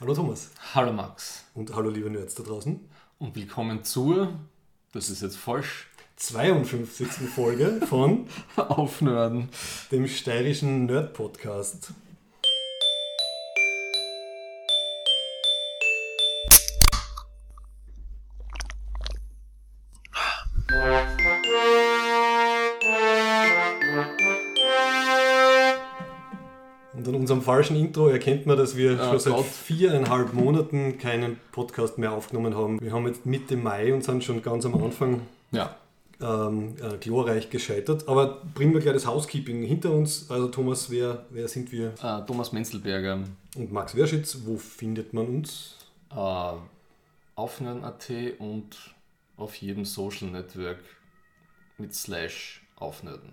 Hallo Thomas. Hallo Max. Und hallo liebe Nerds da draußen. Und willkommen zur, das ist jetzt falsch, 52. Folge von Aufnörden, dem steirischen Nerd-Podcast. Unserem falschen Intro erkennt man, dass wir Ah, schon seit Gott. viereinhalb Monaten keinen Podcast mehr aufgenommen haben. Wir haben jetzt Mitte Mai und sind schon ganz am Anfang Ja, ähm, äh, glorreich gescheitert. Aber bringen wir gleich das Housekeeping hinter uns. Also Thomas, wer, wer sind wir? äh, Thomas Menzelberger, Und Max Werschitz, wo findet man uns? äh, Aufnörden.at und auf jedem Social Network mit Slash Aufnörden.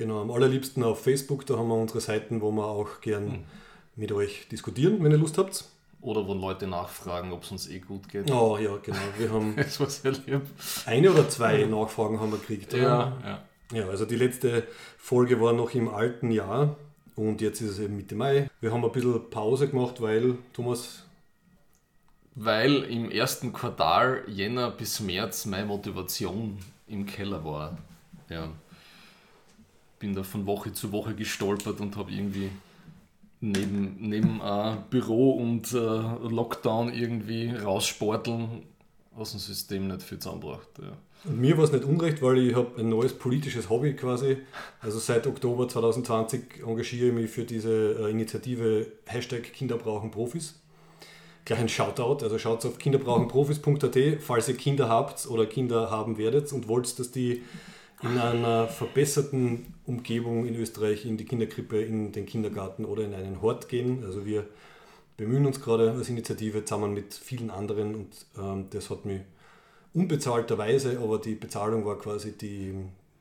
Genau, am allerliebsten auf Facebook, da haben wir unsere Seiten, wo wir auch gern mit euch diskutieren, wenn ihr Lust habt. Oder wo Leute nachfragen, ob es uns eh gut geht. Oh ja, genau. Wir haben Das war sehr lieb. eine oder zwei Nachfragen haben wir gekriegt. Ja, ja. Ja, also die letzte Folge war noch im alten Jahr und jetzt ist es eben Mitte Mai. Wir haben ein bisschen Pause gemacht, weil Thomas, Weil im ersten Quartal, Jänner bis März, meine Motivation im Keller war. Ja. Bin da von Woche zu Woche gestolpert und habe irgendwie neben, neben äh, Büro und äh, Lockdown irgendwie raussporteln aus dem System nicht viel zusammengebracht. Ja. und mir war es nicht unrecht, weil ich habe ein neues politisches Hobby quasi. Also seit Oktober 2020 engagiere ich mich für diese äh, Initiative Hashtag Kinder brauchen Profis. Gleich ein Shoutout, also schaut auf kinderbrauchenprofis.at, falls ihr Kinder habt oder Kinder haben werdet und wollt, dass die in einer verbesserten Umgebung in Österreich in die Kinderkrippe, in den Kindergarten oder in einen Hort gehen. Also wir bemühen uns gerade als Initiative zusammen mit vielen anderen und ähm, das hat mich unbezahlterweise, aber die Bezahlung war quasi die,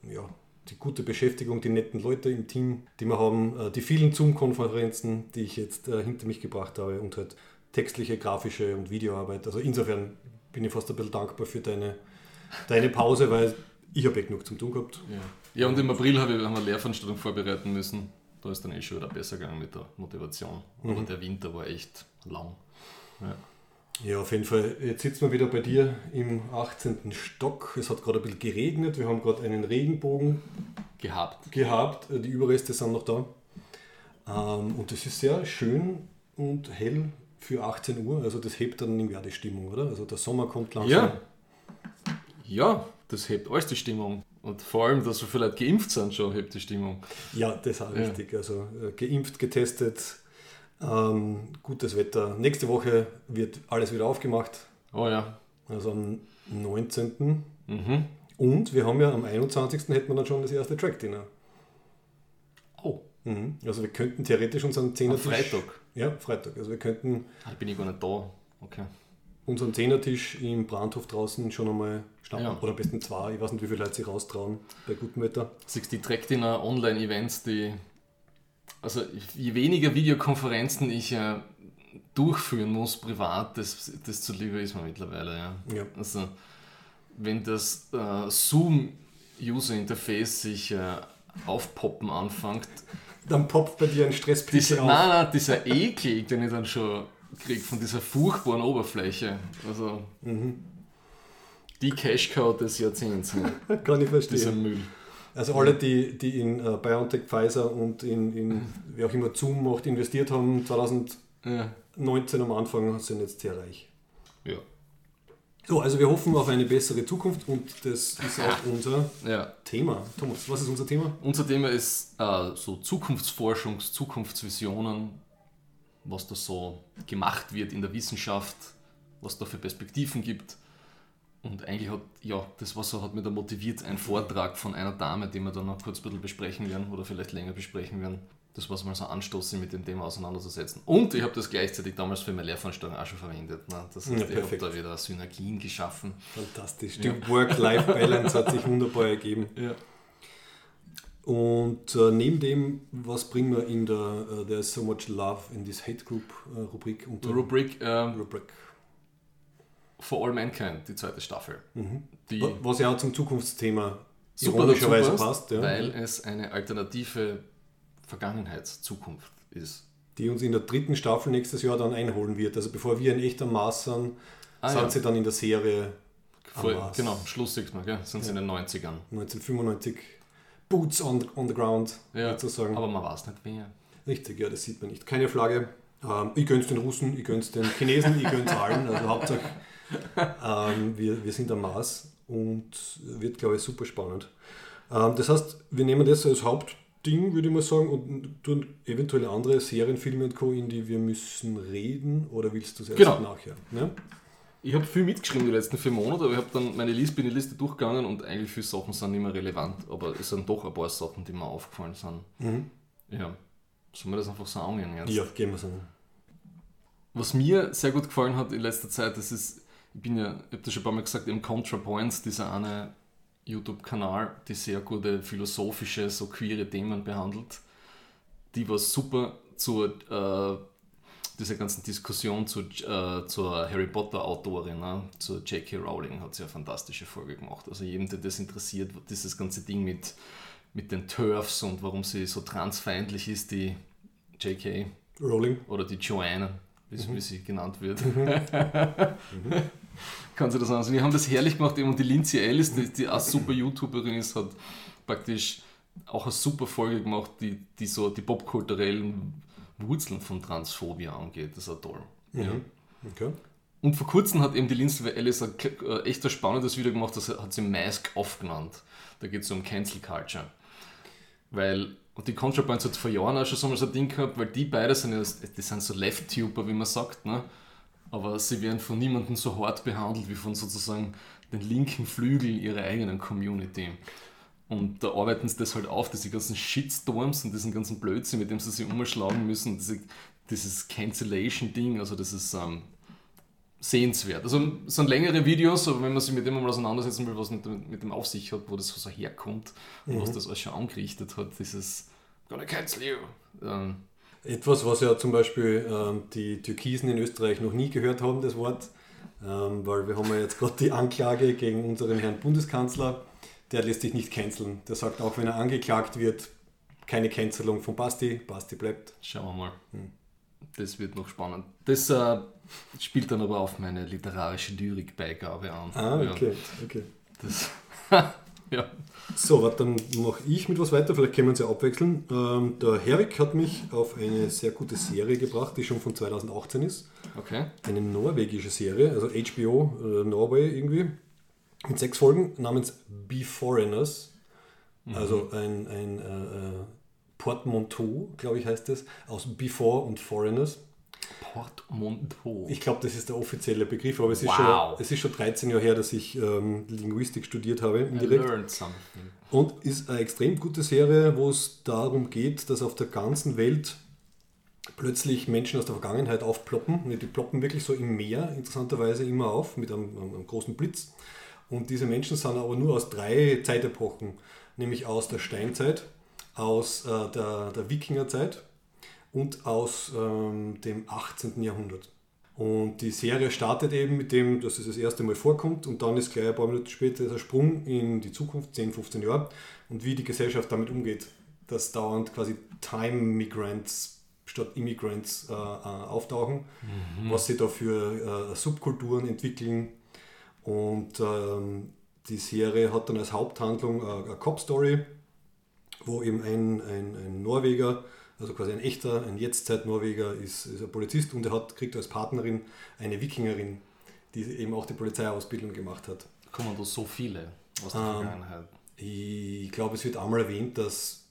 ja, die gute Beschäftigung, die netten Leute im Team, die wir haben, äh, die vielen Zoom-Konferenzen, die ich jetzt äh, hinter mich gebracht habe und halt textliche, grafische und Videoarbeit. Also insofern bin ich fast ein bisschen dankbar für deine, deine Pause, weil ich habe eh genug zum tun gehabt. Ja. ja, und im April habe ich, haben wir eine Lehrveranstaltung vorbereiten müssen. Da ist dann eh schon wieder besser gegangen mit der Motivation. Aber der Winter war echt lang. Ja. Ja, auf jeden Fall. Jetzt sitzen wir wieder bei dir im 18. Stock. Es hat gerade ein bisschen geregnet. Wir haben gerade einen Regenbogen Gehabt. gehabt. Die Überreste sind noch da. Ähm, und es ist sehr schön und hell für 18 Uhr. Also das hebt dann im Jahr die Stimmung, oder? Also der Sommer kommt langsam. Ja. Ja, das hebt alles die Stimmung. Und vor allem, dass so viele Leute geimpft sind, schon hebt die Stimmung. Ja, das ist auch Ja. richtig. Also äh, geimpft, getestet, ähm, gutes Wetter. Nächste Woche wird alles wieder aufgemacht. Oh ja. Also am 19. Mhm. Und wir haben ja am 21. hätten wir dann schon das erste Track-Dinner. Oh, Mhm. Also wir könnten theoretisch unseren am Zehnertisch... Freitag. Ja, Freitag. Also wir könnten Ah, bin ich gar nicht da. Okay. Unseren Zehnertisch im Brandhof draußen schon einmal schnappen. Ja. Oder am besten zwei. Ich weiß nicht, wie viele Leute sich raustrauen bei gutem Wetter. Siehst die Track-Dinner Online-Events, die. Also, je weniger Videokonferenzen ich äh, durchführen muss, privat, das, desto lieber ist mir mittlerweile. Ja. Ja. Also, wenn das äh, Zoom-User-Interface sich äh, aufpoppen anfängt, Dann poppt bei dir ein Stresspickel dieser, auf. nein, nein, dieser Ekel, den ich dann schon kriege von dieser furchtbaren Oberfläche, also Mhm. die Cash-Cow des Jahrzehnts, ja, Kann ich verstehen. dieser Müll. Also alle, die, die in äh, BioNTech, Pfizer und in, in wie auch immer Zoom macht, investiert haben, 2019 Ja. am Anfang, sind jetzt sehr reich. ja. So, also wir hoffen auf eine bessere Zukunft und das ist auch unser ja. Thema. Thomas, was ist unser Thema? Unser Thema ist äh, so Zukunftsforschung, Zukunftsvisionen, was da so gemacht wird in der Wissenschaft, was da für Perspektiven gibt. Und eigentlich hat, ja, das war so, hat mich da motiviert, ein Vortrag von einer Dame, den wir dann noch kurz ein bisschen besprechen werden oder vielleicht länger besprechen werden. Das war so mal so ein Anstoß, sich mit dem Thema auseinanderzusetzen. Und ich habe das gleichzeitig damals für meine Lehrveranstaltung auch schon verwendet. Ne? Das heißt, Ja, ich habe da wieder Synergien geschaffen. Fantastisch. Die Work-Life-Balance hat sich wunderbar ergeben. Ja. Und äh, neben dem, was bringen wir in der äh, There's so much love in this hate group äh, Rubrik unter Rubrik ähm, Rubrik. For All Mankind, die zweite Staffel. Die Wa- Was ja auch zum Zukunftsthema super ironischerweise passt, passt. Ja. weil es eine alternative Vergangenheitszukunft ist. die uns in der dritten Staffel nächstes Jahr dann einholen wird. Also bevor wir ein echter Mars sind, ah, sind ja. sie dann in der Serie. Voll, genau, Schluss sieht man, gell? sind sie ja. in den 90ern. 1995. Boots on, on the ground, ja, sozusagen. Aber man weiß nicht wer. Richtig, ja, das sieht man nicht. Keine Flagge. Ähm, ich gönn's den Russen, ich gönn's den Chinesen, ich gönn's allen. Also Hauptsache, ähm, wir, wir sind am Mars und wird, glaube ich, super spannend. Ähm, das heißt, wir nehmen das als Hauptding, würde ich mal sagen, und tun eventuell andere Serien, Filme und Co., in die wir müssen reden, oder willst du es erst genau. nachher? Ne? Ich habe viel mitgeschrieben die letzten vier Monate, aber ich habe dann meine Liste, bin die Liste durchgegangen und eigentlich viele Sachen sind nicht mehr relevant, aber es sind doch ein paar Sachen, die mir aufgefallen sind. Mhm. Ja. Sollen wir das einfach so angehen jetzt? Ja, gehen wir so. Was mir sehr gut gefallen hat in letzter Zeit, das ist, ich bin ja, ich habe das schon ein paar Mal gesagt, im ContraPoints, dieser eine YouTube-Kanal, die sehr gute philosophische, so queere Themen behandelt. Die war super zur äh, dieser ganzen Diskussion zu, äh, zur Harry Potter-Autorin, ne? zur J.K. Rowling, hat sie eine fantastische Folge gemacht. Also jedem, der das interessiert, dieses ganze Ding mit, mit den Turfs und warum sie so transfeindlich ist, die J.K. Rowling. Oder die Joanne, wie, mhm. wie sie genannt wird. Mhm. mhm. Kann sie das ansehen? Wir haben das herrlich gemacht, eben und die Lindsay Ellis, die, die auch super YouTuberin ist, hat praktisch auch eine super Folge gemacht, die, die so die popkulturellen Wurzeln von Transphobia angeht. Das ist auch toll. Mhm. Ja. Okay. Und vor kurzem hat eben die Lindsay Ellis ein äh, echt ein spannendes Video gemacht, das hat sie Mask Off genannt. Da geht es um Cancel Culture. Weil, und die Contrapoints hat vor Jahren auch schon so mal so ein Ding gehabt, weil die beide sind ja, die sind so Left-Tuber, wie man sagt, ne? aber sie werden von niemandem so hart behandelt wie von sozusagen den linken Flügel ihrer eigenen Community. Und da arbeiten sie das halt auf, diese ganzen Shitstorms und diesen ganzen Blödsinn, mit dem sie sich umschlagen müssen, diese, dieses Cancellation-Ding, also das ist ähm, sehenswert. Also es sind längere Videos, aber wenn man sich mit dem mal auseinandersetzen will, was mit, mit dem auf sich hat, wo das so herkommt und mhm. was das alles schon angerichtet hat, dieses Gonna cancel you. Ähm, Etwas, was ja zum Beispiel ähm, die Türkisen in Österreich noch nie gehört haben, das Wort, ähm, weil wir haben ja jetzt gerade die Anklage gegen unseren Herrn Bundeskanzler der lässt sich nicht canceln. Der sagt auch, wenn er angeklagt wird, keine Cancelung von Basti. Basti bleibt. Schauen wir mal. Hm. Das wird noch spannend. Das äh, spielt dann aber auf meine literarische Lyrikbeigabe an. Ah, okay. Ja. okay. Das, ja. So, warte, dann mache ich mit was weiter. Vielleicht können wir uns ja abwechseln. Ähm, der Herrick hat mich auf eine sehr gute Serie gebracht, die schon von 2018 ist. Okay. Eine norwegische Serie, also HBO äh, Norway irgendwie mit sechs Folgen namens Be Foreigners. Mhm. Also ein, ein äh, äh, Portmanteau, glaube ich, heißt es, aus Before und Foreigners. Portmanteau. Ich glaube, das ist der offizielle Begriff, aber es, wow. ist, schon, es ist schon 13 Jahre her, dass ich ähm, Linguistik studiert habe. Indirekt. I learned something. Und ist eine extrem gute Serie, wo es darum geht, dass auf der ganzen Welt plötzlich Menschen aus der Vergangenheit aufploppen. Die ploppen wirklich so im Meer, interessanterweise immer auf, mit einem, einem großen Blitz. Und diese Menschen sind aber nur aus drei Zeitepochen, nämlich aus der Steinzeit, aus äh, der, der Wikingerzeit und aus ähm, dem 18. Jahrhundert. Und die Serie startet eben mit dem, dass es das erste Mal vorkommt und dann ist gleich ein paar Minuten später der Sprung in die Zukunft, 10, 15 Jahre, und wie die Gesellschaft damit umgeht, dass dauernd quasi Time Migrants statt Immigrants äh, äh auftauchen, mhm. was sie da für äh, Subkulturen entwickeln, und ähm, die Serie hat dann als Haupthandlung äh, eine Cop-Story, wo eben ein, ein, ein, Norweger, also quasi ein echter, ein Jetztzeit-Norweger, ist, ist ein Polizist und er hat, kriegt als Partnerin eine Wikingerin, die eben auch die Polizeiausbildung gemacht hat. Kommen da so viele aus der ähm, Vergangenheit? Ich glaube, es wird einmal erwähnt, dass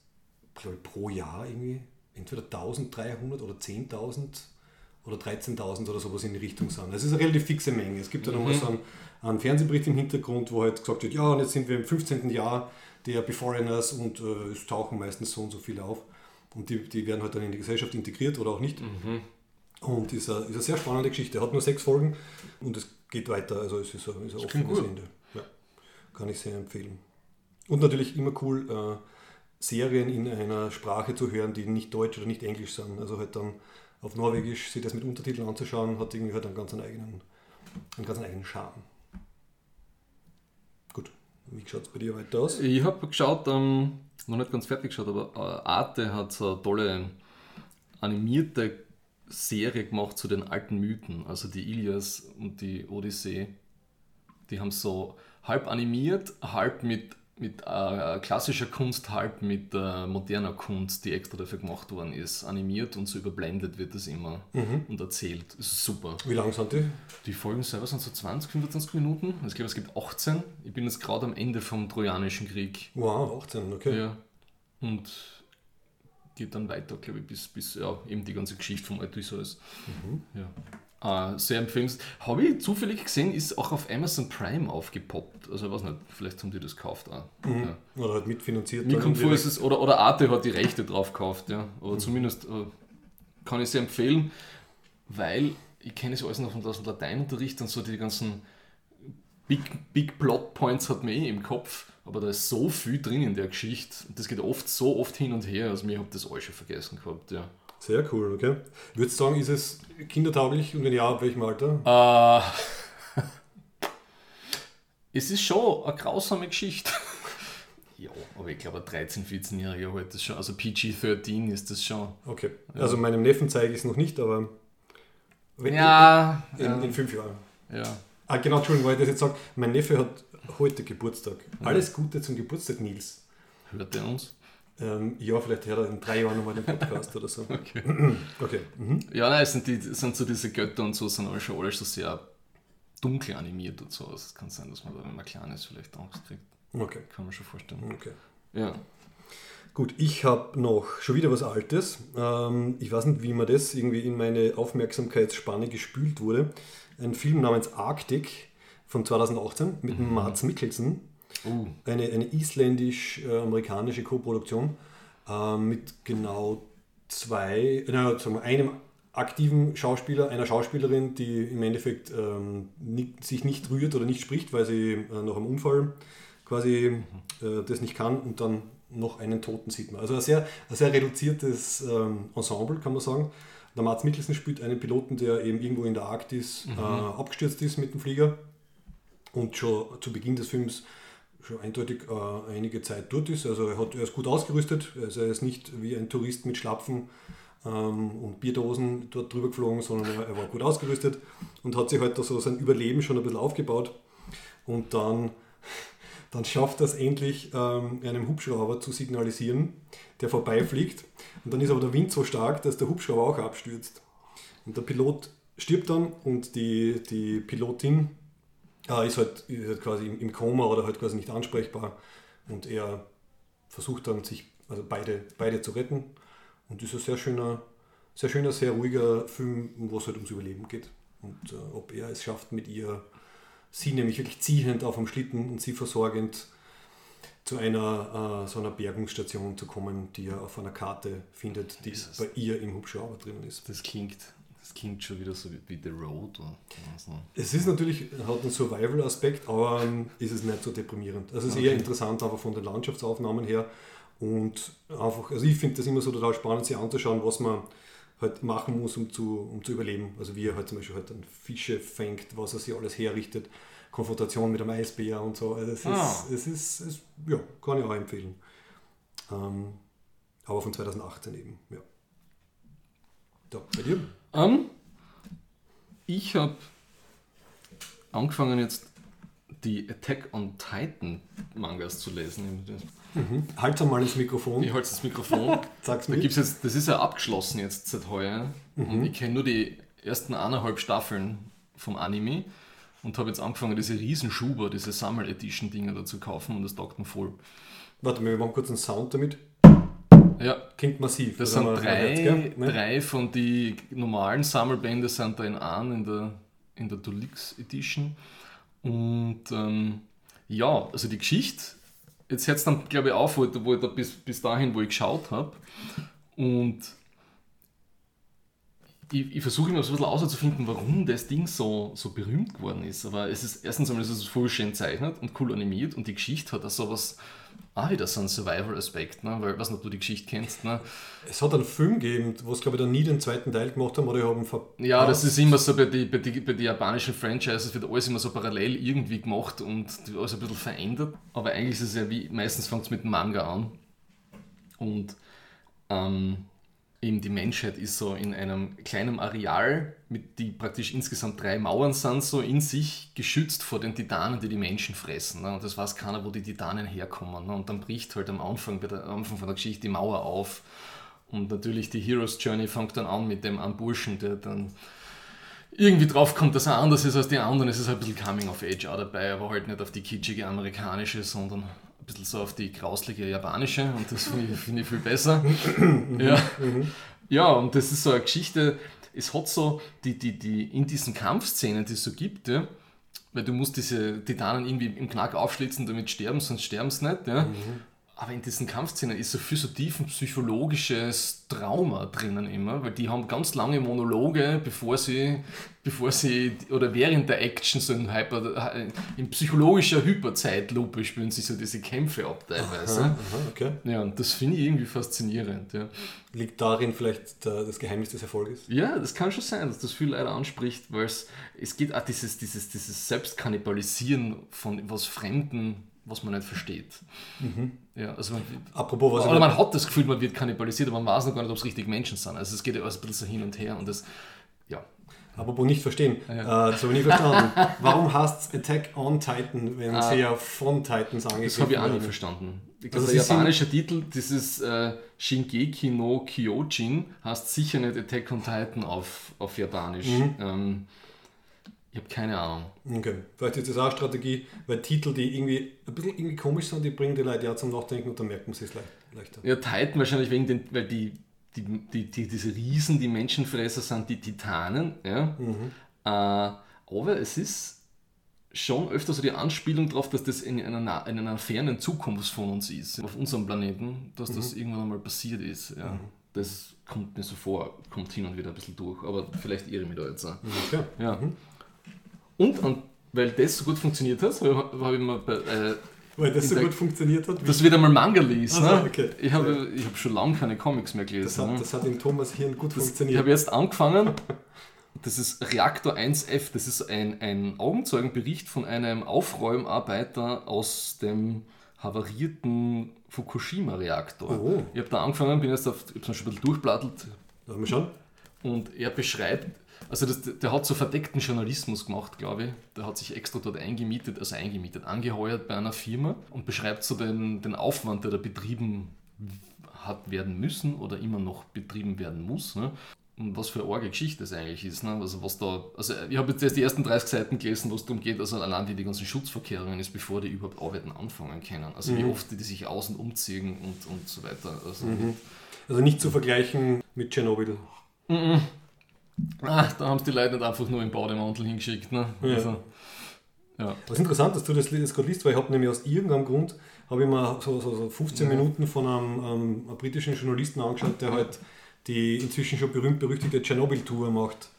ich, pro Jahr irgendwie entweder 1300 oder 10.000 oder 13.000 oder sowas in die Richtung sind. Das ist eine relativ fixe Menge. Es gibt ja mhm. nochmal so einen, einen, Fernsehbericht im Hintergrund, wo halt gesagt wird, ja, und jetzt sind wir im 15. Jahr der Beforeigners und äh, es tauchen meistens so und so viele auf. Und die, die werden halt dann in die Gesellschaft integriert oder auch nicht. Mhm. Und ist eine, ist eine sehr spannende Geschichte. Hat nur sechs Folgen und es geht weiter. Also es ist ein, ist ein offenes Ende. Ja, kann ich sehr empfehlen. Und natürlich immer cool, äh, Serien in einer Sprache zu hören, die nicht Deutsch oder nicht Englisch sind. Also halt dann auf Norwegisch sich das mit Untertiteln anzuschauen, hat irgendwie halt einen ganz eigenen, einen ganz eigenen Charme. Wie schaut es bei dir weiter aus? Ich habe geschaut, ähm, noch nicht ganz fertig geschaut, aber äh, Arte hat so eine tolle animierte Serie gemacht zu den alten Mythen, also die Ilias und die Odyssee. Die haben so halb animiert, halb mit, mit äh, klassischer Kunst, halb mit äh, moderner Kunst, die extra dafür gemacht worden ist, animiert und so überblendet wird das immer und erzählt. Das ist super. Wie lang sind die? Die Folgen selber sind so 20, 25 Minuten. Also Ich glaube, es gibt 18. Ich bin jetzt gerade am Ende vom Trojanischen Krieg. Wow, 18, okay. Ja. Und geht dann weiter, glaube ich, bis, bis ja, eben die ganze Geschichte vom Odysseus. Ja. Äh, sehr empfehlenswert. Habe ich zufällig gesehen, ist auch auf Amazon Prime aufgepoppt. Also ich weiß nicht, vielleicht haben die das gekauft auch. Ja. Oder halt mitfinanziert. Mir kommt vor, direkt. es ist, oder, oder Arte hat die Rechte drauf gekauft, ja. Oder zumindest äh, kann ich sehr empfehlen, weil ich kenne es alles noch von aus dem Lateinunterricht und so die ganzen Big, Big Plot Points hat man eh im Kopf, aber da ist so viel drin in der Geschichte. Und das geht oft so oft hin und her, also mir habe das alles schon vergessen gehabt, ja. Sehr cool, okay. Würdest du sagen, ist es kindertauglich und wenn ja, ab welchem Alter? Äh, es ist schon eine grausame Geschichte. ja, aber ich glaube, ein 13-, 14-Jähriger halt das schon, also PG-13 ist das schon. Okay. Also meinem Neffen zeige ich es noch nicht, aber wenn Ja, in, ja, in fünf Jahren. ja. Ah, genau, Entschuldigung, weil ich das jetzt sage. Mein Neffe hat heute Geburtstag. Alles Gute zum Geburtstag, Nils. Hört er uns? Ähm, ja, vielleicht hört er in drei Jahren nochmal den Podcast oder so. Okay. Okay. Mhm. Ja, nein, es sind, die, sind so diese Götter und so, sind alle schon alles so sehr dunkel animiert und so. Also es kann sein, dass man da, wenn man klein ist, vielleicht Angst kriegt. Okay. Kann man schon vorstellen. okay. Ja. Gut, ich habe noch schon wieder was Altes. Ähm, ich weiß nicht, wie mir das irgendwie in meine Aufmerksamkeitsspanne gespült wurde. Ein Film namens Arctic von 2018 mit Mhm. Mats Mikkelsen. Uh, Eine, eine isländisch-amerikanische Koproduktion äh, mit genau zwei, na, sagen wir, einem aktiven Schauspieler, einer Schauspielerin, die im Endeffekt ähm, nicht, sich nicht rührt oder nicht spricht, weil sie äh, nach einem Unfall quasi äh, das nicht kann und dann noch einen Toten sieht man. Also ein sehr, ein sehr reduziertes ähm, Ensemble, kann man sagen. Der Mats Mikkelsen spielt einen Piloten, der eben irgendwo in der Arktis äh, abgestürzt ist mit dem Flieger und schon zu Beginn des Films schon eindeutig äh, einige Zeit dort ist. Also er, hat, er ist gut ausgerüstet, also er ist nicht wie ein Tourist mit Schlapfen ähm, und Bierdosen dort drüber geflogen, sondern er, er war gut ausgerüstet und hat sich halt da so sein Überleben schon ein bisschen aufgebaut. Und dann, dann schafft er es endlich, ähm, einem Hubschrauber zu signalisieren, der vorbeifliegt. Und dann ist aber der Wind so stark, dass der Hubschrauber auch abstürzt. Und der Pilot stirbt dann und die, die Pilotin äh, ist, halt, ist halt quasi im, Koma oder halt quasi nicht ansprechbar. Und er versucht dann, sich also beide, beide zu retten. Und ist ein sehr schöner, sehr schöner, sehr ruhiger Film, wo es halt ums Überleben geht. Und äh, ob er es schafft, mit ihr, sie nämlich wirklich ziehend auf dem Schlitten und sie versorgend zu einer äh, so einer Bergungsstation zu kommen, die er auf einer Karte findet, die Jesus. bei ihr im Hubschrauber drinnen ist. das klingt, das klingt schon wieder so wie, wie The Road. Oder. Es ist natürlich, hat einen Survival-Aspekt, aber ähm, ist es nicht so deprimierend. Also es ist eher interessant einfach von den Landschaftsaufnahmen her und einfach, also ich finde das immer so total spannend, sich anzuschauen, was man halt machen muss, um zu, um zu überleben. Also wie er halt zum Beispiel halt dann Fische fängt, was er sich alles herrichtet, Konfrontation mit einem Eisbär und so. Also es Ah. ist, es ist, es, ja, kann ich auch empfehlen. Ähm, aber von 2018 eben, ja. Ja, bei dir? Ähm, ich habe angefangen jetzt die Attack on Titan Mangas zu lesen. Halt mal ins Mikrofon, Ich halte das Mikrofon. sag's Da gibt's jetzt, das ist ja abgeschlossen jetzt seit heuer. Und ich kenne nur die ersten eineinhalb Staffeln vom Anime und habe jetzt angefangen, diese Riesenschuber, diese Sammel-Edition-Dinger da zu kaufen und das taugt mir voll. Warte mal, wir machen kurz einen Sound damit. Ja, Klingt massiv. das sind drei, gell? Ne? drei von die normalen Sammelbände sind da in einem in der, in der Deluxe Edition. Und ähm, ja, also die Geschichte, jetzt hört es dann, glaube ich, auf, wo ich da bis, bis dahin, wo ich geschaut habe. Und ich, ich versuche immer so ein bisschen herauszufinden, warum das Ding so, so berühmt geworden ist. Aber es ist erstens einmal ist es voll schön gezeichnet und cool animiert und die Geschichte hat auch so was, auch wieder so einen Survival-Aspekt, ne? weil, ich weiß nicht, ob du die Geschichte kennst. Ne? Es hat einen Film gegeben, wo es glaube ich dann nie den zweiten Teil gemacht haben oder haben. Ja, das ist immer so bei den bei die, bei die japanischen Franchises, wird alles immer so parallel irgendwie gemacht und alles ein bisschen verändert. Aber eigentlich ist es ja wie, meistens fängt es mit dem Manga an. Und ähm, eben die Menschheit ist so in einem kleinen Areal, mit die praktisch insgesamt drei Mauern sind, so in sich geschützt vor den Titanen, die die Menschen fressen. Ne? Und das weiß keiner, wo die Titanen herkommen. Ne? Und dann bricht halt am Anfang, bei der, am Anfang von der Geschichte die Mauer auf. Und natürlich die Hero's Journey fängt dann an mit dem einen Burschen, der dann irgendwie drauf kommt, dass er anders ist als die anderen. Es ist halt ein bisschen Coming of Age auch dabei, aber halt nicht auf die kitschige amerikanische, sondern bisschen so auf die grauslige japanische und das finde ich, find ich, viel besser. ja. ja, und das ist so eine Geschichte, es hat so die, die, die in diesen Kampfszenen, die es so gibt, ja, weil du musst diese Titanen irgendwie im Knack aufschlitzen, damit sterben, sonst sterben sie nicht. Ja. Mhm. Aber in diesen Kampfszenen ist so viel so tiefen psychologisches Trauma drinnen immer, weil die haben ganz lange Monologe, bevor sie, bevor sie oder während der Action so in, Hyper, in psychologischer Hyperzeitlupe spielen sich so diese Kämpfe ab teilweise. Aha, aha, okay. Ja, und das finde ich irgendwie faszinierend. Ja. Liegt darin vielleicht das Geheimnis des Erfolges? Ja, das kann schon sein, dass das viel leider anspricht, weil es, es geht auch dieses, dieses, dieses Selbstkannibalisieren von was Fremden was man nicht versteht. Mhm. Ja, also man, Apropos, was oder man hat das Gefühl, man wird kannibalisiert, aber man weiß noch gar nicht, ob es richtig Menschen sind. Also es geht ja alles ein bisschen so hin und her und das, ja. Apropos nicht verstehen, ja. äh, das habe ich nie verstanden. Warum heißt es Attack on Titan, wenn ah, sie ja von Titans angegriffen Das habe ich auch nie verstanden. Ich also der japanische Titel, dieses äh, Shingeki no Kyojin, heißt sicher nicht Attack on Titan auf, auf Japanisch. Mhm. Ähm, ich habe keine Ahnung. Okay. Vielleicht ist das auch eine Strategie, weil Titel, die irgendwie ein bisschen irgendwie komisch sind, die bringen die Leute ja zum Nachdenken und dann merkt man es leicht, leichter. Ja, Titan wahrscheinlich wegen den, weil die, die, die, die, diese Riesen, die Menschenfresser sind, die Titanen. Ja? Mhm. Äh, aber es ist schon öfter so die Anspielung darauf, dass das in einer, in einer fernen Zukunft von uns ist, auf unserem Planeten, dass das mhm. irgendwann einmal passiert ist. Ja. Mhm. Das kommt mir so vor, kommt hin und wieder ein bisschen durch, aber vielleicht irre ich mich da jetzt. Okay. Ja. Und, und weil das so gut funktioniert hat, habe ich mir bei, äh, weil das so gut funktioniert hat? Das wird einmal Manga liest. Also, ne? okay. Ich habe ich hab schon lange keine Comics mehr gelesen. Das hat, ne? das hat im Thomas Hirn gut das, funktioniert. Ich habe jetzt angefangen. Das ist Reaktor 1F. Das ist ein, ein Augenzeugenbericht von einem Aufräumarbeiter aus dem havarierten Fukushima-Reaktor. Oh. Ich habe da angefangen, bin jetzt auf, ich habe schon ein bisschen durchblattelt. Lass mal schauen. Und er beschreibt, also das, der hat so verdeckten Journalismus gemacht, glaube ich. Der hat sich extra dort eingemietet, also eingemietet, angeheuert bei einer Firma und beschreibt so den, den Aufwand, der da betrieben hat werden müssen oder immer noch betrieben werden muss. Ne? Und was für eine arge Geschichte das eigentlich ist. Ne? Also, was da, also ich habe jetzt erst die ersten 30 Seiten gelesen, wo es darum geht, also allein wie die ganzen Schutzverkehrungen ist, bevor die überhaupt arbeiten anfangen können. Also mhm. wie oft die sich außen umziehen und, und so weiter. Also, mhm. also nicht zu vergleichen mit Tschernobyl. Mhm. Ah, da haben es die Leute nicht einfach nur im Bademantel hingeschickt. Ne? Ja. Also, ja. Das ist interessant, dass du das, das gerade liest, weil ich habe nämlich aus irgendeinem Grund habe ich mir so, so, so 15 ja. Minuten von einem, einem, einem, britischen Journalisten angeschaut, der halt die inzwischen schon berühmt-berüchtigte Tschernobyl-Tour macht.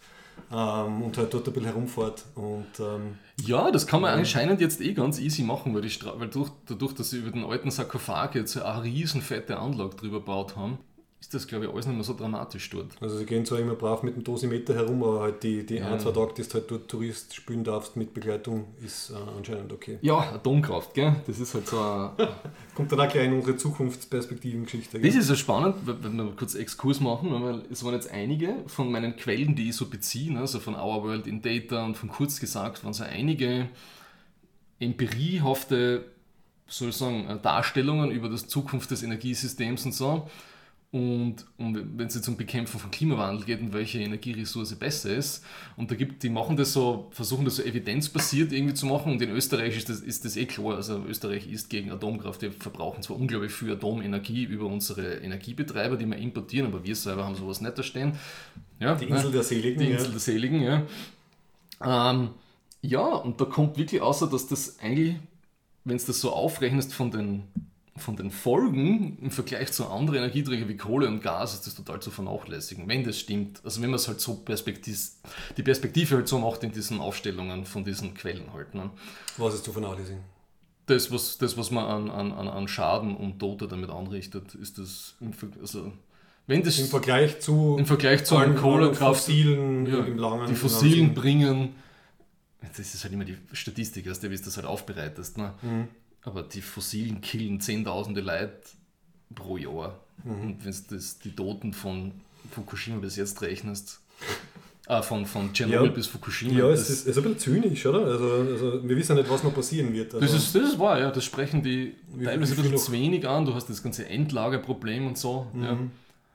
Ähm, und halt dort ein bisschen herumfährt. Und, ähm, ja, das kann man anscheinend jetzt eh ganz easy machen, weil, die weil durch, dadurch, dass sie über den alten Sarkophag jetzt eine riesen fette Anlage drüber gebaut haben, ist das, glaube ich, alles nicht mehr so dramatisch dort. Also sie gehen zwar immer brav mit dem Dosimeter herum, aber halt die, die ja. ein, zwei Tage, die du halt dort Tourist spielen darfst mit Begleitung, ist äh, anscheinend okay. Ja, Atomkraft, gell? Das ist halt so ein... Kommt dann auch gleich in unsere Zukunftsperspektiven-Geschichte. Das ist ja spannend, wenn wir kurz Exkurs machen, weil es waren jetzt einige von meinen Quellen, die ich so beziehe, also von Our World in Data und von kurz gesagt, waren so einige empiriehafte soll ich sagen, Darstellungen über die Zukunft des Energiesystems und so. Und, und wenn es jetzt um Bekämpfen von Klimawandel geht und welche Energieressource besser ist, und da gibt, die machen das so, versuchen das so evidenzbasiert irgendwie zu machen, und in Österreich ist das, ist das eh klar, also Österreich ist gegen Atomkraft, wir verbrauchen zwar unglaublich viel Atomenergie über unsere Energiebetreiber, die wir importieren, aber wir selber haben sowas nicht da stehen. Ja, die Insel ne? der Seligen. Die Insel ja. der Seligen, ja. Ähm, ja, und da kommt wirklich außer, dass das eigentlich, wenn es das so aufrechnest von den von den Folgen im Vergleich zu anderen Energieträgern wie Kohle und Gas ist das total zu vernachlässigen, wenn das stimmt. Also wenn man es halt so Perspektiv die Perspektive halt so macht in diesen Aufstellungen von diesen Quellen halt. Ne? Was ist zu vernachlässigen? Das, was, das, was man an, an, an Schaden und Tote damit anrichtet, ist das also wenn das im Vergleich zu im Vergleich zu allen Kohlekraft fossilen ja, im langen die fossilen bringen das ist halt immer die Statistik, also wie du das halt aufbereitest. Ne? Mhm. Aber die Fossilen killen Zehntausende Leute pro Jahr. Mhm. Und wenn du die Toten von Fukushima bis jetzt rechnest. Ah, von, von Tschernobyl Ja. bis Fukushima. Ja, es ist, ist ein bisschen zynisch, oder? Also, also wir wissen ja nicht, was noch passieren wird. Also, das, ist, das ist wahr, ja. Das sprechen die Wie- teilweise wie ein bisschen zu wenig an. Du hast das ganze Endlagerproblem und so. Ja. Mhm.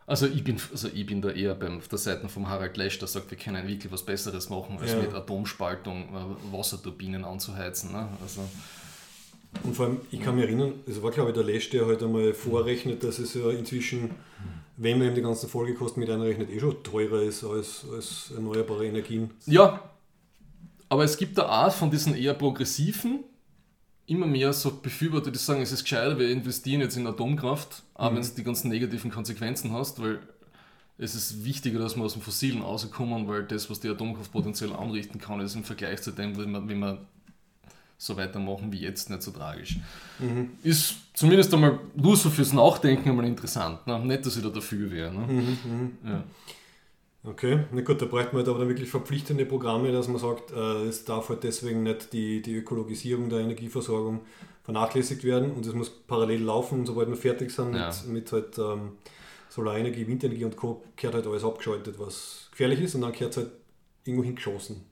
Also ich, bin, also ich bin da eher beim, auf der Seite von Harald Lesch, der sagt, wir können wirklich was Besseres machen, als Ja. mit Atomspaltung äh, Wasserturbinen anzuheizen. Ne? Also, Und vor allem, ich kann mich erinnern, es war glaube ich der Lesch, der halt einmal vorrechnet, dass es ja inzwischen, wenn man eben die ganzen Folgekosten mit einrechnet, eh schon teurer ist als, als erneuerbare Energien. Ja, aber es gibt da auch von diesen eher progressiven immer mehr so Befürworter, die sagen, es ist gescheiter, wir investieren jetzt in Atomkraft, auch wenn es die ganzen negativen Konsequenzen hast, weil es ist wichtiger, dass wir aus dem Fossilen rauskommen, weil das, was die Atomkraft potenziell anrichten kann, ist im Vergleich zu dem, wenn wir, wenn wir so weitermachen wie jetzt, nicht so tragisch. Ist zumindest einmal nur so fürs Nachdenken einmal interessant. Ne? Nicht, dass ich da dafür wäre. Ne? Ja. Okay, na gut, da bräuchte man halt aber dann wirklich verpflichtende Programme, dass man sagt, äh, es darf halt deswegen nicht die, die Ökologisierung der Energieversorgung vernachlässigt werden und es muss parallel laufen und sobald wir fertig sind Ja. mit, mit halt ähm, Solarenergie, Windenergie und Co. kehrt halt alles abgeschaltet, was gefährlich ist und dann kehrt es halt irgendwo hingeschossen.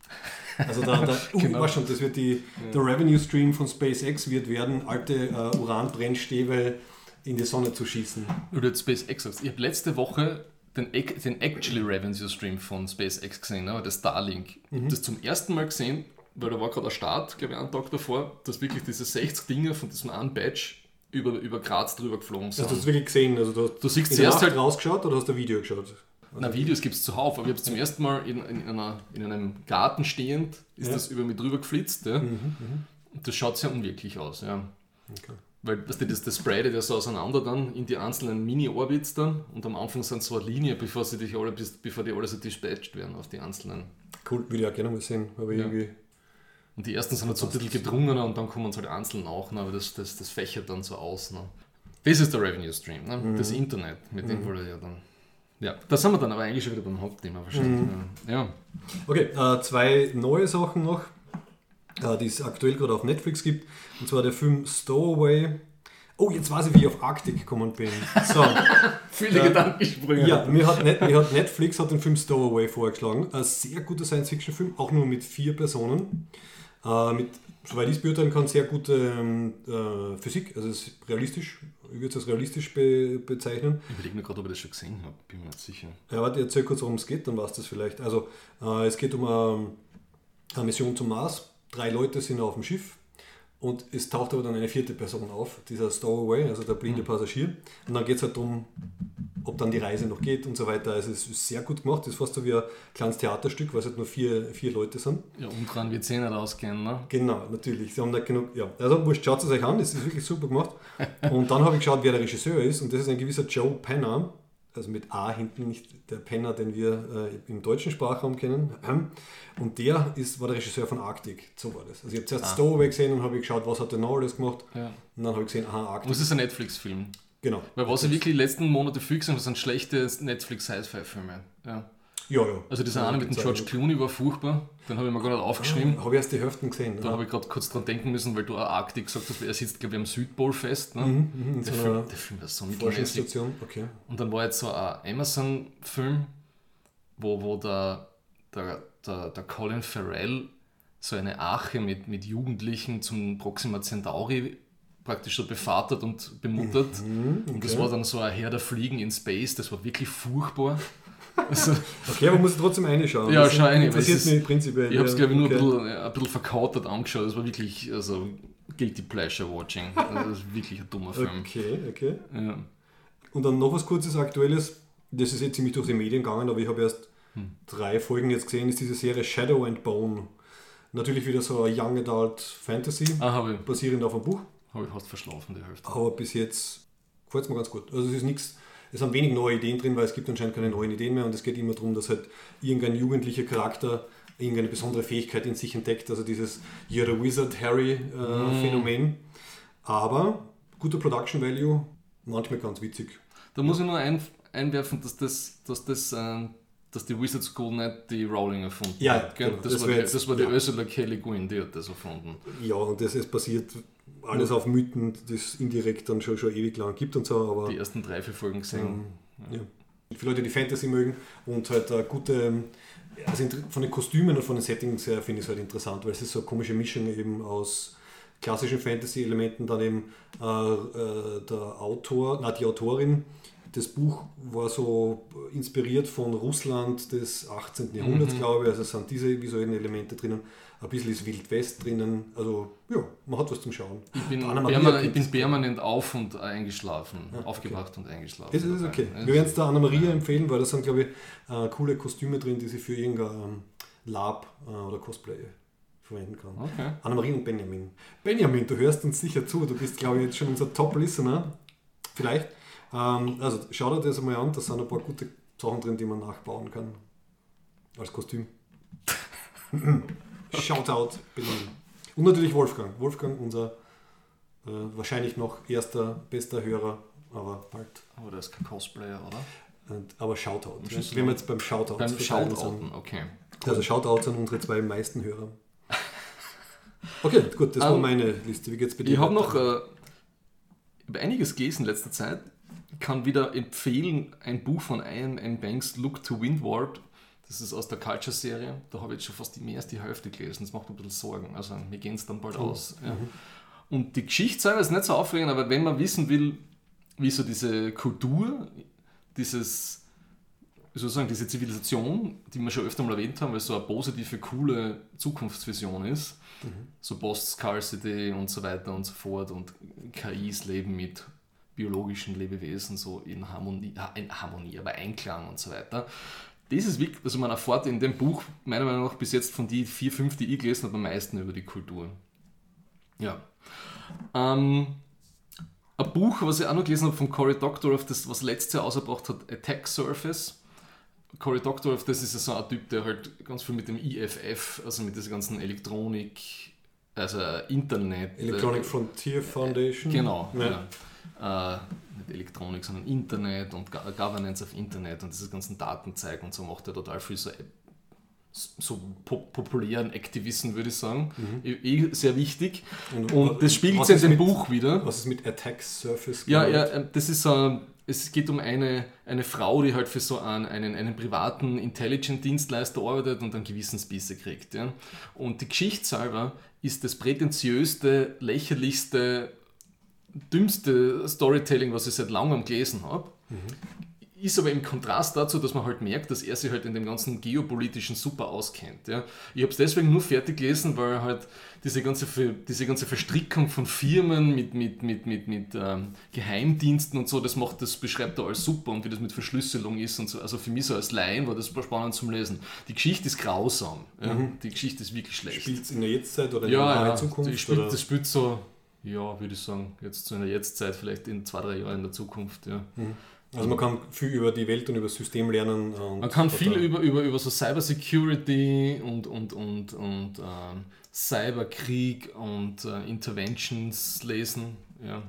Also da, da uh, Genau. genau. schon, das wird die, der Revenue Stream von SpaceX wird werden, alte äh, Uranbrennstäbe in die Sonne zu schießen. Oder SpaceX. Ich habe letzte Woche den, den Actually Revenue Stream von SpaceX gesehen, ne, das Starlink. Ich habe das zum ersten Mal gesehen, weil da war gerade der Start, glaube ich, einen Tag davor, dass wirklich diese 60 Dinger von diesem einen Badge über, über Graz drüber geflogen sind. Also du hast wirklich gesehen, also du, hast Du siehst in zuerst halt- rausgeschaut oder hast du ein Video geschaut? Na, Videos gibt es zuhauf, aber ich habe es zum ersten Mal in, in, einer, in einem Garten stehend, ist Ja. das über mich drüber geflitzt. Ja. Und das schaut sehr unwirklich aus. Ja. Okay. Weil weißt du, das, das sprayt ja so auseinander dann in die einzelnen Mini-Orbits dann und am Anfang sind so eine Linie, bevor, sie dich alle, bevor die alle so dispatched werden auf die einzelnen. Cool, würde ich auch gerne mal sehen, aber Ja. irgendwie... Und die ersten sind halt so ein bisschen gedrungener und dann kommen sie halt einzeln nach, ne, aber das, das, das fächert dann so aus. Ne. Das ist der Revenue Stream, ne? das Internet, mit dem wollen wir ja dann. Ja, da sind wir dann aber eigentlich schon wieder beim Hauptthema wahrscheinlich. Ja. Okay, äh, zwei neue Sachen noch, äh, die es aktuell gerade auf Netflix gibt. Und zwar der Film Stowaway. Oh, jetzt weiß ich, wie ich auf Arktik gekommen bin. So, Viele Ja. Gedankensprünge. ja, mir hat, Net, mir hat Netflix hat den Film Stowaway vorgeschlagen. Ein sehr guter Science-Fiction-Film, auch nur mit vier Personen. Äh, mit, soweit ich es beurteilen kann, sehr gute äh, Physik. Also es ist realistisch. Ich würde es als realistisch be bezeichnen. Ich überlege mir gerade, ob ich das schon gesehen habe, bin mir nicht sicher. Ja, warte, ich erzähl kurz, worum es geht, dann weißt du das vielleicht. Also, äh, es geht um eine, eine Mission zum Mars. Drei Leute sind auf dem Schiff und es taucht aber dann eine vierte Person auf, dieser Stowaway, also der blinde Passagier. Und dann geht es halt darum, ob dann die Reise noch geht und so weiter. Also, es ist sehr gut gemacht. Es ist fast so wie ein kleines Theaterstück, weil es halt nur vier, vier Leute sind. Ja, umdrehen wird es eh nicht ausgehen, ne? Genau, natürlich. Sie haben nicht genug. Ja, also wurscht, schaut es euch an, das ist wirklich super gemacht. Und dann habe ich geschaut, wer der Regisseur ist, und das ist ein gewisser Joe Penner, also mit A hinten, nicht der Penner, den wir äh, im deutschen Sprachraum kennen. Und der ist, war der Regisseur von Arctic. So war das. Also ich habe zuerst Stowaway gesehen und habe geschaut, was hat der noch alles gemacht. Ja. Und dann habe ich gesehen, aha, Arctic. es ist ein Netflix-Film. Genau. Weil was ich wirklich die letzten Monate viel gesehen habe, sind schlechte Netflix-Sci-Fi-Filme. Ja. Ja, ja. Also dieser Ja, eine mit dem George. Clooney war furchtbar. Den habe ich mir gar nicht aufgeschrieben. Habe ich erst die Hälften gesehen. Da Ja. habe ich gerade kurz dran denken müssen, weil du auch Arktik gesagt hast, er sitzt, glaube ich, am Südpol fest. Ne? Mhm, in der, so Film, der Film war so mittelmäßig. Okay. Und dann war jetzt so ein Amazon-Film, wo, wo der, der, der, der Colin Farrell so eine Arche mit, mit Jugendlichen zum Proxima Centauri praktisch so bevatert und bemuttert. Und das okay. war dann so ein Herr der Fliegen in Space, das war wirklich furchtbar. Also, Okay, aber muss ich trotzdem reinschauen. Ja, schau rein, Interessiert es ist- mich prinzipiell. ich habe es, glaube ich, nur Okay. ein, bisschen, äh, ein bisschen verkautert angeschaut. Das war wirklich also, Guilty Pleasure Watching. Also, das ist wirklich ein dummer Film. Okay, okay. Ja. Und dann noch was kurzes Aktuelles. Das ist jetzt ziemlich durch die Medien gegangen, aber ich habe erst Hm. drei Folgen jetzt gesehen. Ist diese Serie Shadow and Bone. Natürlich wieder so eine Young Adult Fantasy, Ah, basierend auf einem Buch. Hab ich fast verschlafen, die Hälfte. Aber bis jetzt gefällt es mir ganz gut. Also es ist nichts, es haben wenig neue Ideen drin, weil es gibt anscheinend keine neuen Ideen mehr und es geht immer darum, dass halt irgendein jugendlicher Charakter irgendeine besondere Fähigkeit in sich entdeckt. Also dieses You're the Wizard Harry äh, Mhm. Phänomen. Aber guter Production Value, manchmal ganz witzig. Da muss ich nur ein, einwerfen, dass das, dass das äh, dass die Wizard School nicht die Rowling erfunden Ja, hat. genau. Das, Das war jetzt- das war die ja. Ursula Kelly Guin, die hat das erfunden. Ja, und das ist basiert alles auf Mythen, die es indirekt dann schon, schon ewig lang gibt und so, aber Die ersten drei, vier Folgen gesehen. ja. Für Leute, die Fantasy mögen und halt eine gute, also von den Kostümen und von den Settings her finde ich es halt interessant, weil es ist so eine komische Mischung eben aus klassischen Fantasy-Elementen, dann eben äh, äh, der Autor, na die Autorin, das Buch war so inspiriert von Russland des 18. Jahrhunderts, mhm. glaube ich, also sind diese visuellen Elemente drinnen ein bisschen ist Wild West drinnen. Also ja, man hat was zum Schauen. Ich bin, permanent, ich bin permanent auf und eingeschlafen, ah, aufgewacht und eingeschlafen. Das ist okay. Wir werden es der Anna-Maria empfehlen, weil da sind, glaube ich, äh, coole Kostüme drin, die sie für irgendein ähm, Lab äh, oder Cosplay verwenden kann. Okay. Anna-Maria und Benjamin. Benjamin, du hörst uns sicher zu. Du bist, glaube ich, jetzt schon unser Top-Listener. Vielleicht. Ähm, also schau dir das einmal an. Da sind ein paar gute Sachen drin, die man nachbauen kann. Als Kostüm. Shoutout Berlin. Und natürlich Wolfgang. Wolfgang, unser äh, wahrscheinlich noch erster, bester Hörer, aber bald. Aber der ist kein Cosplayer, oder? Und, aber Shoutout. Ja. Wenn wir jetzt beim Shoutout Beim Shoutouten, okay. Cool. Also Shoutouts an unsere zwei meisten Hörer. Okay, gut, das um, war ähm, meine Liste. Wie geht's bei dir? Ich habe noch äh, einiges gelesen in letzter Zeit. Ich kann wieder empfehlen, ein Buch von Ian M. Banks, Look to Windward. Das ist aus der Culture-Serie. Da habe ich jetzt schon fast mehr als die Hälfte gelesen. Das macht mir ein bisschen Sorgen. Also mir gehen es dann bald oh. aus. Ja. Mhm. Und die Geschichte selber ist nicht so aufregend, aber wenn man wissen will, wie so diese Kultur, dieses, sozusagen diese Zivilisation, die wir schon öfter mal erwähnt haben, weil es so eine positive, coole Zukunftsvision ist, mhm. so Post-Scarcity und so weiter und so fort und KIs leben mit biologischen Lebewesen so in Harmonie, in Harmonie, aber Einklang und so weiter das ist wirklich, also man erfährt in dem Buch, meiner Meinung nach, bis jetzt von die vier, fünf, die ich gelesen habe, am meisten über die Kultur. Ja. Ähm, ein Buch, was ich auch noch gelesen habe von Cory Doctorow, das was letztes Jahr ausgebracht hat, Attack Surface. Cory Doctorow, das ist ja so ein Typ, der halt ganz viel mit dem IFF, also mit dieser ganzen Elektronik, also Internet. Electronic äh, Frontier Foundation. Genau. Ja. Ja. Äh, nicht Elektronik, sondern Internet und Governance of Internet und diese ganzen Datenzeigen und so macht er total viel so, so populären Aktivisten, würde ich sagen. Mhm. Eh sehr wichtig. Und, und das spiegelt sich in dem Buch wieder. Was ist mit Attack Surface? Ja, ja, ähm, das ist so es geht um eine, eine Frau, die halt für so einen, einen, einen privaten Intelligent-Dienstleister arbeitet und dann Gewissensbisse kriegt. Ja. Und die Geschichte selber ist das prätentiöste, lächerlichste dümmste Storytelling, was ich seit langem gelesen habe. Mhm. Ist aber im Kontrast dazu, dass man halt merkt, dass er sich halt in dem ganzen geopolitischen super auskennt. Ja. Ich habe es deswegen nur fertig gelesen, weil halt diese ganze, diese ganze Verstrickung von Firmen mit, mit, mit, mit, mit ähm, Geheimdiensten und so, das macht, das beschreibt er alles super und wie das mit Verschlüsselung ist und so. Also für mich so als Laien war das super spannend zum Lesen. Die Geschichte ist grausam. Ja. Mhm. Die Geschichte ist wirklich schlecht. Spielt es in der Jetztzeit oder in ja, der ja, Zukunft? Spielt, das spielt so ja, würde ich sagen, jetzt zu einer Jetztzeit, vielleicht in zwei, drei Jahren in der Zukunft. Ja. Mhm. Also man kann viel über die Welt und über das System lernen. man kann viel über, über, über so Cyber Security und, und, und, und äh, Cyberkrieg und äh, Interventions lesen. Ja.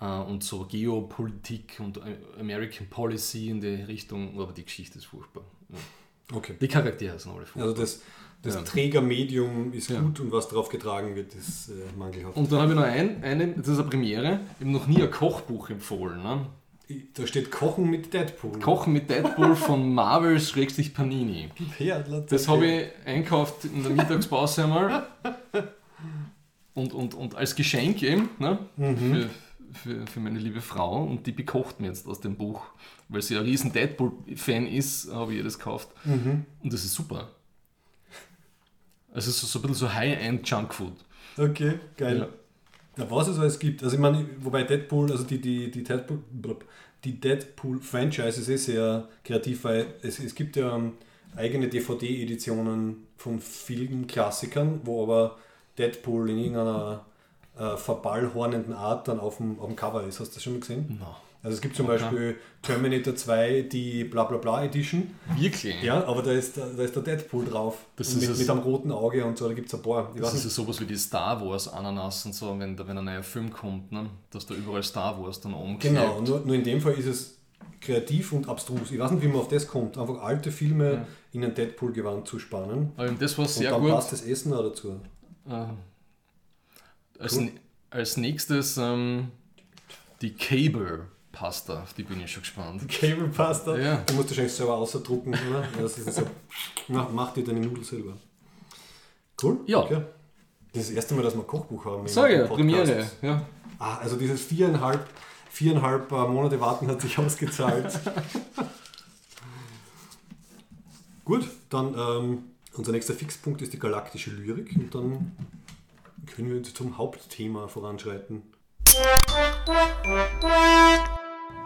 Äh, und so Geopolitik und äh, American Policy in die Richtung, aber die Geschichte ist furchtbar. Ja. Okay. Die Charaktere sind alle furchtbar. Also das, das ja. Trägermedium ist ja. gut und was darauf getragen wird, ist äh, mangelhaft. Und dann habe ich noch ein, eine, das ist eine Premiere, ich habe noch nie ein Kochbuch empfohlen. Ne? Da steht Kochen mit Deadpool. Kochen mit Deadpool von Marvel-Panini. Das habe ich einkauft in der Mittagspause einmal. Und, und, und als Geschenk eben ne? Mhm. für, für, für meine liebe Frau. Und die bekocht mir jetzt aus dem Buch. Weil sie ein riesen Deadpool-Fan ist, habe ich ihr das gekauft. Mhm. Und das ist super. Also so, so ein bisschen so High-End Junkfood. Okay, geil. Ja. Ja, was es alles gibt. Also ich meine, wobei Deadpool, also die, die, die Deadpool, die Deadpool-Franchise ist eh sehr kreativ, weil es, es gibt ja ähm, eigene DVD-Editionen von vielen Klassikern, wo aber Deadpool in irgendeiner äh, verballhornenden Art dann auf dem, auf dem Cover ist. Hast du das schon mal gesehen? No. Also es gibt zum okay. Beispiel Terminator 2, die Blablabla Edition. Wirklich? Ja, aber da ist, da ist der Deadpool drauf. Das ist mit, mit einem roten Auge und so, da gibt es ein paar. Ich das ist ja sowas wie die Star Wars Ananas und so, wenn, wenn ein neuer Film kommt, ne? dass da überall Star Wars dann umklebt. Genau, nur, nur in dem Fall ist es kreativ und abstrus. Ich weiß nicht, wie man auf das kommt. Einfach alte Filme ja. in ein Deadpool-Gewand zu spannen. Aber das war sehr und dann gut. passt das Essen auch dazu. Äh, als, cool. als nächstes ähm, die Cable Pasta, auf die bin ich schon gespannt. Cable Pasta? Ja. Du musst wahrscheinlich selber ausdrucken, oder? Ja, Das ist so. Na, mach dir deine Nudeln selber. Cool. Ja. Okay. Das ist das erste Mal, dass wir ein Kochbuch haben. Sag ja. Premiere. Ja. Ah, also dieses viereinhalb, viereinhalb äh, Monate warten hat sich ausgezahlt. Gut, dann ähm, unser nächster Fixpunkt ist die galaktische Lyrik und dann können wir zum Hauptthema voranschreiten.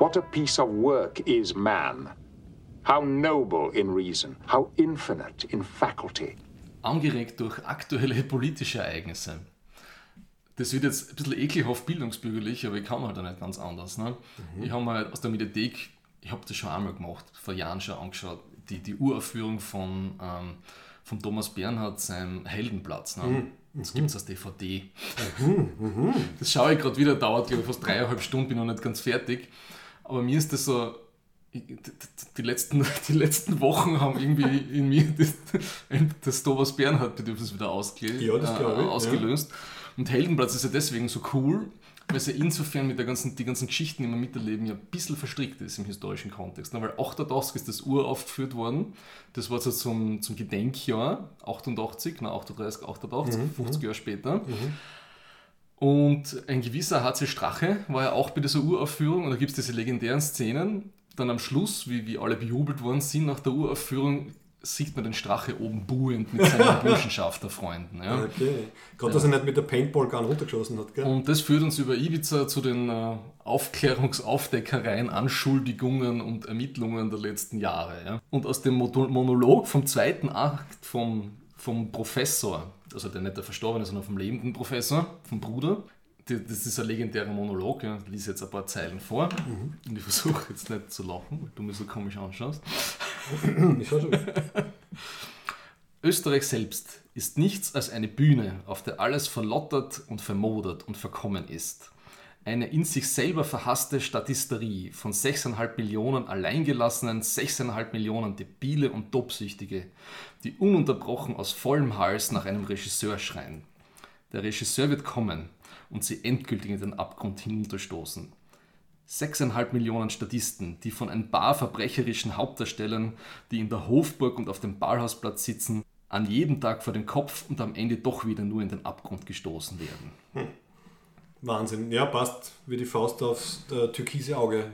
What a piece of work is man! How noble in reason, how infinite in faculty. Angeregt durch aktuelle politische Ereignisse. Das wird jetzt ein bisschen ekelhaft bildungsbürgerlich, aber ich kann halt auch nicht ganz anders. Ne? Ich habe mal aus der Mediathek, ich habe das schon einmal gemacht, vor Jahren schon angeschaut, die, die Uraufführung von, ähm, von Thomas Bernhard, seinem Heldenplatz. Ne? Das gibt es als DVD. Das schaue ich gerade wieder, dauert glaube ich fast dreieinhalb Stunden, bin noch nicht ganz fertig. Aber mir ist das so, die- letzten, die letzten Wochen haben irgendwie in mir das, das Thomas Bernhard-Bedürfnis wieder ausge, Ja, das glaube ich, äh, ja. ausgelöst. Und Heldenplatz ist ja deswegen so cool, weil es ja insofern mit der ganzen, die ganzen Geschichten, die wir miterleben, ja ein bisschen verstrickt ist im historischen Kontext. Weil 88 ist das uraufgeführt worden. Das war so zum, zum Gedenkjahr, 88, na 38, 88, 50 Jahre später. Und ein gewisser HC Strache war ja auch bei dieser Uraufführung und da gibt es diese legendären Szenen. Dann am Schluss, wie, wie alle bejubelt worden sind nach der Uraufführung, sieht man den Strache oben buhend mit seinen Burschenschafterfreunden. Ja. Okay. Gerade, dass er nicht mit der Paintball-Gun runtergeschossen hat, gell? Und das führt uns über Ibiza zu den äh, Aufklärungsaufdeckereien, Anschuldigungen und Ermittlungen der letzten Jahre. Ja. Und aus dem Monolog vom zweiten Akt vom, vom Professor, also der nicht der Verstorbene, sondern vom lebenden Professor, vom Bruder, die, das ist ein legendärer Monolog, ja. ich lese jetzt ein paar Zeilen vor und ich versuche jetzt nicht zu lachen, weil du mich so komisch anschaust. Ich schau schon. Österreich selbst ist nichts als eine Bühne, auf der alles verlottert und vermodert und verkommen ist. Eine in sich selber verhasste Statisterie von 6,5 Millionen alleingelassenen, 6,5 Millionen Debile und Topsüchtige, die ununterbrochen aus vollem Hals nach einem Regisseur schreien. Der Regisseur wird kommen und sie endgültig in den Abgrund hinunterstoßen. 6,5 Millionen Statisten, die von ein paar verbrecherischen Hauptdarstellern, die in der Hofburg und auf dem Ballhausplatz sitzen, an jedem Tag vor den Kopf und am Ende doch wieder nur in den Abgrund gestoßen werden. Wahnsinn. Ja, passt wie die Faust aufs äh, türkise Auge.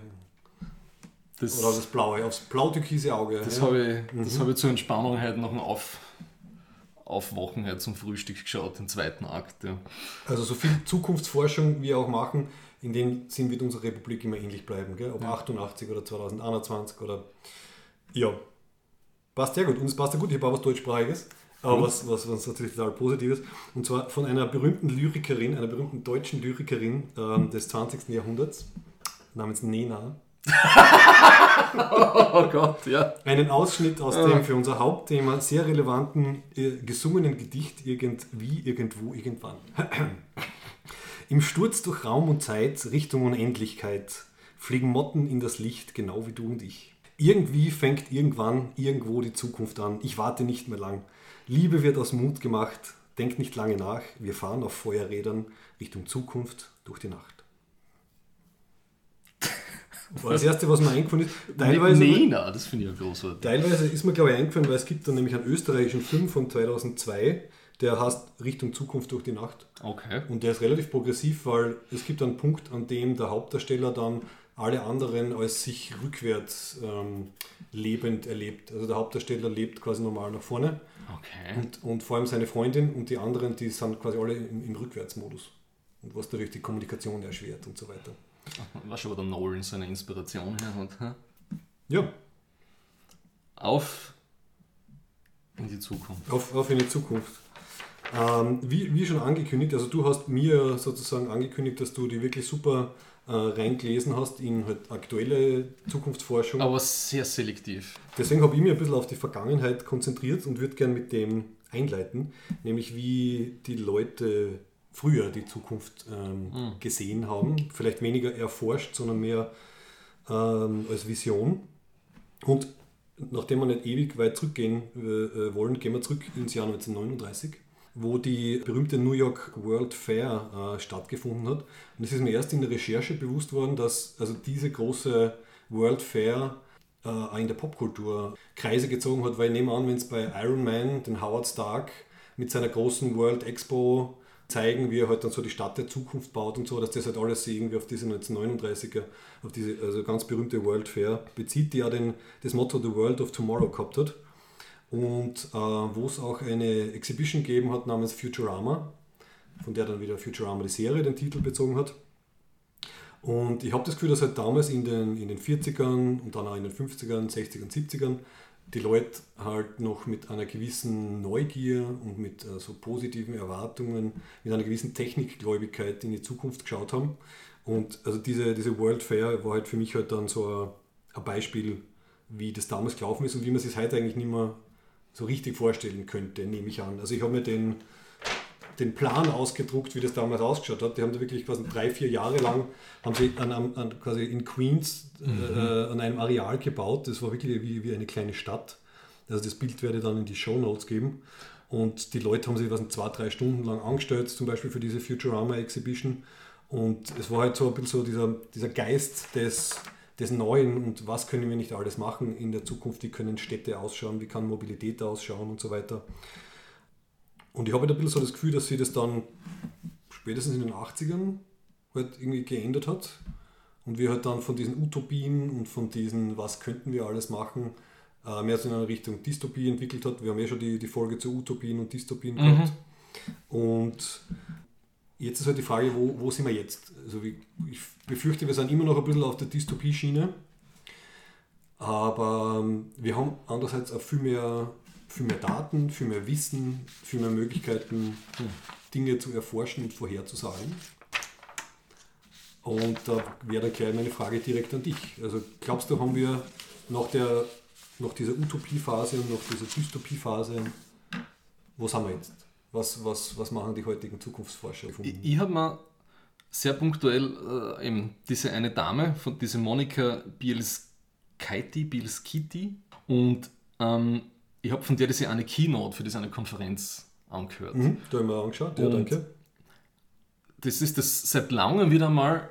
Das, Oder das blaue, aufs blau-türkise Auge. das ja. habe ich, das habe ich zur Entspannung heute noch Auf, Aufwachen heute zum Frühstück geschaut, den zweiten Akt. Ja. Also so viel Zukunftsforschung wir auch machen, in dem Sinn wird unsere Republik immer ähnlich bleiben. Gell? Ob 88 oder 2021 oder... Ja, passt sehr gut. Und es passt ja gut, ich habe auch was Deutschsprachiges, aber was, was, was natürlich total Positives. Und zwar von einer berühmten Lyrikerin, einer berühmten deutschen Lyrikerin ähm, des 20. Jahrhunderts, namens Nena. Oh Gott, ja. Einen Ausschnitt aus dem für unser Hauptthema sehr relevanten äh, gesungenen Gedicht Irgendwie, Irgendwo, Irgendwann. Im Sturz durch Raum und Zeit Richtung Unendlichkeit fliegen Motten in das Licht, genau wie du und ich. Irgendwie fängt irgendwann irgendwo die Zukunft an. Ich warte nicht mehr lang. Liebe wird aus Mut gemacht. Denk nicht lange nach. Wir fahren auf Feuerrädern Richtung Zukunft durch die Nacht. War das erste, was mir eingefallen ist. Teilweise, Nena, das finde ich ja großartig. Teilweise ist mir, glaube ich, eingefallen, weil es gibt dann nämlich einen österreichischen Film von 2002, der heißt Richtung Zukunft durch die Nacht. Okay. Und der ist relativ progressiv, weil es gibt einen Punkt, an dem der Hauptdarsteller dann alle anderen als sich rückwärts ähm, lebend erlebt. Also der Hauptdarsteller lebt quasi normal nach vorne Okay. und, und vor allem seine Freundin und die anderen, die sind quasi alle im, im Rückwärtsmodus. Und was natürlich die Kommunikation erschwert und so weiter. Weißt du, wo der Nolan seine Inspiration her hat? Ja, Auf in die Zukunft. Auf, auf in die Zukunft. Ähm, wie, wie schon angekündigt, also du hast mir sozusagen angekündigt, dass du die wirklich super äh, reingelesen hast in halt aktuelle Zukunftsforschung. Aber sehr selektiv. Deswegen habe ich mich ein bisschen auf die Vergangenheit konzentriert und würde gern mit dem einleiten, nämlich wie die Leute früher die Zukunft ähm, gesehen haben. Vielleicht weniger erforscht, sondern mehr ähm, als Vision. Und nachdem wir nicht ewig weit zurückgehen äh, äh, wollen, gehen wir zurück ins Jahr 1939. wo die berühmte New York World Fair äh, stattgefunden hat. Und es ist mir erst in der Recherche bewusst worden, dass also diese große World Fair äh, in der Popkultur Kreise gezogen hat, weil ich nehme an, wenn es bei Iron Man den Howard Stark mit seiner großen World Expo zeigen, wie er halt dann so die Stadt der Zukunft baut und so, dass das halt alles irgendwie auf diese 1939er, auf diese also ganz berühmte World Fair bezieht, die ja den, das Motto The World of Tomorrow gehabt hat. Und äh, wo es auch eine Exhibition gegeben hat namens Futurama, von der dann wieder Futurama die Serie den Titel bezogen hat. Und ich habe das Gefühl, dass halt damals in den, in den 40ern und dann auch in den 50ern, 60ern, 70ern die Leute halt noch mit einer gewissen Neugier und mit äh, so positiven Erwartungen, mit einer gewissen Technikgläubigkeit in die Zukunft geschaut haben. Und also diese, diese World Fair war halt für mich halt dann so ein, ein Beispiel, wie das damals gelaufen ist und wie man sich heute eigentlich nicht mehr so richtig vorstellen könnte, nehme ich an. Also ich habe mir den, den Plan ausgedruckt, wie das damals ausgeschaut hat. Die haben da wirklich quasi drei, vier Jahre lang haben sie an, an, quasi in Queens äh, mhm. äh, an einem Areal gebaut. Das war wirklich wie, wie eine kleine Stadt. Also das Bild werde ich dann in die Show Notes geben. Und die Leute haben sich was zwei, drei Stunden lang angestellt, zum Beispiel für diese Futurama Exhibition. Und es war halt so ein bisschen so dieser, dieser Geist des, des Neuen und was können wir nicht alles machen in der Zukunft, wie können Städte ausschauen, wie kann Mobilität ausschauen und so weiter. Und ich habe halt ein bisschen so das Gefühl, dass sie das dann spätestens in den 80ern halt irgendwie geändert hat. Und wir halt dann von diesen Utopien und von diesen, was könnten wir alles machen, äh, mehr so in eine Richtung Dystopie entwickelt hat. Wir haben ja schon die, die Folge zu Utopien und Dystopien mhm. gehabt. Und jetzt ist halt die Frage, wo, wo sind wir jetzt? Also ich befürchte, wir sind immer noch ein bisschen auf der Dystopie-Schiene. Aber ähm, wir haben andererseits auch viel mehr viel mehr Daten, viel mehr Wissen, viel mehr Möglichkeiten, Dinge zu erforschen und vorherzusagen. Und da wäre dann gleich meine Frage direkt an dich. Also glaubst du, haben wir nach, der, nach dieser Utopiephase und nach dieser Dystopiephase, wo sind wir jetzt? Was, was, was machen die heutigen Zukunftsforscher? Ich, ich habe mir sehr punktuell äh, eben diese eine Dame, von diese Monika Bielskiti, Bielskiti und ähm, ich habe von der diese eine Keynote für diese eine Konferenz angehört. Mhm, da haben wir angeschaut, ja, Und danke. Das ist das seit langem wieder mal.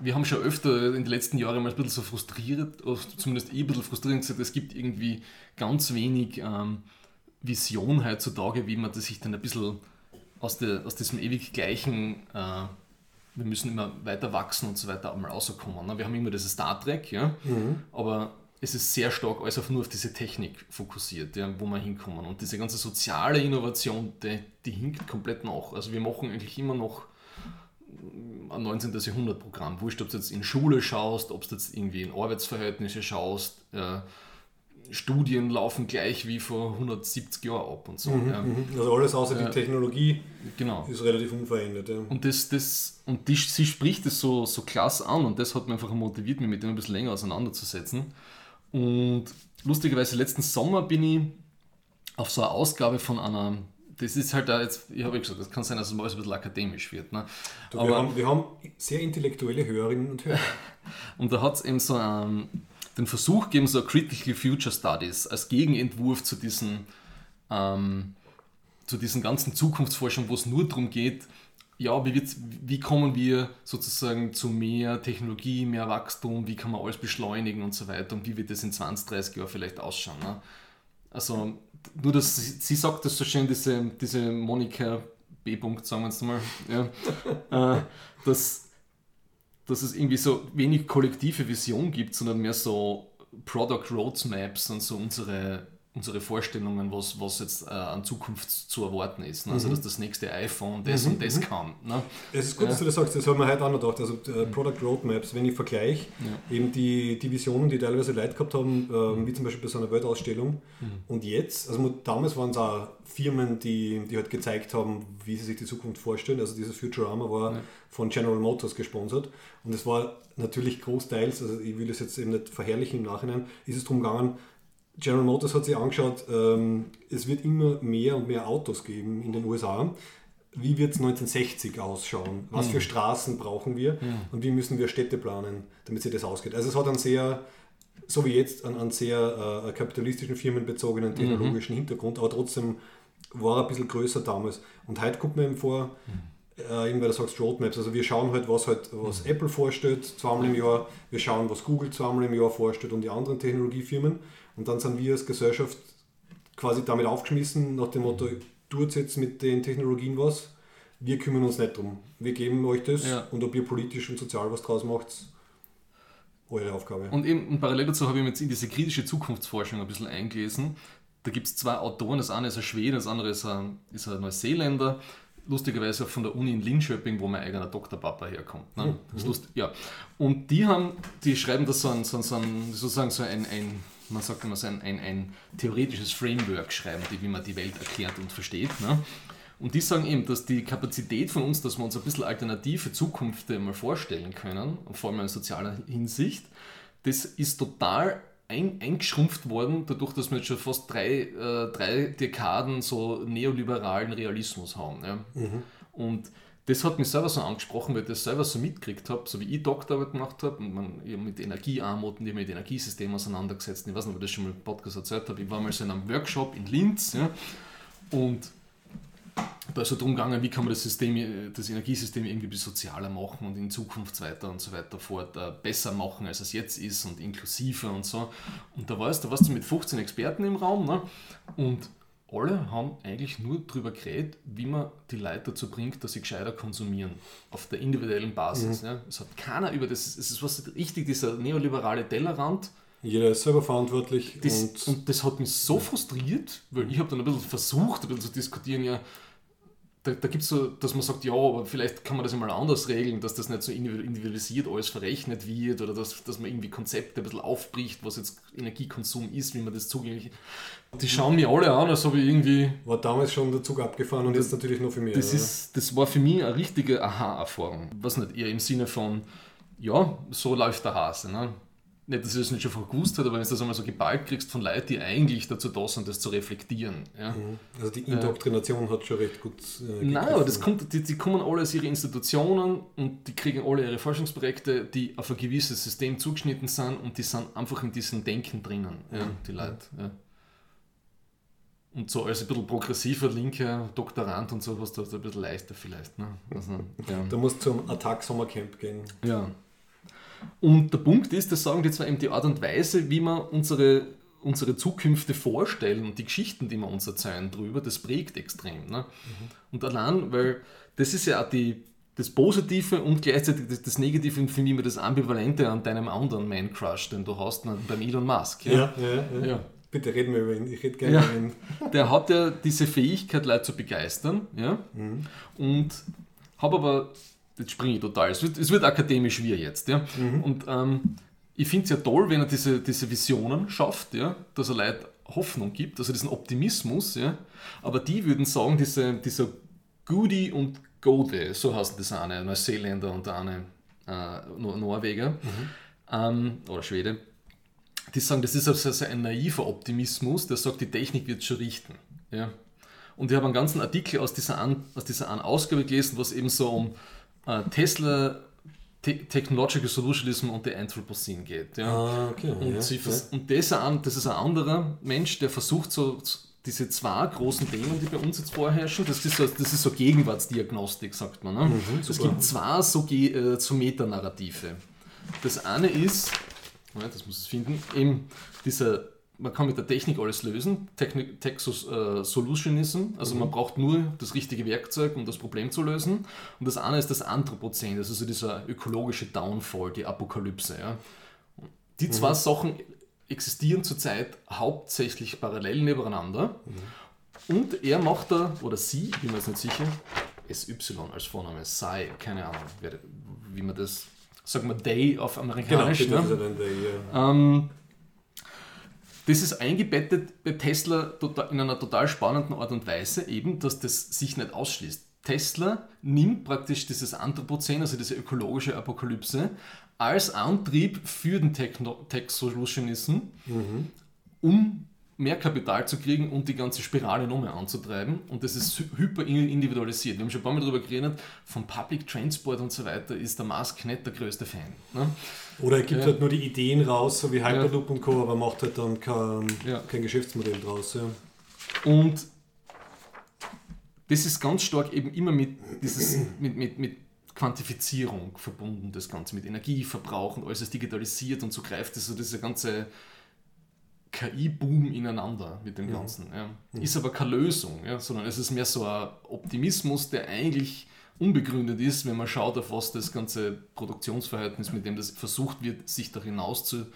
Wir haben schon öfter in den letzten Jahren mal ein bisschen so frustriert, zumindest ich ein bisschen frustrierend gesagt, es gibt irgendwie ganz wenig ähm, Vision heutzutage, wie man das sich dann ein bisschen aus, der, aus diesem ewig gleichen, äh, wir müssen immer weiter wachsen und so weiter, einmal rauskommen. Ne? Wir haben immer dieses Star Trek, ja? Mhm. aber es ist sehr stark alles auf nur auf diese Technik fokussiert, ja, wo wir hinkommen. Und diese ganze soziale Innovation, die, die hinkt komplett nach. Also wir machen eigentlich immer noch ein 19. Jahrhundert-Programm. Wurscht, ob du jetzt in Schule schaust, ob du jetzt irgendwie in Arbeitsverhältnisse schaust. Äh, Studien laufen gleich wie vor 170 Jahren ab und so. Mhm, ja. Mhm. Also alles außer die Technologie genau. ist relativ unverändert. Ja. Und, das, das, und die, sie spricht das so, so klasse an und das hat mich einfach motiviert, mich mit dem ein bisschen länger auseinanderzusetzen. Und lustigerweise letzten Sommer bin ich auf so eine Ausgabe von einer, das ist halt da jetzt, ich habe ja gesagt, das kann sein, dass es mal ein bisschen akademisch wird. Ne? Du, Aber, wir, haben, wir haben sehr intellektuelle Hörerinnen und Hörer. und da hat es eben so einen, den Versuch gegeben, so Critical Future Studies als Gegenentwurf zu diesen, ähm, zu diesen ganzen Zukunftsforschung, wo es nur darum geht, ja, wie, wie kommen wir sozusagen zu mehr Technologie, mehr Wachstum, wie kann man alles beschleunigen und so weiter und wie wird das in 20, 30 Jahren vielleicht ausschauen. Ne? Also nur, dass sie, sie, sagt das so schön, diese, diese Monika B. -Punkt, sagen wir jetzt mal, ja, äh, dass, dass es irgendwie so wenig kollektive Vision gibt, sondern mehr so Product Roadmaps und so unsere unsere Vorstellungen, was, was jetzt äh, an Zukunft zu erwarten ist. Ne? Also, mhm. dass das nächste iPhone das mhm. und das mhm. kann. Ne? Es ist gut, dass du das sagst, das haben wir heute auch noch gedacht. Also, äh, Product Roadmaps, wenn ich vergleiche, ja. eben die, die Visionen, die teilweise Leute gehabt haben, äh, wie zum Beispiel bei so einer Weltausstellung, mhm. und jetzt, also damals waren es auch Firmen, die, die halt gezeigt haben, wie sie sich die Zukunft vorstellen. Also, dieses Futurama war ja. von General Motors gesponsert. Und es war natürlich großteils, also ich will das jetzt eben nicht verherrlichen im Nachhinein, ist es darum gegangen, General Motors hat sich angeschaut, ähm, es wird immer mehr und mehr Autos geben in den USA. Wie wird es 1960 ausschauen? Was mhm. für Straßen brauchen wir? Mhm. Und wie müssen wir Städte planen, damit sich das ausgeht? Also es hat einen sehr, so wie jetzt, einen, einen sehr äh, kapitalistischen, firmenbezogenen, mhm. technologischen mhm. Hintergrund, aber trotzdem war ein bisschen größer damals. Und heute kommt mir eben vor, äh, eben weil du sagst Roadmaps, also wir schauen halt, was halt was Apple vorstellt zweimal im Jahr, wir schauen, was Google zweimal im Jahr vorstellt und die anderen Technologiefirmen. Und dann sind wir als Gesellschaft quasi damit aufgeschmissen, nach dem Motto, du jetzt mit den Technologien was, wir kümmern uns nicht drum. Wir geben euch das Ja. und ob ihr politisch und sozial was draus macht, eure Aufgabe. Und eben und parallel dazu habe ich mich jetzt in diese kritische Zukunftsforschung ein bisschen eingelesen. Da gibt es zwei Autoren, das eine ist ein Schwede, das andere ist ein, ist ein Neuseeländer. Lustigerweise auch von der Uni in Linköping, wo mein eigener Doktorpapa herkommt. Ne? Das lustig, ja. Und die haben, die schreiben da so ein, so ein, so ein sozusagen so ein, ein man sagt immer so ein, ein, ein theoretisches Framework schreiben, die, wie man die Welt erklärt und versteht. Ne? Und die sagen eben, dass die Kapazität von uns, dass wir uns ein bisschen alternative Zukunft mal vorstellen können, vor allem in sozialer Hinsicht, das ist total ein, eingeschrumpft worden, dadurch, dass wir jetzt schon fast drei, äh, drei Dekaden so neoliberalen Realismus haben. Ja? Und das hat mich selber so angesprochen, weil ich das selber so mitgekriegt habe, so wie ich Doktorarbeit gemacht habe und man mit Energiearmut und ich mit Energiesystemen auseinandergesetzt. Ich weiß nicht, ob ich das schon mal im Podcast erzählt habe. Ich war mal so in einem Workshop in Linz ja, und da ist es darum gegangen, wie kann man das, System, das Energiesystem irgendwie sozialer machen und in Zukunft weiter und so weiter fort äh, besser machen, als es jetzt ist und inklusiver und so. Und da warst da warst du mit 15 Experten im Raum ne? und alle haben eigentlich nur darüber geredet, wie man die Leute dazu bringt, dass sie gescheiter konsumieren, auf der individuellen Basis. Ja. Es hat keiner über das, es ist was richtig, dieser neoliberale Tellerrand, Jeder ist selber verantwortlich das, und, und, das hat mich so frustriert, weil ich habe dann ein bisschen versucht, ein bisschen zu diskutieren, ja, da, da gibt es so, dass man sagt, ja, aber vielleicht kann man das einmal anders regeln, dass das nicht so individualisiert alles verrechnet wird oder dass, dass man irgendwie Konzepte ein bisschen aufbricht, was jetzt Energiekonsum ist, wie man das zugänglich. Die schauen mich alle an, als ob ich irgendwie. war damals schon der Zug abgefahren und jetzt natürlich noch viel mehr. Das, oder? ist, das war für mich eine richtige Aha-Erfahrung. Was nicht eher im Sinne von, ja, so läuft der Hase. Ne? Nicht, dass ich das nicht schon gewusst habe, aber wenn du das einmal so geballt kriegst von Leuten, die eigentlich dazu da sind, das zu reflektieren. Ja? Also die Indoktrination hat schon recht gut äh, Nein, das kommt, die, die kommen alle aus ihren Institutionen und die kriegen alle ihre Forschungsprojekte, die auf ein gewisses System zugeschnitten sind und die sind einfach in diesem Denken drinnen, ja, die Leute. Ja. Und so als ein bisschen progressiver linker Doktorand und sowas, da ist ein bisschen leichter vielleicht. Ne? Also, ja. Da musst du zum Attack Sommercamp gehen. Ja. Und der Punkt ist, das sagen die zwar eben die Art und Weise, wie wir unsere, unsere Zukünfte vorstellen und die Geschichten, die wir uns erzählen drüber, das prägt extrem. Ne? Und allein, weil das ist ja auch die, das Positive und gleichzeitig das, das Negative und finde ich mir das Ambivalente an deinem anderen Man-Crush, den du hast, ne, beim Elon Musk. Ja, ja, ja. Ja. Bitte reden wir über ihn. Ich rede gerne Ja. über ihn. Der hat ja diese Fähigkeit, Leute zu begeistern. Ja? Und habe aber, jetzt springe ich total, es wird, es wird akademisch wie jetzt. Ja? Und ähm, ich finde es ja toll, wenn er diese, diese Visionen schafft, ja? dass er Leute Hoffnung gibt, also diesen Optimismus. Ja? Aber die würden sagen, diese, dieser Goody und Gode, so heißt das eine, Neuseeländer und der eine äh, Nor- Norweger ähm, oder Schwede, die sagen, das ist also ein naiver Optimismus, der sagt, die Technik wird schon richten. Ja. Und ich habe einen ganzen Artikel aus dieser, an, aus dieser einen Ausgabe gelesen, was eben so um äh, Tesla, Te Technological Solutionism und die Anthropocene geht. Ja. Ah, okay. Und, ja, sie ja. und das, ein, das ist ein anderer Mensch, der versucht so diese zwei großen Themen, die bei uns jetzt vorherrschen, das ist so, das ist so Gegenwartsdiagnostik, sagt man. Ne? es super. gibt zwei so, äh, so Metanarrative. Das eine ist, das muss ich finden, eben dieser, man kann mit der Technik alles lösen, Technik, Tech äh, Solutionism, also man braucht nur das richtige Werkzeug, um das Problem zu lösen. Und das andere ist das Anthropozän, das ist also dieser ökologische Downfall, die Apokalypse. Ja. Die zwei Sachen existieren zurzeit hauptsächlich parallel nebeneinander. Und er macht da, oder sie, ich bin mir jetzt nicht sicher, SY als Vorname, Sai, keine Ahnung, wie man das, sagen wir Day auf Genau, amerikanisch. bitte, ne? Day. Ähm, das ist eingebettet bei Tesla tota- in einer total spannenden Art und Weise, eben, dass das sich nicht ausschließt. Tesla nimmt praktisch dieses Anthropozän, also diese ökologische Apokalypse, als Antrieb für den Techno- Tech-Solutionism, um mehr Kapital zu kriegen und die ganze Spirale noch mehr anzutreiben. Und das ist hy- hyper individualisiert. Wir haben schon ein paar Mal darüber geredet, vom Public Transport und so weiter ist der Musk nicht der größte Fan. Ne? Oder er gibt Ja. halt nur die Ideen raus, so wie Hyperloop und Co., aber macht halt dann kein, Ja. kein Geschäftsmodell draus. Ja. Und das ist ganz stark eben immer mit, dieses, mit, mit, mit Quantifizierung verbunden, das Ganze mit Energieverbrauch und alles ist digitalisiert und so greift das so diese ganze KI-Boom ineinander mit dem Ganzen. Ja. Ist aber keine Lösung, ja, sondern es ist mehr so ein Optimismus, der eigentlich unbegründet ist, wenn man schaut, auf was das ganze Produktionsverhältnis, mit dem das versucht wird, sich da hinaus zu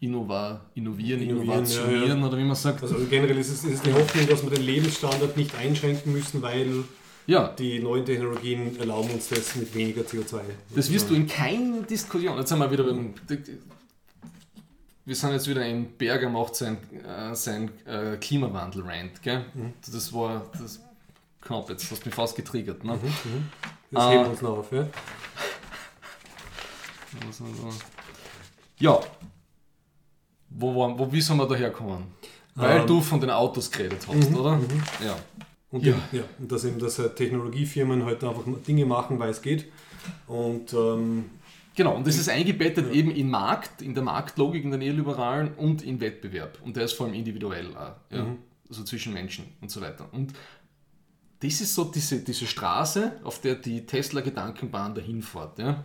innova, innovieren, Innovieren, innovationieren ja, ja. oder wie man sagt. Also generell ist es, ist es die Hoffnung, dass wir den Lebensstandard nicht einschränken müssen, weil ja, die neuen Technologien erlauben uns das mit weniger CO2. Das wirst du in keiner Diskussion. Jetzt sind wir wieder beim. Wir sind jetzt wieder in Berger macht sein, äh, sein äh, Klimawandel-Rant, gell? Das war das knapp, jetzt hast du mich fast getriggert. Ne? Das Ah. heben wir uns noch auf. Ja? Ja. Wo, war, wo, wie sind wir da herkommen? Weil Ähm. du von den Autos geredet hast, oder? Ja. Und, Ja. ja. und dass eben dass halt Technologiefirmen halt einfach Dinge machen, weil es geht. Und ähm, Genau, und das ist eingebettet eben in Markt, in der Marktlogik, in der Neoliberalen und in Wettbewerb. Und der ist vor allem individuell, ja? also zwischen Menschen und so weiter. Und das ist so diese, diese Straße, auf der die Tesla-Gedankenbahn dahin fährt. Ja?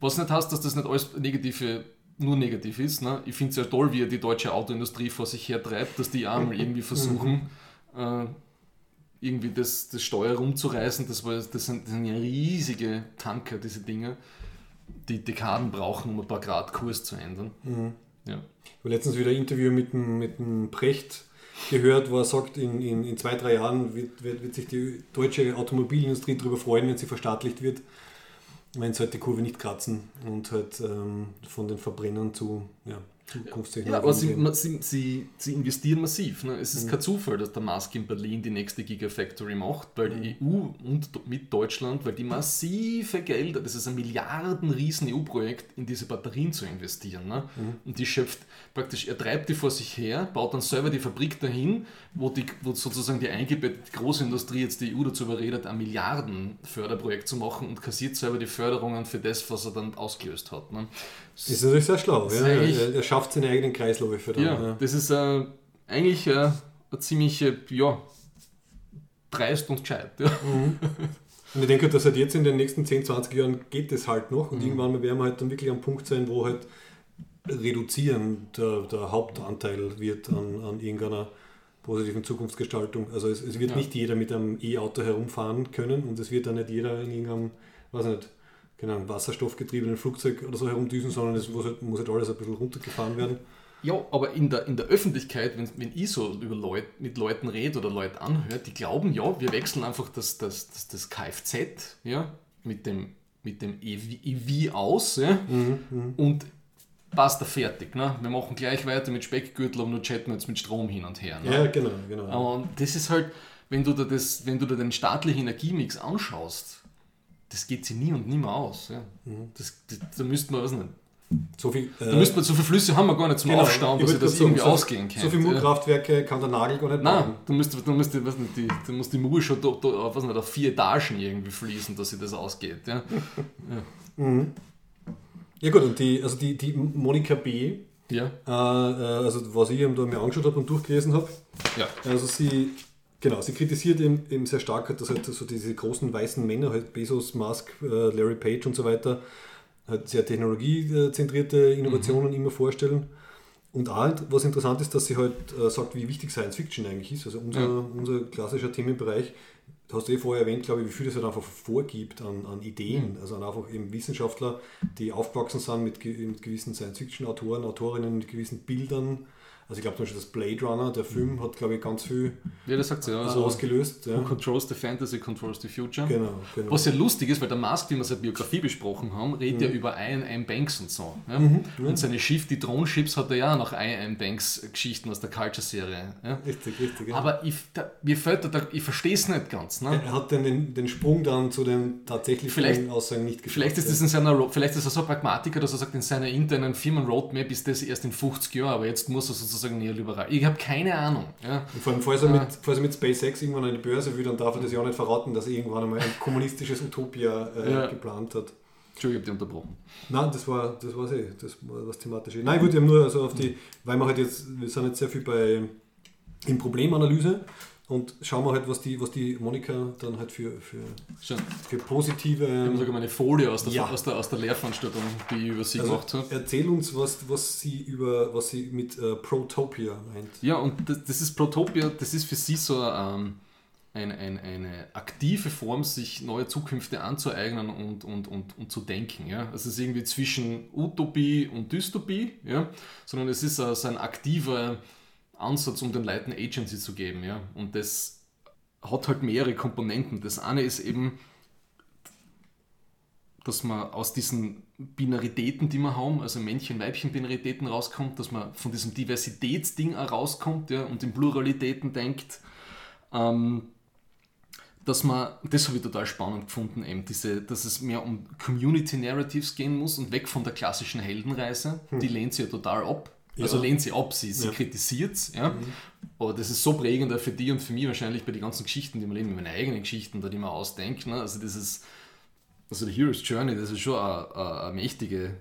Was nicht heißt, dass das nicht alles negative, nur negativ ist. Ne? Ich finde es ja toll, wie die deutsche Autoindustrie vor sich her treibt, dass die auch mal irgendwie versuchen, äh, irgendwie das, das Steuer rumzureißen. Das, war, das, sind, das sind ja riesige Tanker, diese Dinge, die Dekaden brauchen, um ein paar Grad Kurs zu ändern. Ja. Ich habe letztens wieder ein Interview mit dem, mit dem Precht gehört, wo er sagt, in, in, in zwei, drei Jahren wird, wird, wird sich die deutsche Automobilindustrie darüber freuen, wenn sie verstaatlicht wird, wenn sie halt die Kurve nicht kratzen und halt ähm, von den Verbrennern zu ja, Ja, Zukunftstechnologien aber sie, sie, sie, sie investieren massiv. Ne? Es ist kein Zufall, dass der Musk in Berlin die nächste Gigafactory macht, weil die EU und mit Deutschland, weil die massive Gelder, das ist ein Milliarden riesen EU-Projekt, in diese Batterien zu investieren. Ne? Und die schöpft praktisch, er treibt die vor sich her, baut dann selber die Fabrik dahin, wo, die, wo sozusagen die eingebettete Großindustrie jetzt die EU dazu überredet, ein Milliarden-Förderprojekt zu machen und kassiert selber die Förderungen für das, was er dann ausgelöst hat. Ne? Das ist natürlich sehr schlau. Ja. Er, schafft seine eigenen Kreisläufe dann. Ja, Ja. das ist äh, eigentlich äh, eine ziemliche, ja, dreist und gescheit. Ja. Und ich denke, dass halt jetzt in den nächsten 10, 20 Jahren geht es halt noch Mhm. und irgendwann mal werden wir halt dann wirklich am Punkt sein, wo halt reduzieren der, der Hauptanteil wird an, an irgendeiner positiven Zukunftsgestaltung. Also es, es wird Ja. nicht jeder mit einem E-Auto herumfahren können und es wird dann nicht jeder in irgendeinem, weiß nicht, Ahnung, wasserstoffgetriebenen Flugzeug oder so herumdüsen, sondern es muss halt, muss halt alles ein bisschen runtergefahren werden. ja, aber in der, in der Öffentlichkeit, wenn, wenn ich so über Leut, mit Leuten rede oder Leute anhört, die glauben, ja, wir wechseln einfach das, das, das, das Kfz ja, mit dem, mit dem EV, EV aus ja, und passt da fertig. Ne? Wir machen gleich weiter mit Speckgürtel, aber nur chatten jetzt mit Strom hin und her. Ne? Ja, genau, genau. Und das ist halt, wenn du da, das, wenn du da den staatlichen Energiemix anschaust, das geht sich nie und nimmer aus. Ja. Das, das, da müsste man, weiß nicht, So viel, äh, da müsste man so viele Flüsse haben wir gar nicht zum genau, Aufstauen, dass wollte das irgendwie sagen, ausgehen kann. So viele ja. Murkraftwerke kann der Nagel gar nicht Nein, bauen. du musst, du musst, weiß nicht, die, du musst die Mauer schon da, da, weiß nicht, auf vier Etagen irgendwie fließen, dass sich das ausgeht. Ja. Ja gut, und die, also die, die Monika B., Ja. äh, äh, also was ich eben da mir angeschaut habe und durchgelesen habe, ja. also sie, genau, sie kritisiert eben, eben sehr stark, halt, dass halt so diese großen weißen Männer, halt Bezos, Musk, äh, Larry Page und so weiter, halt sehr technologiezentrierte Innovationen immer vorstellen. Und auch, halt, was interessant ist, dass sie halt äh, sagt, wie wichtig Science Fiction eigentlich ist. Also unser, Ja. unser klassischer Themenbereich, du hast eh vorher erwähnt, glaube ich, wie viel das halt einfach vorgibt an, an Ideen. Also an einfach eben Wissenschaftler, die aufgewachsen sind mit, mit gewissen Science Fiction Autoren, Autorinnen, mit gewissen Bildern. Also ich glaube zum Beispiel das Blade Runner, der Film, hat glaube ich ganz viel Ja, das sagt sie. Ja. äh, Also, ausgelöst. Ja. Who controls the fantasy, controls the future. Genau, genau. Was ja lustig ist, weil der Musk, wie wir seine Biografie besprochen haben, redet ja über I.M. Banks und so. Ja? Und seine Schiff, die Drohenships, hat er ja auch nach I.M. Banks Geschichten aus der Culture-Serie. Ja? Richtig, richtig. Ja. Aber ich, da, mir fällt da, ich verstehe es nicht ganz. Ne? er hat dann den, den Sprung dann zu den tatsächlichen Aussagen nicht geschafft. Vielleicht ist, das in seiner, Ro- vielleicht ist er so Pragmatiker, dass er sagt, in seiner internen Firmen-Roadmap ist das erst in 50 Jahren, aber jetzt muss er sozusagen neoliberal. Ich habe keine Ahnung. Ja? Und vor allem, falls er, mit, falls er mit SpaceX irgendwann an die Börse will, dann darf er das ja auch nicht verraten, dass er irgendwann einmal ein kommunistisches Utopia äh, Ja. geplant hat. Entschuldigung, ich habe dich unterbrochen. Nein, das war das war's eh, das war was thematisch. Nein, ich wollte eben nur also auf die, weil wir halt jetzt, wir sind jetzt sehr viel bei in Problemanalyse Und schauen wir halt, was die, was die Monika dann halt für, für, für positive. Ich habe sogar meine Folie aus der, Ja. aus der, aus der Lehrveranstaltung, die ich über sie also, gemacht habe. erzähl uns, was, was sie über was sie mit äh, Protopia meint. Ja, und das, das ist Protopia, das ist für sie so ähm, ein, ein, eine aktive Form, sich neue Zukünfte anzueignen und, und, und, und zu denken. Ja? Also es ist irgendwie zwischen Utopie und Dystopie, ja? sondern es ist also ein aktiver Ansatz, um den Leuten Agency zu geben. Ja? Und das hat halt mehrere Komponenten. Das eine ist eben, dass man aus diesen Binaritäten, die wir haben, also Männchen-Weibchen-Binaritäten rauskommt, dass man von diesem Diversitätsding auch rauskommt ja, und in Pluralitäten denkt. Ähm, dass man, das habe ich total spannend gefunden, eben diese, dass es mehr um Community Narratives gehen muss und weg von der klassischen Heldenreise. Die lehnt sie ja total ab. Also Ja. lehnt sie ab, sie, sie Ja. kritisiert es. Ja. Aber das ist so prägend für die und für mich wahrscheinlich bei den ganzen Geschichten, die man leben, meine eigenen Geschichten, da die man ausdenkt. Ne? Also dieses, also die Hero's Journey, das ist schon eine, eine, eine mächtige,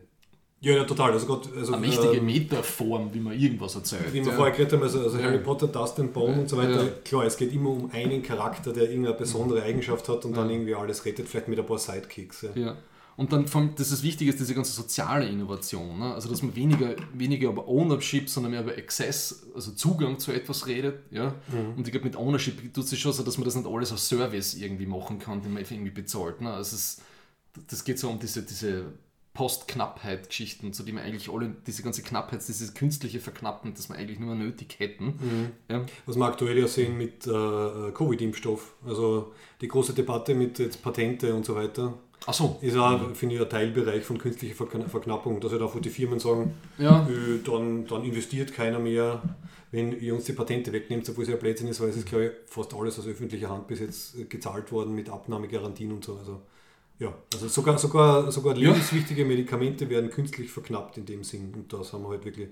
Ja, ja, total. Also, Gott, also eine mächtige ähm, Metaform, wie man irgendwas erzählt. Wie wir ja. vorher geredet haben, also, also Ja. Harry Potter, Dust and Bone und so weiter, Ja. klar, es geht immer um einen Charakter, der irgendeine besondere Eigenschaft hat und dann irgendwie alles rettet, vielleicht mit ein paar Sidekicks. Ja. Und dann, vor allem, das ist wichtig, ist diese ganze soziale Innovation. Ne? Also, dass man weniger, weniger über Ownership, sondern mehr über Access, also Zugang zu etwas redet. Ja? Und ich glaube, mit Ownership tut es sich schon so, dass man das nicht alles als Service irgendwie machen kann, den man irgendwie bezahlt. Ne? Also, es, das geht so um diese, diese Post-Knappheit-Geschichten, zu die man eigentlich alle, diese ganze Knappheit, dieses künstliche Verknappen, das wir eigentlich nur nötig hätten. Ja? Was wir aktuell ja sehen mit äh, äh, Covid-Impfstoff, also die große Debatte mit jetzt Patente und so weiter, Ach so. ist auch, finde ich, ein Teilbereich von künstlicher Verkna- Verknappung, dass halt auch wo die Firmen sagen, Ja. äh, dann, dann investiert keiner mehr, wenn ihr uns die Patente wegnehmt, obwohl es ja Blödsinn ist, weil es ist, glaube ich, fast alles aus öffentlicher Hand bis jetzt äh, gezahlt worden mit Abnahmegarantien und so. Also, ja, also sogar, sogar, sogar Ja. lebenswichtige Medikamente werden künstlich verknappt in dem Sinn. Und das haben wir halt wirklich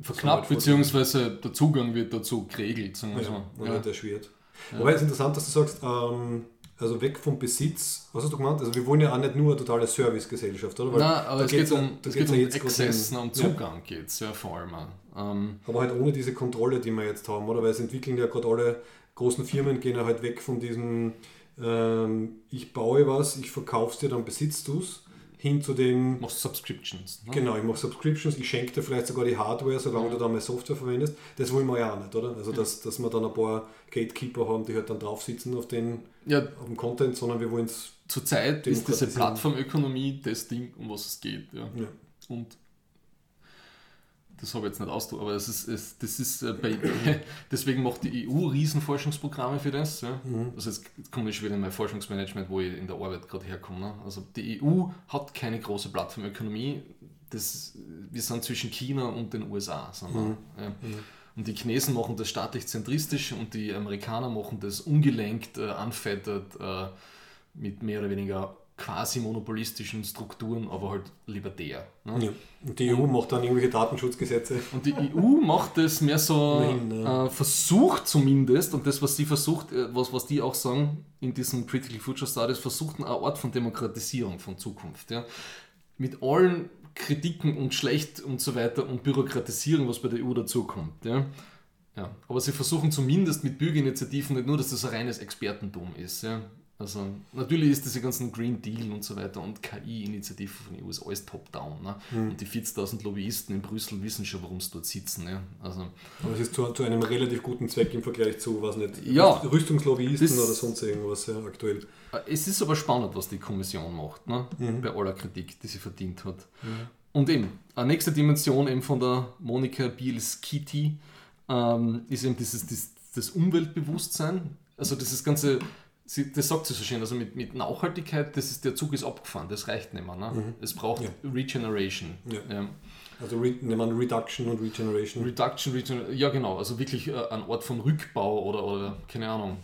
Verknappt, beziehungsweise der Zugang wird dazu geregelt. Sagen wir ja, so. und Ja. erschwert. Wobei es ist interessant, dass du sagst, ähm, also weg vom Besitz, was hast du gemeint? Also wir wollen ja auch nicht nur eine totale Servicegesellschaft, oder? Weil Nein, aber es geht ja- um, da es geht ja um jetzt gerade Access, in- um ja. Zugang geht es ja vor allem. Ähm, Aber halt ohne diese Kontrolle, die wir jetzt haben, oder? Weil es entwickeln ja gerade alle großen Firmen, gehen ja halt weg von diesem, ähm, ich baue was, ich verkaufe es dir, dann besitzt du es, hin zu dem, machst Subscriptions. Ne? genau, ich mache Subscriptions, ich schenke dir vielleicht sogar die Hardware, solange du dann meine Software verwendest. Das wollen wir ja auch nicht, oder? Also, dass, dass wir dann ein paar Gatekeeper haben, die halt dann drauf sitzen auf, den, Ja, auf dem Content, sondern wir wollen es, zurzeit ist diese. Plattformökonomie das Ding, um was es geht. Ja. ja. Und das habe ich jetzt nicht ausdrücken, aber das ist, es, das ist äh, bei, deswegen macht die EU Riesenforschungsprogramme für das. Ja. Also jetzt komme ich wieder in mein Forschungsmanagement, wo ich in der Arbeit gerade herkomme. Ne. Also die EU hat keine große Plattformökonomie. Das, wir sind zwischen China und den USA. Sind wir, ja. Und die Chinesen machen das staatlich zentristisch und die Amerikaner machen das ungelenkt, äh, unfettered, äh, mit mehr oder weniger quasi monopolistischen Strukturen, aber halt libertär. Ne? Ja. Und die EU macht dann irgendwelche Datenschutzgesetze. Und die EU macht das mehr so, Immerhin, ja. äh, versucht zumindest, und das, was sie versucht, äh, was, was die auch sagen in diesen Critical Future Studies, versucht eine Art von Demokratisierung von Zukunft. Ja. Mit allen Kritiken und Schlecht und so weiter und Bürokratisierung, was bei der EU dazukommt. Ja. Ja. Aber sie versuchen zumindest mit Bürgerinitiativen nicht nur, dass das ein reines Expertentum ist. Ja. Also natürlich ist diese ganzen Green Deal und so weiter und KI-Initiativen von der EU ist alles top-down. Ne? Hm. Und die 40.000 Lobbyisten in Brüssel wissen schon, warum sie dort sitzen. Ja? Also, Aber es ist zu, zu einem relativ guten Zweck im Vergleich zu, was nicht, Ja. Rüstungslobbyisten Das- oder sonst irgendwas ja, aktuell. äh, es ist aber spannend, was die Kommission macht, ne? Mhm. bei aller Kritik, die sie verdient hat. Und eben, eine nächste Dimension eben von der Monika Bielskiti ähm, ist eben dieses, das, das Umweltbewusstsein. Also dieses ganze, sie, das sagt sie so schön, also mit, mit Nachhaltigkeit, das ist, der Zug ist abgefahren, das reicht nicht mehr. Ne? Es braucht Ja. Regeneration. Ja. Ja. Also Re wir Reduction und Regeneration. Reduction, Regeneration, ja genau, also wirklich äh, ein Ort von Rückbau oder, oder keine Ahnung,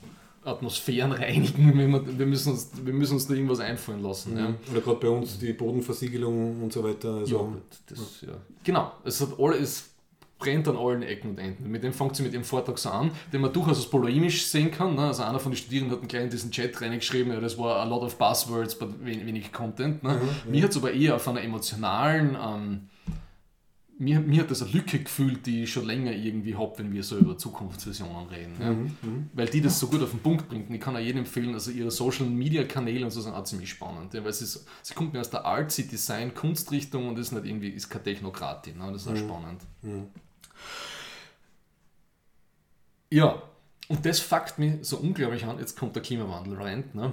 Atmosphären reinigen. Wir, wir, müssen uns, wir müssen uns da irgendwas einfallen lassen. Ja. Oder gerade bei uns die Bodenversiegelung und so weiter. Ja, Also, gut, das, ja. Genau, es, hat alle, es brennt an allen Ecken und Enden. Mit dem fängt sie mit dem Vortrag so an, den man durchaus als polemisch sehen kann. Ne? Also einer von den Studierenden hat gleich in diesen Chat reingeschrieben, ja, das war a lot of buzzwords, but wen- wenig Content. Ne? Mir hat es aber eher auf einer emotionalen, ähm, mir, mir hat das eine Lücke gefühlt, die ich schon länger irgendwie habe, wenn wir so über Zukunftsvisionen reden. Ja. Mhm, Weil die das so gut auf den Punkt bringt. Und ich kann auch jedem empfehlen, also ihre Social Media Kanäle und so sind auch ziemlich spannend. Ja, weil sie, ist, sie kommt mir aus der Artsy Design Kunstrichtung und ist nicht irgendwie, ist keine Technokratin. Ne, das ist auch spannend. Ja, und das fuckt mich so unglaublich an. Jetzt kommt der Klimawandel-Rant. Ne?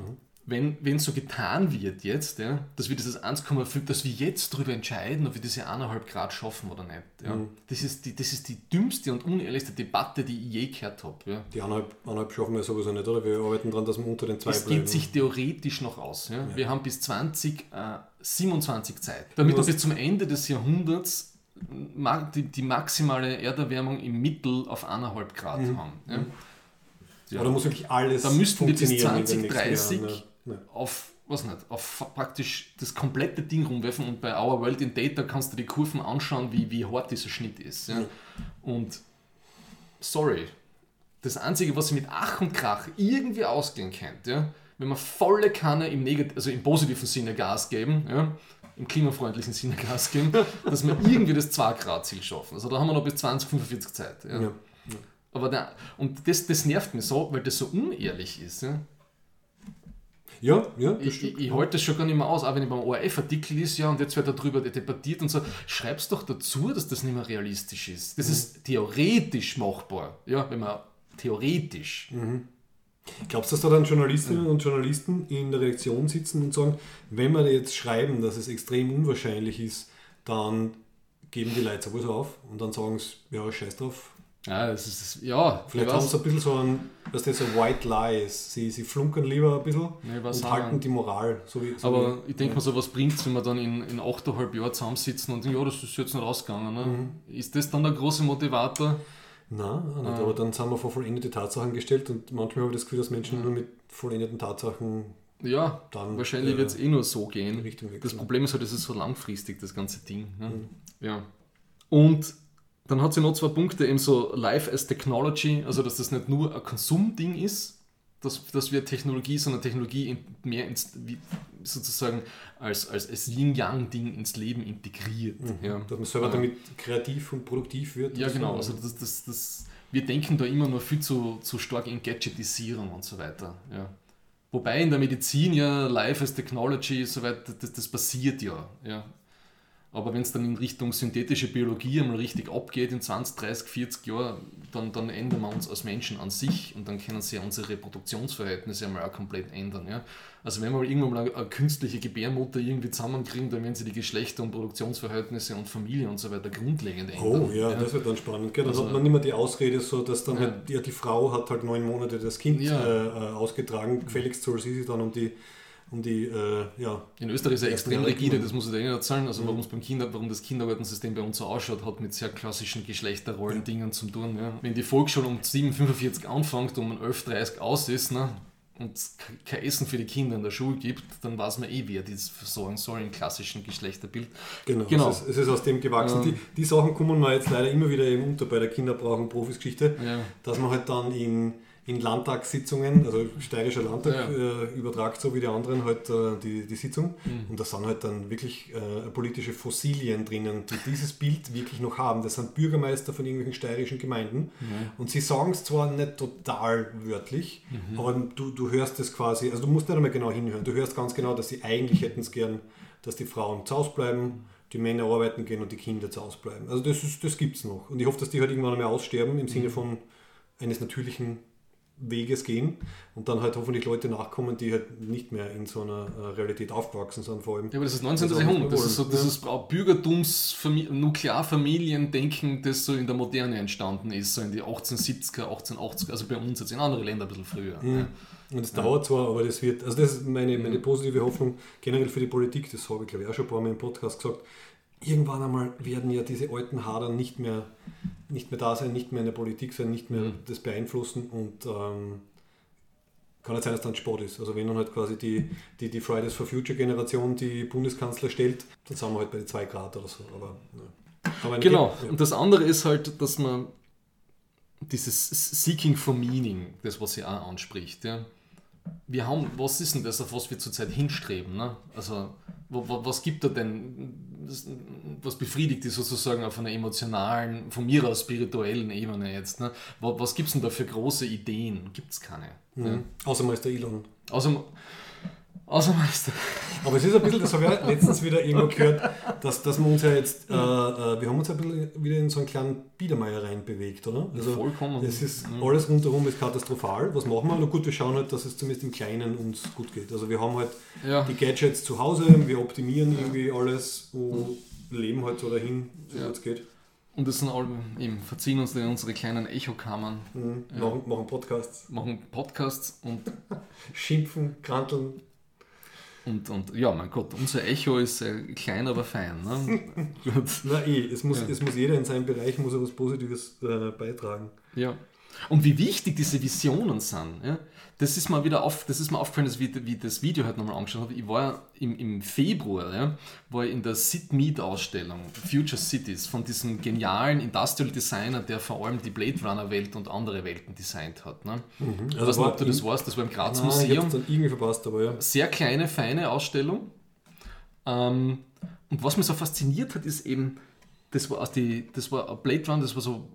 Wenn, wenn so getan wird jetzt, ja, dass wir dieses 1,5, dass wir jetzt darüber entscheiden, ob wir diese 1,5 Grad schaffen oder nicht. Ja? Das, ist die, das ist die dümmste und unehrlichste Debatte, die ich je gehört habe. Ja? Die eineinhalb, eineinhalb schaffen wir sowieso nicht, oder? Wir arbeiten daran, dass wir unter den zwei Es bleiben. geht sich theoretisch noch aus. Ja? Wir haben bis 2027 Zeit, damit wir bis zum Ende des Jahrhunderts die, die maximale Erderwärmung im Mittel auf 1,5 Grad haben. Ja? Ja. Oder muss wirklich alles Da müssten wir bis funktionieren in den nächsten 2030 Jahren, ja. Ja. auf, was nicht, auf praktisch das komplette Ding rumwerfen und bei Our World in Data kannst du die Kurven anschauen, wie, wie hart dieser Schnitt ist. Ja? Und sorry, das Einzige, was ihr mit Ach und Krach irgendwie ausgehen könnt, ja, wenn wir volle Kanne im, Negat also im positiven Sinne Gas geben, ja, im klimafreundlichen Sinne Gas geben, dass wir irgendwie das 2-Grad-Ziel schaffen. Also da haben wir noch bis 2045 Zeit. Ja. Ja. Aber der, und das, das nervt mich so, weil das so unehrlich ist. Ja. Ja, ja, das Ich, ich, ich halte das schon gar nicht mehr aus, auch wenn ich beim ORF-Artikel ist, ja, und jetzt wird darüber debattiert und so. Schreib's doch dazu, dass das nicht mehr realistisch ist. Mhm. Das ist theoretisch machbar, ja, wenn man theoretisch. Mhm. Glaubst du, dass da dann Journalistinnen und Journalisten in der Redaktion sitzen und sagen, wenn wir jetzt schreiben, dass es extrem unwahrscheinlich ist, dann geben die Leute sowieso auf und dann sagen sie, ja, scheiß drauf. Ja, das ist, ja, Vielleicht ich haben sie ein bisschen so ein, dass das so White Lies. Sie, sie flunkern lieber ein bisschen Ja, und auch halten die Moral. So wie, so Aber wie, ich denke mir so, was bringt es, wenn wir dann in, in 8,5 Jahren zusammensitzen und denken, ja, das ist jetzt nicht ausgegangen. Ne? Mhm. Ist das dann der große Motivator? Nein, nicht. Ah. aber dann sind wir vor vollendete Tatsachen gestellt und manchmal habe ich das Gefühl, dass Menschen nur mit vollendeten Tatsachen Ja, Dann, wahrscheinlich äh, wird es eh nur so gehen. Das Problem ist halt, es ist so langfristig, das ganze Ding. Ne? Mhm. Ja. Und dann hat sie noch zwei Punkte, eben so Life as Technology, also dass das nicht nur ein Konsumding ist, dass, dass wir Technologie, sondern Technologie in, mehr ins, wie, sozusagen als, als, als Yin-Yang-Ding ins Leben integriert. Ja. dass man selber Ja. damit kreativ und produktiv wird. Ja, und so. genau. Also das, das, das, wir denken da immer nur viel zu, zu stark in Gadgetisierung und so weiter. Ja. Wobei in der Medizin ja Life as Technology, so weit, das, das passiert ja. ja. Aber wenn es dann in Richtung synthetische Biologie einmal richtig abgeht in 20, 30, 40 Jahren, dann, dann ändern wir uns als Menschen an sich und dann können sich ja unsere Reproduktionsverhältnisse einmal auch komplett ändern. Ja? Also wenn wir irgendwann mal eine, eine künstliche Gebärmutter irgendwie zusammenkriegen, dann werden sie die Geschlechter- und Produktionsverhältnisse und Familie und so weiter grundlegend ändern. Oh ja, das wird dann spannend. Gell? Dann Also- hat man mehr die Ausrede, so dass dann Ja. halt, ja, die Frau hat halt neun Monate das Kind Ja. äh, äh, ausgetragen, gefälligst soll sie sich dann um die, um die äh, ja, In Österreich ist er extrem rigide, Kinder. das muss ich dir eh nicht erzählen. Also warum es beim Kinder, warum das Kindergartensystem bei uns so ausschaut, hat mit sehr klassischen Geschlechterrollen-Dingen zu tun. Ja. Wenn die Volksschule um 7.45 anfängt und um 11.30 aus ist ne, und kein Essen für die Kinder in der Schule gibt, dann weiß man eh, wer das versorgen soll im klassischen Geschlechterbild. Genau, Genau. Es, ist, es ist aus dem gewachsen. Ähm. die, die Sachen kommen mir jetzt leider immer wieder eben unter bei der Kinderbrauchen Profisgeschichte, Ja. dass man halt dann in, in Landtagssitzungen, also steirischer Landtag, Ja. äh, übertragt, so wie die anderen halt äh, die, die Sitzung. Mhm. Und da sind halt dann wirklich äh, politische Fossilien drinnen, die dieses Bild wirklich noch haben. Das sind Bürgermeister von irgendwelchen steirischen Gemeinden. Und sie sagen es zwar nicht total wörtlich, Mhm. aber du, du hörst es quasi, also du musst nicht einmal genau hinhören, du hörst ganz genau, dass sie eigentlich hätten es gern, dass die Frauen zu Hause bleiben, die Männer arbeiten gehen und die Kinder zu Hause bleiben. Also das, ist- das gibt es noch. Und ich hoffe, dass die halt irgendwann einmal aussterben im Mhm. Sinne von eines natürlichen Weges gehen und dann halt hoffentlich Leute nachkommen, die halt nicht mehr in so einer äh, Realität aufgewachsen sind, vor allem. Ja, aber das ist 19. Das ist auch Jahrhundert. Das ist so dieses Bürgertums, Nuklearfamiliendenken, das so in der Moderne entstanden ist, so in die 1870er, 1880er, also bei uns jetzt in anderen Ländern ein bisschen früher. Ja. Und es dauert zwar, aber das wird, also das ist meine, meine positive Hoffnung generell für die Politik, das habe ich glaube ich auch schon ein paar Mal im Podcast gesagt, irgendwann einmal werden ja diese alten Hadern nicht mehr, nicht mehr da sein, nicht mehr in der Politik sein, nicht mehr Mhm. das beeinflussen und ähm, kann nicht sein, dass dann Sport ist. Also wenn dann halt quasi die, die, die Fridays for Future Generation die Bundeskanzler stellt, dann sind wir halt bei den 2 Grad oder so. Aber, ja. aber Genau. Ja. Und das andere ist halt, dass man dieses Seeking for Meaning, das was sie auch anspricht, ja. Wir haben, was ist denn das, auf was wir zurzeit hinstreben? Ne? Also, was gibt er denn, was befriedigt die sozusagen auf einer emotionalen, von mir aus spirituellen Ebene jetzt? Ne? Was gibt es denn da für große Ideen? Gibt es keine. Mhm. Ne? Außer Meister Elon. Außer, außer Meister. Aber es ist ein bisschen, das habe ich letztens wieder irgendwo gehört, dass, dass wir uns ja jetzt, äh, äh, wir haben uns ein bisschen wieder in so einen kleinen Biedermeier rein bewegt, oder? Also Vollkommen. Es ist, mhm. alles rundherum ist katastrophal. Was machen wir? Na gut, wir schauen halt, dass es zumindest im Kleinen uns gut geht. Also wir haben halt ja. die Gadgets zu Hause, wir optimieren ja. irgendwie alles und leben halt so dahin, so ja. es geht. Und das sind alle, eben, verziehen uns in unsere kleinen Echokammern. Mhm. Ja. Machen, machen Podcasts. Machen Podcasts und schimpfen, kranteln. Und, und ja, mein Gott, unser Echo ist äh, klein, aber fein. Ne? Na eh, es muss, ja. es muss jeder in seinem Bereich muss etwas Positives äh, beitragen. Ja. Und wie wichtig diese Visionen sind. Ja? Das ist mir wieder auf, das ist mir aufgefallen, dass ich, wie das Video halt nochmal angeschaut habe. Ich war im, im Februar, ja, war in der Sit Meet Ausstellung Future Cities von diesem genialen Industrial Designer, der vor allem die Blade Runner Welt und andere Welten designt hat. Ne? Mhm. Also ich weiß nicht, ob du das weißt, das war im Graz nein, Museum. Dann irgendwie verpasst, aber ja. Sehr kleine, feine Ausstellung. Ähm, und was mich so fasziniert hat, ist eben, das war, aus die, das war Blade Runner, das war so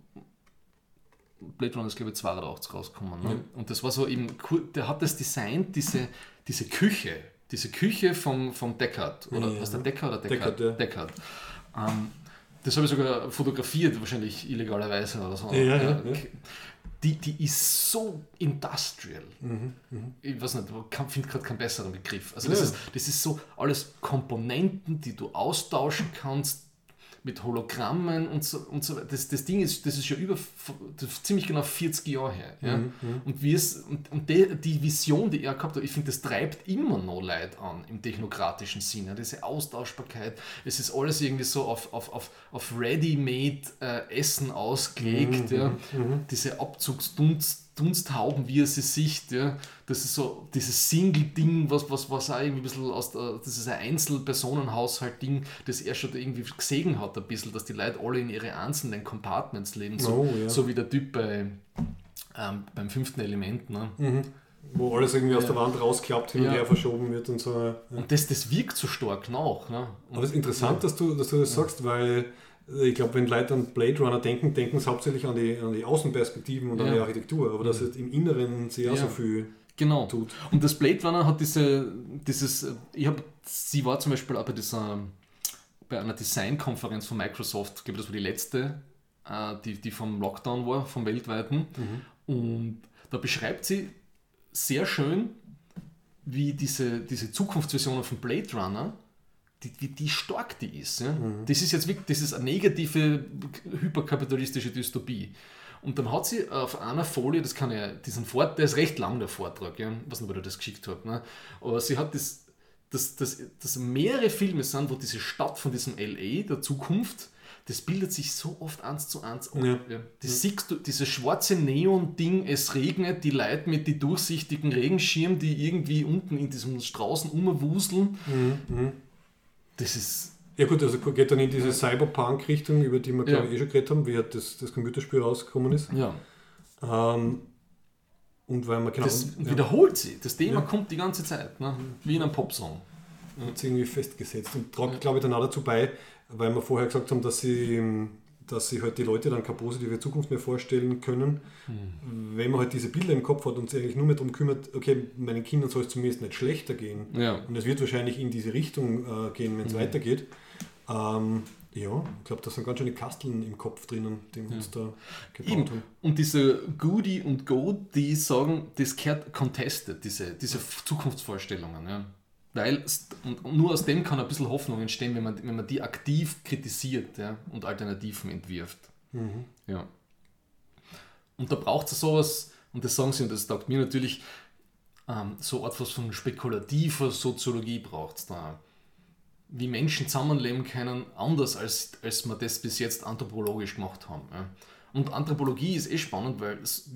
Blade Runner ist glaube ich 82 rausgekommen. Ne? Ja. Und das war so eben, der hat das designt, diese, diese Küche, diese Küche vom, vom Deckard. Oder ja, was der Deckard oder Deckard? Deckard. Ja. Deckard. Ähm, das habe ich sogar fotografiert, wahrscheinlich illegalerweise oder so. Ja, die, die ist so industrial. Mhm, mh. Ich weiß nicht, ich finde gerade keinen besseren Begriff. Also das, ist, das ist so alles Komponenten, die du austauschen kannst, mit Hologrammen und so, und so das, das Ding ist, das ist ja über ziemlich genau 40 Jahre her. Ja? Mhm, mhm, und wie es, und, und die, die, Vision, die er gehabt hat, ich finde, das treibt immer noch Leid an im technokratischen Sinne. Diese Austauschbarkeit, es ist alles irgendwie so auf, auf, auf, auf ready-made äh, Essen ausgelegt. Mhm, ja? Mhm, mhm. Diese Abzugsdunst Dunsthauben, wie er sie sieht. Ja. Das ist so dieses Single-Ding, was, was, was auch irgendwie ein bisschen aus der, das ist ein Einzelpersonenhaushalt-Ding, das er schon irgendwie gesehen hat, ein bisschen, dass die Leute alle in ihre einzelnen Compartments leben, so, oh, ja. so wie der Typ bei, ähm, beim fünften Element. Ne. Mhm. Wo alles irgendwie aus der Wand rausklappt, hin und her verschoben wird und so. Ja. Und das, das wirkt so stark nach. Ne? Aber es ist interessant, dass, du, dass du das sagst, weil ich glaube, wenn Leute an Blade Runner denken, denken sie hauptsächlich an die, an die Außenperspektiven und ja. an die Architektur, aber dass es im Inneren sehr ja. so viel genau. tut. Und das Blade Runner hat diese, dieses, ich habe, sie war zum Beispiel auch bei dieser, bei einer Designkonferenz von Microsoft, ich glaube, das war die letzte, äh, die, die vom Lockdown war, vom weltweiten. Mhm. Und da beschreibt sie sehr schön, wie diese, diese Zukunftsvisionen von Blade Runner die, wie die stark die ist. Ja? Mhm. Das ist jetzt wirklich, das ist eine negative, hyperkapitalistische Dystopie. Und dann hat sie auf einer Folie, das kann ja, diesen Vortrag, der ist recht lang, der Vortrag, ja? ich weiß nicht, ob ihr das geschickt habt, ne? aber sie hat das, dass, dass, dass mehrere Filme sind, wo diese Stadt von diesem LA der Zukunft, das bildet sich so oft eins zu eins ab. Ja. Ja. Das ja. siehst du, dieses schwarze Neon-Ding, es regnet, die Leute mit den durchsichtigen Regenschirmen, die irgendwie unten in diesem Straußen umwuseln. Mhm. mhm. Das ist. Ja gut, also geht dann in diese Cyberpunk-Richtung, über die wir ja. ich eh schon geredet haben, wie halt das, das Computerspiel rausgekommen ist. Ja. Ähm, und weil man genau. Das wiederholt sich. Das Thema ja. kommt die ganze Zeit, ne? wie in einem Popsong. Hat sich irgendwie festgesetzt und tragt, glaube ich, dann auch dazu bei, weil wir vorher gesagt haben, dass sie dass sich halt die Leute dann keine positive Zukunft mehr vorstellen können, mhm. wenn man halt diese Bilder im Kopf hat und sich eigentlich nur mehr darum kümmert, okay, meinen Kindern soll es zumindest nicht schlechter gehen. Ja. Und es wird wahrscheinlich in diese Richtung äh, gehen, wenn es mhm. weitergeht. Ähm, ja, ich glaube, da sind ganz schöne Kasteln im Kopf drinnen, die wir ja. uns da gebaut Eben. haben. Und diese Goody und Go, die sagen, das gehört contested, diese, diese Zukunftsvorstellungen. Ja. Weil nur aus dem kann ein bisschen Hoffnung entstehen, wenn man, wenn man die aktiv kritisiert ja, und Alternativen entwirft. Mhm. Ja. Und da braucht es sowas, und das sagen sie, und das sagt mir natürlich, ähm, so etwas von spekulativer Soziologie braucht es da. Wie Menschen zusammenleben können, anders als, als wir das bis jetzt anthropologisch gemacht haben. Ja. Und Anthropologie ist eh spannend, weil es,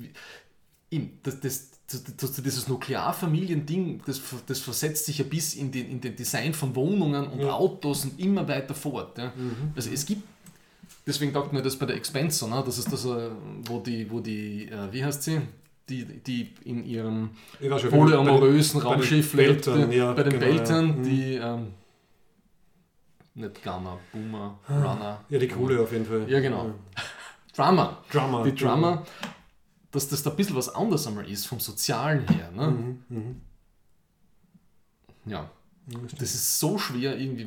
das, das, dieses Nuklearfamiliending, das, das versetzt sich ja bis in den, in den Design von Wohnungen und ja. Autos und immer weiter fort. Ja. Mhm. Also es gibt, deswegen dachte mir das bei der Expenser, ne? das ist das, äh, wo die, wo die äh, wie heißt sie? Die, die in ihrem polyamorösen Raumschiff lebt, ja, bei den genau, Beltern, mhm. die ähm, Nicht Gunner, Boomer, Runner. Ja, die Kohle auf jeden Fall. Ja, genau. Drummer. Drummer. Die Drummer, dass das da ein bisschen was anderes einmal ist, vom Sozialen her. Ne? Mhm, mhm. Ja. Das ist so schwer, irgendwie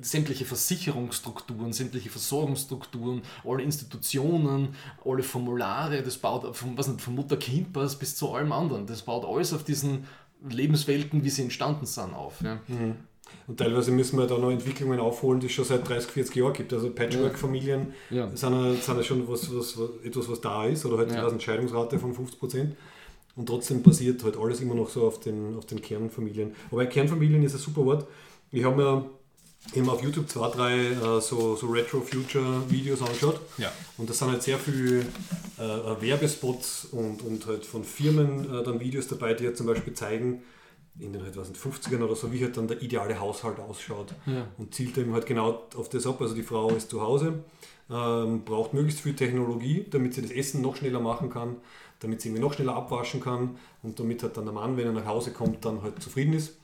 sämtliche Versicherungsstrukturen, sämtliche Versorgungsstrukturen, alle Institutionen, alle Formulare, das baut von, was nicht, von Mutter-Kind-Pass bis zu allem anderen. Das baut alles auf diesen Lebenswelten, wie sie entstanden sind, auf. Ja. Mhm. Und teilweise müssen wir da noch Entwicklungen aufholen, die es schon seit 30, 40 Jahren gibt. Also Patchwork-Familien Ja. sind, ja, sind ja schon was, was, was, etwas, was da ist, oder halt Ja. eine Entscheidungsrate von 50 Prozent. Und trotzdem basiert halt alles immer noch so auf den, auf den Kernfamilien. Aber Kernfamilien ist ein super Wort. Ich habe mir eben auf YouTube zwei, drei äh, so, so Retro-Future-Videos angeschaut. Ja. Und da sind halt sehr viele äh, Werbespots und, und halt von Firmen äh, dann Videos dabei, die halt zum Beispiel zeigen, in den halt, was nicht, 50ern oder so, wie halt dann der ideale Haushalt ausschaut. Ja. Und zielt eben halt genau auf das ab. Also die Frau ist zu Hause, ähm, braucht möglichst viel Technologie, damit sie das Essen noch schneller machen kann, damit sie irgendwie noch schneller abwaschen kann und damit halt dann der Mann, wenn er nach Hause kommt, dann halt zufrieden ist.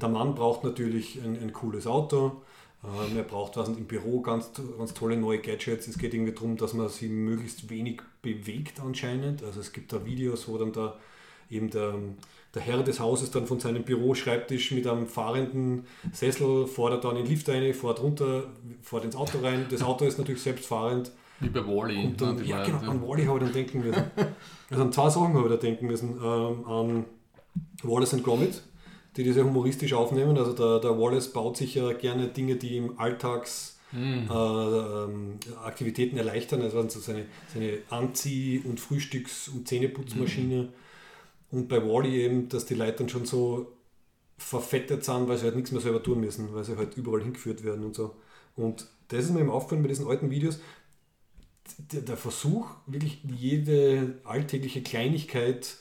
Der Mann braucht natürlich ein, ein cooles Auto. Ähm, er braucht was im Büro ganz, ganz tolle neue Gadgets. Es geht irgendwie darum, dass man sie möglichst wenig bewegt anscheinend. Also es gibt da Videos, wo dann da eben der, der Herr des Hauses dann von seinem Büroschreibtisch mit einem fahrenden Sessel fährt dann in den Lift rein, fährt runter, fährt ins Auto rein. Das Auto ist natürlich selbstfahrend. Wie bei Wally. Und dann, ne, ja, genau, an Wally habe ich dann denken müssen. Also an zwei Sachen habe ich da denken müssen. Ähm, an Wallace and Gromit, die das ja humoristisch aufnehmen. Also der, der Wallace baut sich ja gerne Dinge, die im Alltags Hm. äh, ähm, Aktivitäten erleichtern. Also so seine, seine Anzieh- und Frühstücks- und Zähneputzmaschine. Und bei Wally eben, dass die Leute dann schon so verfettet sind, weil sie halt nichts mehr selber tun müssen, weil sie halt überall hingeführt werden und so. Und das ist mir eben aufgefallen bei diesen alten Videos, der, der Versuch, wirklich jede alltägliche Kleinigkeit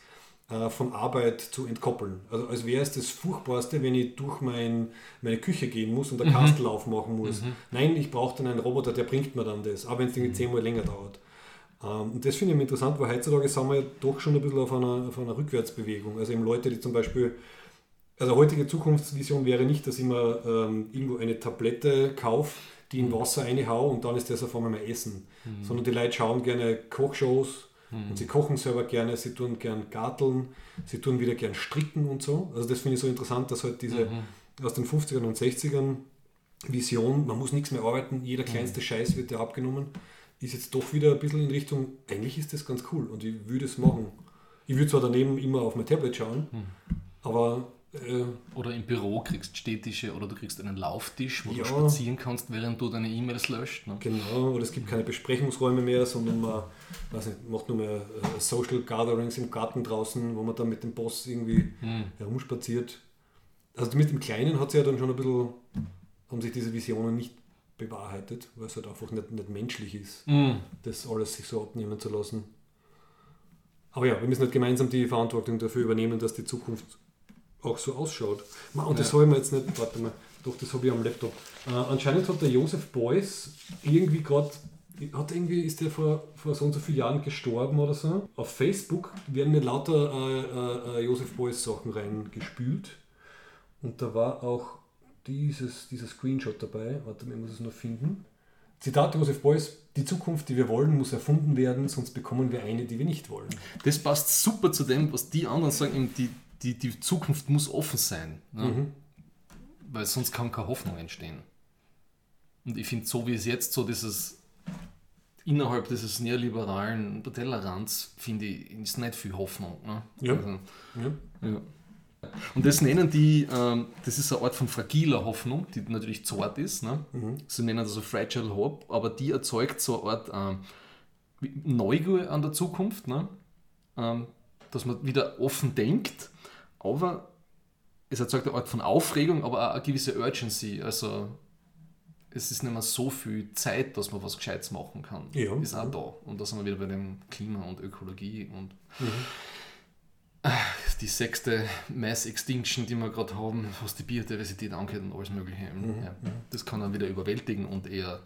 äh, von Arbeit zu entkoppeln. Also als wäre es das Furchtbarste, wenn ich durch mein, meine Küche gehen muss und einen Kastellauf machen muss. Nein, ich brauche dann einen Roboter, der bringt mir dann das, auch wenn es irgendwie zehnmal länger dauert. Ähm, und das finde ich interessant, weil heutzutage sind wir ja doch schon ein bisschen auf einer, auf einer Rückwärtsbewegung. Also eben Leute, die zum Beispiel also heutige Zukunftsvision wäre nicht, dass ich mir ähm, irgendwo eine Tablette kaufe, die in Wasser reinhau und dann ist das auf einmal mein Essen. Sondern die Leute schauen gerne Kochshows und sie kochen selber gerne, sie tun gern garteln, sie tun wieder gern stricken und so. Also das finde ich so interessant, dass halt diese aus den 50ern und 60ern Vision, man muss nichts mehr arbeiten, jeder kleinste Scheiß wird dir abgenommen, ist jetzt doch wieder ein bisschen in Richtung, eigentlich ist das ganz cool und ich würde es machen. Ich würde zwar daneben immer auf mein Tablet schauen, aber äh, Oder im Büro kriegst du Städtische oder du kriegst einen Lauftisch, wo Ja. du spazieren kannst, während du deine E-Mails löscht. Ne? Genau, oder es gibt keine Besprechungsräume mehr, sondern man nicht, macht nur mehr äh, Social Gatherings im Garten draußen, wo man dann mit dem Boss irgendwie herumspaziert. Also zumindest im Kleinen hat es ja dann schon ein bisschen, haben sich diese Visionen nicht bewahrheitet, weil es halt einfach nicht, nicht menschlich ist, das alles sich so abnehmen zu lassen. Aber ja, wir müssen halt gemeinsam die Verantwortung dafür übernehmen, dass die Zukunft auch so ausschaut. Ma, Und das Ja. habe ich mir jetzt nicht, warte mal, doch, das habe ich am Laptop. Äh, anscheinend hat der Josef Beuys irgendwie gerade, hat irgendwie, ist der vor, vor so und so vielen Jahren gestorben oder so. Auf Facebook werden mir lauter äh, äh, äh, Josef Beuys Sachen reingespült. Und da war auch dieses, dieser Screenshot dabei. Warte mal, ich muss es noch finden. Zitat Josef Beuys, die Zukunft, die wir wollen, muss erfunden werden, sonst bekommen wir eine, die wir nicht wollen. Das passt super zu dem, was die anderen sagen, eben die, die, die Zukunft muss offen sein. Ne? Weil sonst kann keine Hoffnung entstehen. Und ich finde, so wie es jetzt so dieses innerhalb dieses neoliberalen Tellerrands, finde ich, ist nicht viel Hoffnung. Ne? Ja. Also, Ja. ja. Und das nennen die, ähm, das ist eine Art von fragiler Hoffnung, die natürlich zart ist. Ne? Sie nennen das so Fragile Hope, aber die erzeugt so eine Art ähm, Neugier an der Zukunft, ne? ähm, dass man wieder offen denkt, aber es erzeugt eine Art von Aufregung, aber auch eine gewisse Urgency. Also es ist nicht mehr so viel Zeit, dass man was Gescheites machen kann. Ja. Ist auch da. Und da sind wir wieder bei dem Klima und Ökologie und die sechste Mass Extinction, die wir gerade haben, was die Biodiversität angeht und alles Mögliche. Ja, das kann dann wieder überwältigen und eher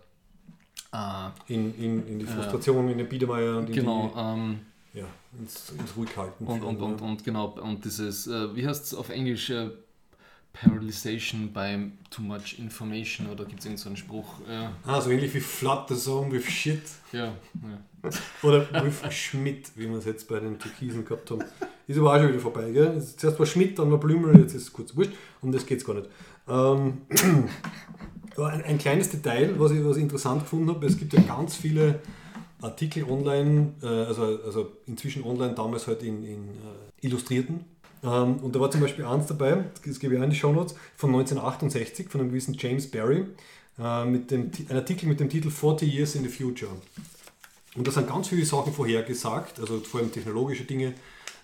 äh, In, in, in die Frustration, in den Biedermeier und in genau ähm, die, ja, ins, ins Ruhighalten. und, und, und, und genau und dieses, äh, wie heißt es auf Englisch, äh, Paralyzation by too much information oder gibt es irgendeinen so Spruch? Ja. Ah, so ähnlich wie Flood the Zone with Shit. Ja, ja. Oder with Schmidt, wie wir es jetzt bei den Türkisen gehabt haben. Ist aber auch schon wieder vorbei, gell? Zuerst war Schmidt, dann war Blümel, jetzt ist es kurz wurscht. Um das geht es gar nicht. Ähm, ein, ein, kleines Detail, was ich, was ich interessant gefunden habe, es gibt ja ganz viele Artikel online, äh, also, also inzwischen online, damals halt in, in äh, Illustrierten. Ähm, und da war zum Beispiel eins dabei, das gebe ich auch in die Shownotes, von 1968 von einem gewissen James Barry, äh, mit dem, ein Artikel mit dem Titel 40 Years in the Future. Und da sind ganz viele Sachen vorhergesagt, also vor allem technologische Dinge,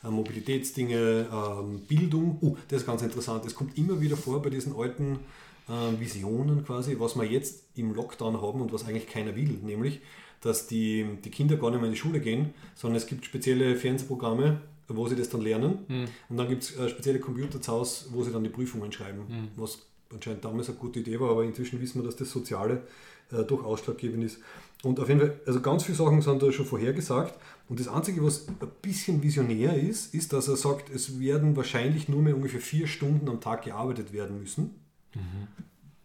Mobilitätsdinge, ähm, Bildung. Oh, das ist ganz interessant. Es kommt immer wieder vor bei diesen alten äh, Visionen quasi, was wir jetzt im Lockdown haben und was eigentlich keiner will, nämlich, dass die, die Kinder gar nicht mehr in die Schule gehen, sondern es gibt spezielle Fernsehprogramme, wo sie das dann lernen. Mhm. Und dann gibt es äh, spezielle Computer zu Hause, wo sie dann die Prüfungen schreiben, mhm. was anscheinend damals eine gute Idee war, aber inzwischen wissen wir, dass das Soziale äh, doch ausschlaggebend ist. Und auf jeden Fall, also ganz viele Sachen sind da schon vorhergesagt. Und das Einzige, was ein bisschen visionär ist, ist, dass er sagt, es werden wahrscheinlich nur mehr ungefähr vier Stunden am Tag gearbeitet werden müssen. Mhm.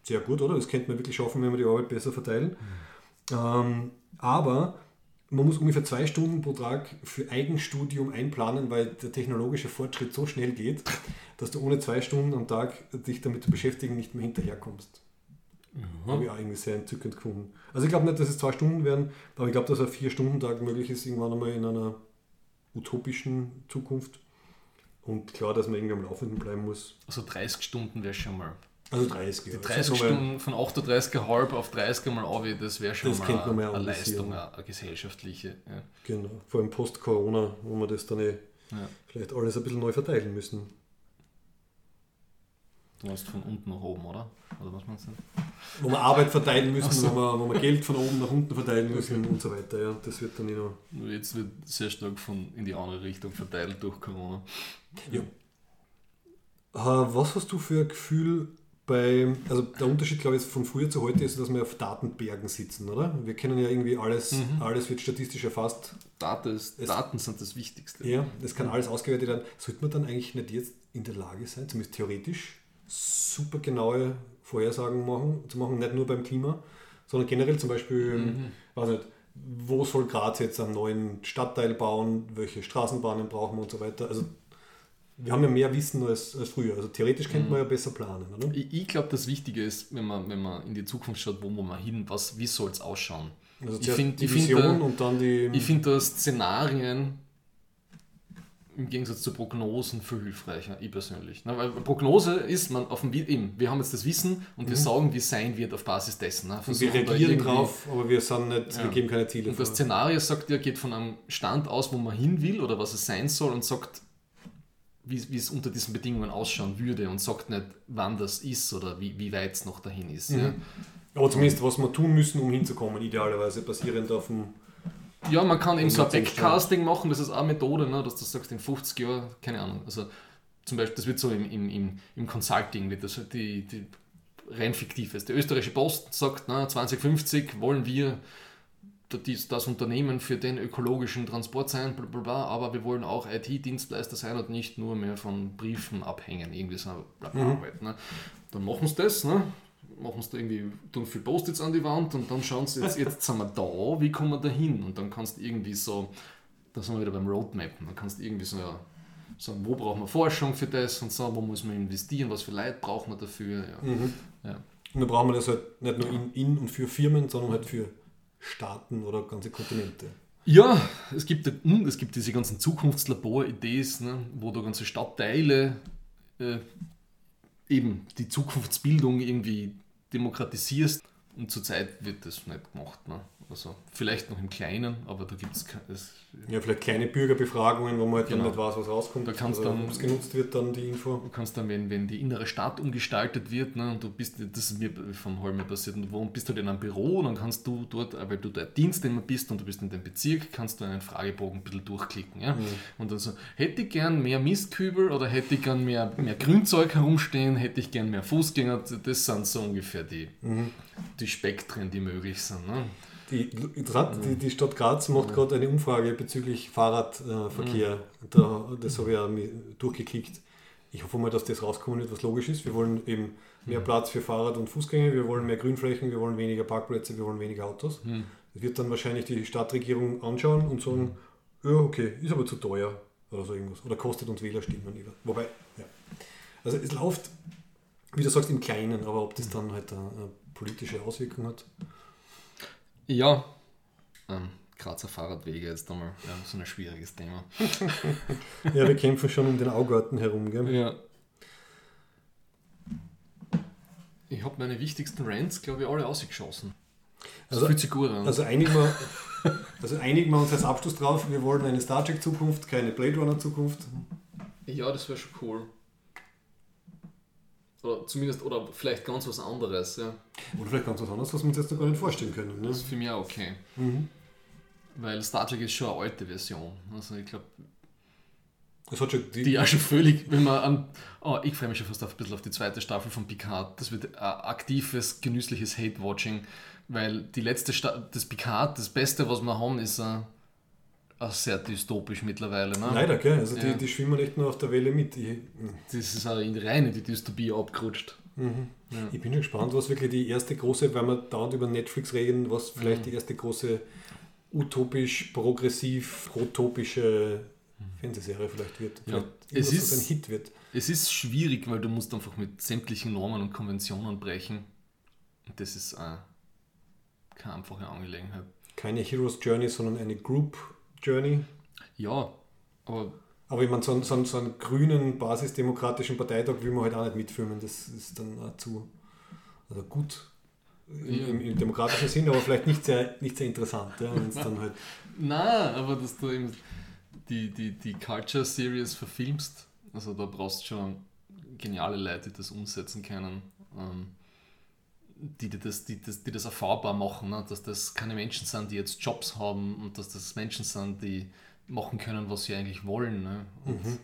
Sehr gut, oder? Das könnte man wirklich schaffen, wenn wir die Arbeit besser verteilen. Mhm. Ähm, aber man muss ungefähr zwei Stunden pro Tag für Eigenstudium einplanen, weil der technologische Fortschritt so schnell geht, dass du ohne zwei Stunden am Tag dich damit zu beschäftigen nicht mehr hinterherkommst. Mhm. Habe ich auch irgendwie sehr entzückend gefunden. Also ich glaube nicht, dass es zwei Stunden werden, aber ich glaube, dass ein Vier-Stunden-Tag möglich ist irgendwann einmal in einer utopischen Zukunft. Und klar, dass man irgendwie am Laufenden bleiben muss. Also 30 Stunden wäre schon mal. Also 30, Die 30 Stunden von 38,5 auf 30 mal auf, das wäre schon das mal, mal eine Leistung, eine gesellschaftliche. Ja. Genau, vor allem post-Corona, wo wir das dann eh ja. vielleicht alles ein bisschen neu verteilen müssen. Du meinst von unten nach oben, oder? Oder was meinst du? Wo wir Arbeit verteilen müssen, so. wo, wir, wo wir Geld von oben nach unten verteilen müssen okay. und so weiter. Ja, das wird dann eh noch. Jetzt wird sehr stark von in die andere Richtung verteilt durch Corona. Ja. Was hast du für ein Gefühl bei, also der Unterschied, glaube ich, von früher zu heute ist, dass wir auf Datenbergen sitzen, oder? Wir kennen ja irgendwie alles, mhm. alles wird statistisch erfasst. Daten, ist, es, Daten sind das Wichtigste. Ja, es kann alles ausgewertet werden. Sollte man dann eigentlich nicht jetzt in der Lage sein, zumindest theoretisch, super genaue Vorhersagen machen, zu machen, nicht nur beim Klima, sondern generell zum Beispiel, mhm. weiß nicht, wo soll Graz jetzt einen neuen Stadtteil bauen, welche Straßenbahnen brauchen wir und so weiter. Also wir haben ja mehr Wissen als, als früher. Also theoretisch könnte man ja besser planen, oder? Ich, ich glaube, das Wichtige ist, wenn man, wenn man in die Zukunft schaut, wo man hin, was, wie soll es ausschauen? Also ich finde die Vision find, und dann die. Ich finde da Szenarien im Gegensatz zu Prognosen viel hilfreicher, ich persönlich. Ne? Weil Prognose ist, man auf dem, eben, wir haben jetzt das Wissen und mhm. wir sagen, wie es sein wird auf Basis dessen. Ne? wir reagieren drauf, aber wir, sind nicht, ja. wir geben keine Ziele Und vor. das Szenario sagt ja, geht von einem Stand aus, wo man hin will oder was es sein soll und sagt, wie, wie es unter diesen Bedingungen ausschauen würde und sagt nicht, wann das ist oder wie, wie weit es noch dahin ist. Mhm. Ja. Aber zumindest, was wir tun müssen, um hinzukommen, idealerweise basierend auf dem. Ja, man kann eben so ein Backcasting machen, das ist auch eine Methode, ne, dass du sagst, in 50 Jahren, keine Ahnung, also zum Beispiel, das wird so im, im, im, im Consulting, wird das die, die rein fiktiv ist. Die österreichische Post sagt, na, 2050 wollen wir das Unternehmen für den ökologischen Transport sein, bla, bla, bla, aber wir wollen auch IT-Dienstleister sein und nicht nur mehr von Briefen abhängen, irgendwie so bla, bla, mhm. Arbeit. Ne? Dann machen sie das, ne? Machen sie da irgendwie, tun viel Post-its an die Wand und dann schauen sie, jetzt, jetzt sind wir da, wie kommen wir da hin? Und dann kannst du irgendwie so, da sind wir wieder beim Roadmappen, dann kannst du irgendwie so, ja, sagen, wo brauchen wir Forschung für das und so, wo muss man investieren, was für Leute brauchen wir dafür. Ja. Mhm. Ja. Und dann brauchen wir das halt nicht nur in, in und für Firmen, sondern halt für Staaten oder ganze Kontinente. Ja, es gibt, hm, es gibt diese ganzen Zukunftslabor-Ideen, ne, wo du ganze Stadtteile äh, eben die Zukunftsbildung irgendwie demokratisierst. Und zurzeit wird das nicht gemacht. Ne? Also vielleicht noch im Kleinen, aber da gibt es. Ja, vielleicht kleine Bürgerbefragungen, wo man halt genau. dann nicht weiß, was rauskommt. Da kannst also, dann, es genutzt wird, dann die Info. Du kannst dann, wenn, wenn die innere Stadt umgestaltet wird, ne, und du bist, das ist mir von Holme passiert, und du bist halt in einem Büro, dann kannst du dort, weil du der Dienst immer bist und du bist in dem Bezirk, kannst du einen Fragebogen ein bisschen durchklicken. Ja? Mhm. Und dann so, hätte ich gern mehr Mistkübel oder hätte ich gern mehr, mehr Grünzeug herumstehen, hätte ich gern mehr Fußgänger, das sind so ungefähr die, mhm. die Spektren, die möglich sind. Ne? Die, die, die Stadt Graz macht ja. gerade eine Umfrage bezüglich Fahrradverkehr. Mhm. Da, das habe ich auch durchgeklickt. Ich hoffe mal, dass das rauskommen wird, was logisch ist. Wir wollen eben mehr Platz für Fahrrad- und Fußgänger, wir wollen mehr Grünflächen, wir wollen weniger Parkplätze, wir wollen weniger Autos. Das wird dann wahrscheinlich die Stadtregierung anschauen und sagen, ja, okay, ist aber zu teuer oder so irgendwas. Oder kostet uns Wählerstimmen über. Wobei, ja. Also es läuft, wie du sagst, im Kleinen, aber ob das dann halt eine, eine politische Auswirkung hat. Ja, ähm, Grazer Fahrradwege ist einmal ja, so ein schwieriges Thema. Ja, wir kämpfen schon um den Augarten herum, gell? Ja. Ich habe meine wichtigsten Rants, glaube ich, alle ausgeschossen. Das Also- fühlt sich gut an. Also einigen wir, also einigen wir uns als Abschluss drauf, wir wollen eine Star Trek Zukunft, keine Blade Runner Zukunft. ja, das wäre schon cool. Oder zumindest, oder vielleicht ganz was anderes. Ja. Oder vielleicht ganz was anderes, was wir uns jetzt noch gar nicht vorstellen können. Ne? Das ist für mich auch okay. Weil Star Trek ist schon eine alte Version. Also ich glaube, Es hat schon die, die auch schon völlig, wenn man an. Oh, ich freue mich schon fast auf, ein bisschen auf die zweite Staffel von Picard. Das wird ein aktives, genüssliches Hate-Watching, weil die letzte Sta das Picard, das Beste, was wir haben, ist äh, auch sehr dystopisch mittlerweile. Ne? Leider, gell? Also die, Ja. die schwimmen echt nur auf der Welle mit. Ich, Das ist auch in rein in die Dystopie abgerutscht. ich bin schon gespannt, was wirklich die erste große, weil wir dauernd über Netflix reden, was vielleicht Mhm. die erste große utopisch, progressiv, protopische Fernsehserie vielleicht wird. Mhm. Ja. Vielleicht Es ist- ein Hit wird. Es ist schwierig, weil du musst einfach mit sämtlichen Normen und Konventionen brechen. Und das ist äh, keine einfache Angelegenheit. Keine Heroes Journey, sondern eine Group Journey. Ja, aber Aber ich meine, so, einen- so, einen- so einen grünen, basisdemokratischen Parteitag will man halt auch nicht mitfilmen. Das ist dann auch zu also gut im, Ja. im, im demokratischen Sinn, aber vielleicht nicht sehr, nicht sehr interessant. Ja, dann halt, Na, aber dass du eben die, die, die Culture Series verfilmst, also da brauchst du schon geniale Leute, die das umsetzen können, ähm, die, die, das, die, das, die das erfahrbar machen, ne? dass das keine Menschen sind, die jetzt Jobs haben und dass das Menschen sind, die machen können, was sie eigentlich wollen. Ne? Und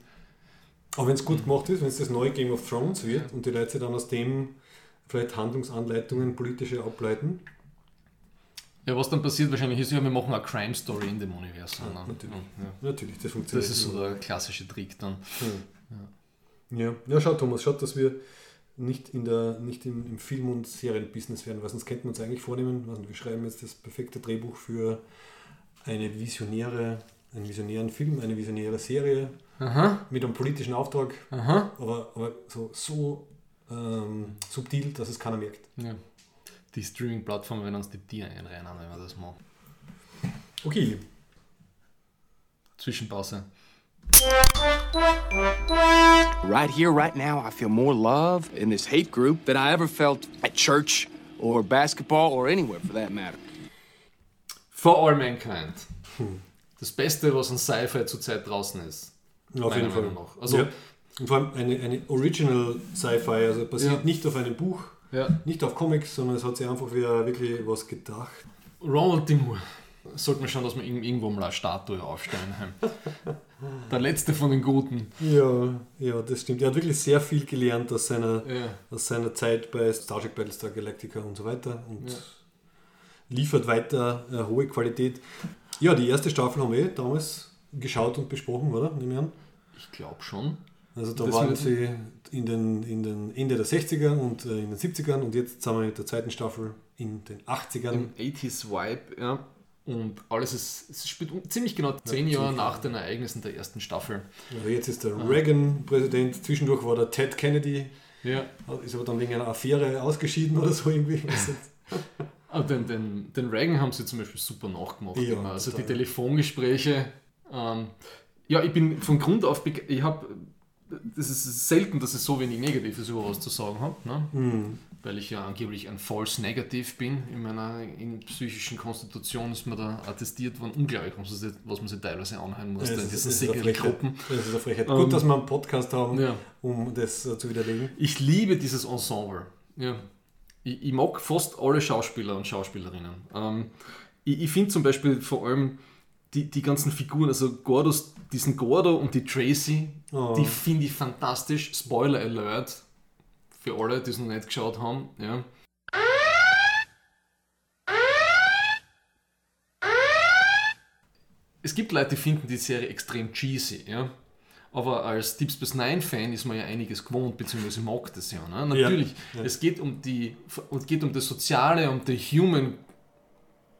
aber wenn es gut gemacht ist, wenn es das neue Game of Thrones wird und die Leute dann aus dem vielleicht Handlungsanleitungen politische ableiten, Ja, was dann passiert wahrscheinlich ist, ja, wir machen eine Crime Story in dem Universum. Ja, ne? natürlich. Ja. natürlich, das funktioniert. Das ist so der klassische Trick dann. Ja, ja schau Thomas, schaut, dass wir nicht, in der, nicht im, im Film- und Serienbusiness werden, weil sonst könnten wir uns eigentlich vornehmen, wir schreiben jetzt das perfekte Drehbuch für eine visionäre, einen visionären Film, eine visionäre Serie Aha, mit einem politischen Auftrag, aha. aber, aber so, so ähm, subtil, dass es keiner merkt. Ja. Die Streaming-Plattformen werden uns die Tiere einrennen, wenn wir das machen. Okay, Zwischenpause. Right here, right now, I feel more love in this hate group than I ever felt at church or basketball or anywhere for that matter. For All Mankind. Das Beste, was an Sci-Fi zurzeit draußen ist. auf jeden Fall. Meinung nach. Also- ja. Und vor allem eine, eine Original Sci-Fi, also basiert Ja. nicht auf einem Buch, Ja. nicht auf Comics, sondern es hat sich einfach wieder wirklich was gedacht. Ronald D. Moore. Sollte man schauen, dass wir ihm irgendwo mal eine Statue aufstellen. Der letzte von den Guten. Ja, ja, das stimmt. Er hat wirklich sehr viel gelernt aus seiner, Ja. aus seiner Zeit bei Star Trek Battlestar Galactica und so weiter und Ja. liefert weiter äh, hohe Qualität. Ja, die erste Staffel haben wir eh damals geschaut und besprochen, oder? Nehme ich an. Ich glaube schon. Also da Das waren sie in den, in den Ende der 60er und äh, in den 70ern und jetzt sind wir mit der zweiten Staffel in den 80ern. Im 80s Vibe, ja. Und alles ist, es spielt ziemlich genau zehn ziemlich Jahre nach den Ereignissen der ersten Staffel. Also jetzt ist der Reagan Präsident, zwischendurch war der Ted Kennedy, Ja. ist aber dann wegen einer Affäre ausgeschieden oder so irgendwie. Weiß nicht. Aber den, den, den Reagan haben sie zum Beispiel super nachgemacht. Ja, immer. also die total. Telefongespräche. Ähm, ja, ich bin von Grund auf, ich habe, das ist selten, dass ich so wenig Negatives über was zu sagen habe, ne? Hm. Weil ich ja angeblich ein False Negative bin. In meiner in psychischen Konstitution ist mir da attestiert worden. Unglaublich, was man sich, was man sich teilweise anhören muss Ja, in diesen es ist eine Frechheit. Gruppen. Das ist eine Frechheit. Ähm, Gut, dass wir einen Podcast haben, Ja. um das äh, zu widerlegen. Ich liebe dieses Ensemble. Ja. Ich, ich mag fast alle Schauspieler und Schauspielerinnen. Ähm, ich ich finde zum Beispiel vor allem die, die ganzen Figuren, also Gordos, diesen Gordo und die Tracy, Oh. die finde ich fantastisch. Spoiler Alert für alle, die es noch nicht geschaut haben. Ja. Es gibt Leute, die finden die Serie extrem cheesy, ja. Aber als Deep Space Nine Fan ist man ja einiges gewohnt, beziehungsweise mag das ja. Ne? Natürlich, Ja, ja. es geht um die, es geht um das Soziale, um den Human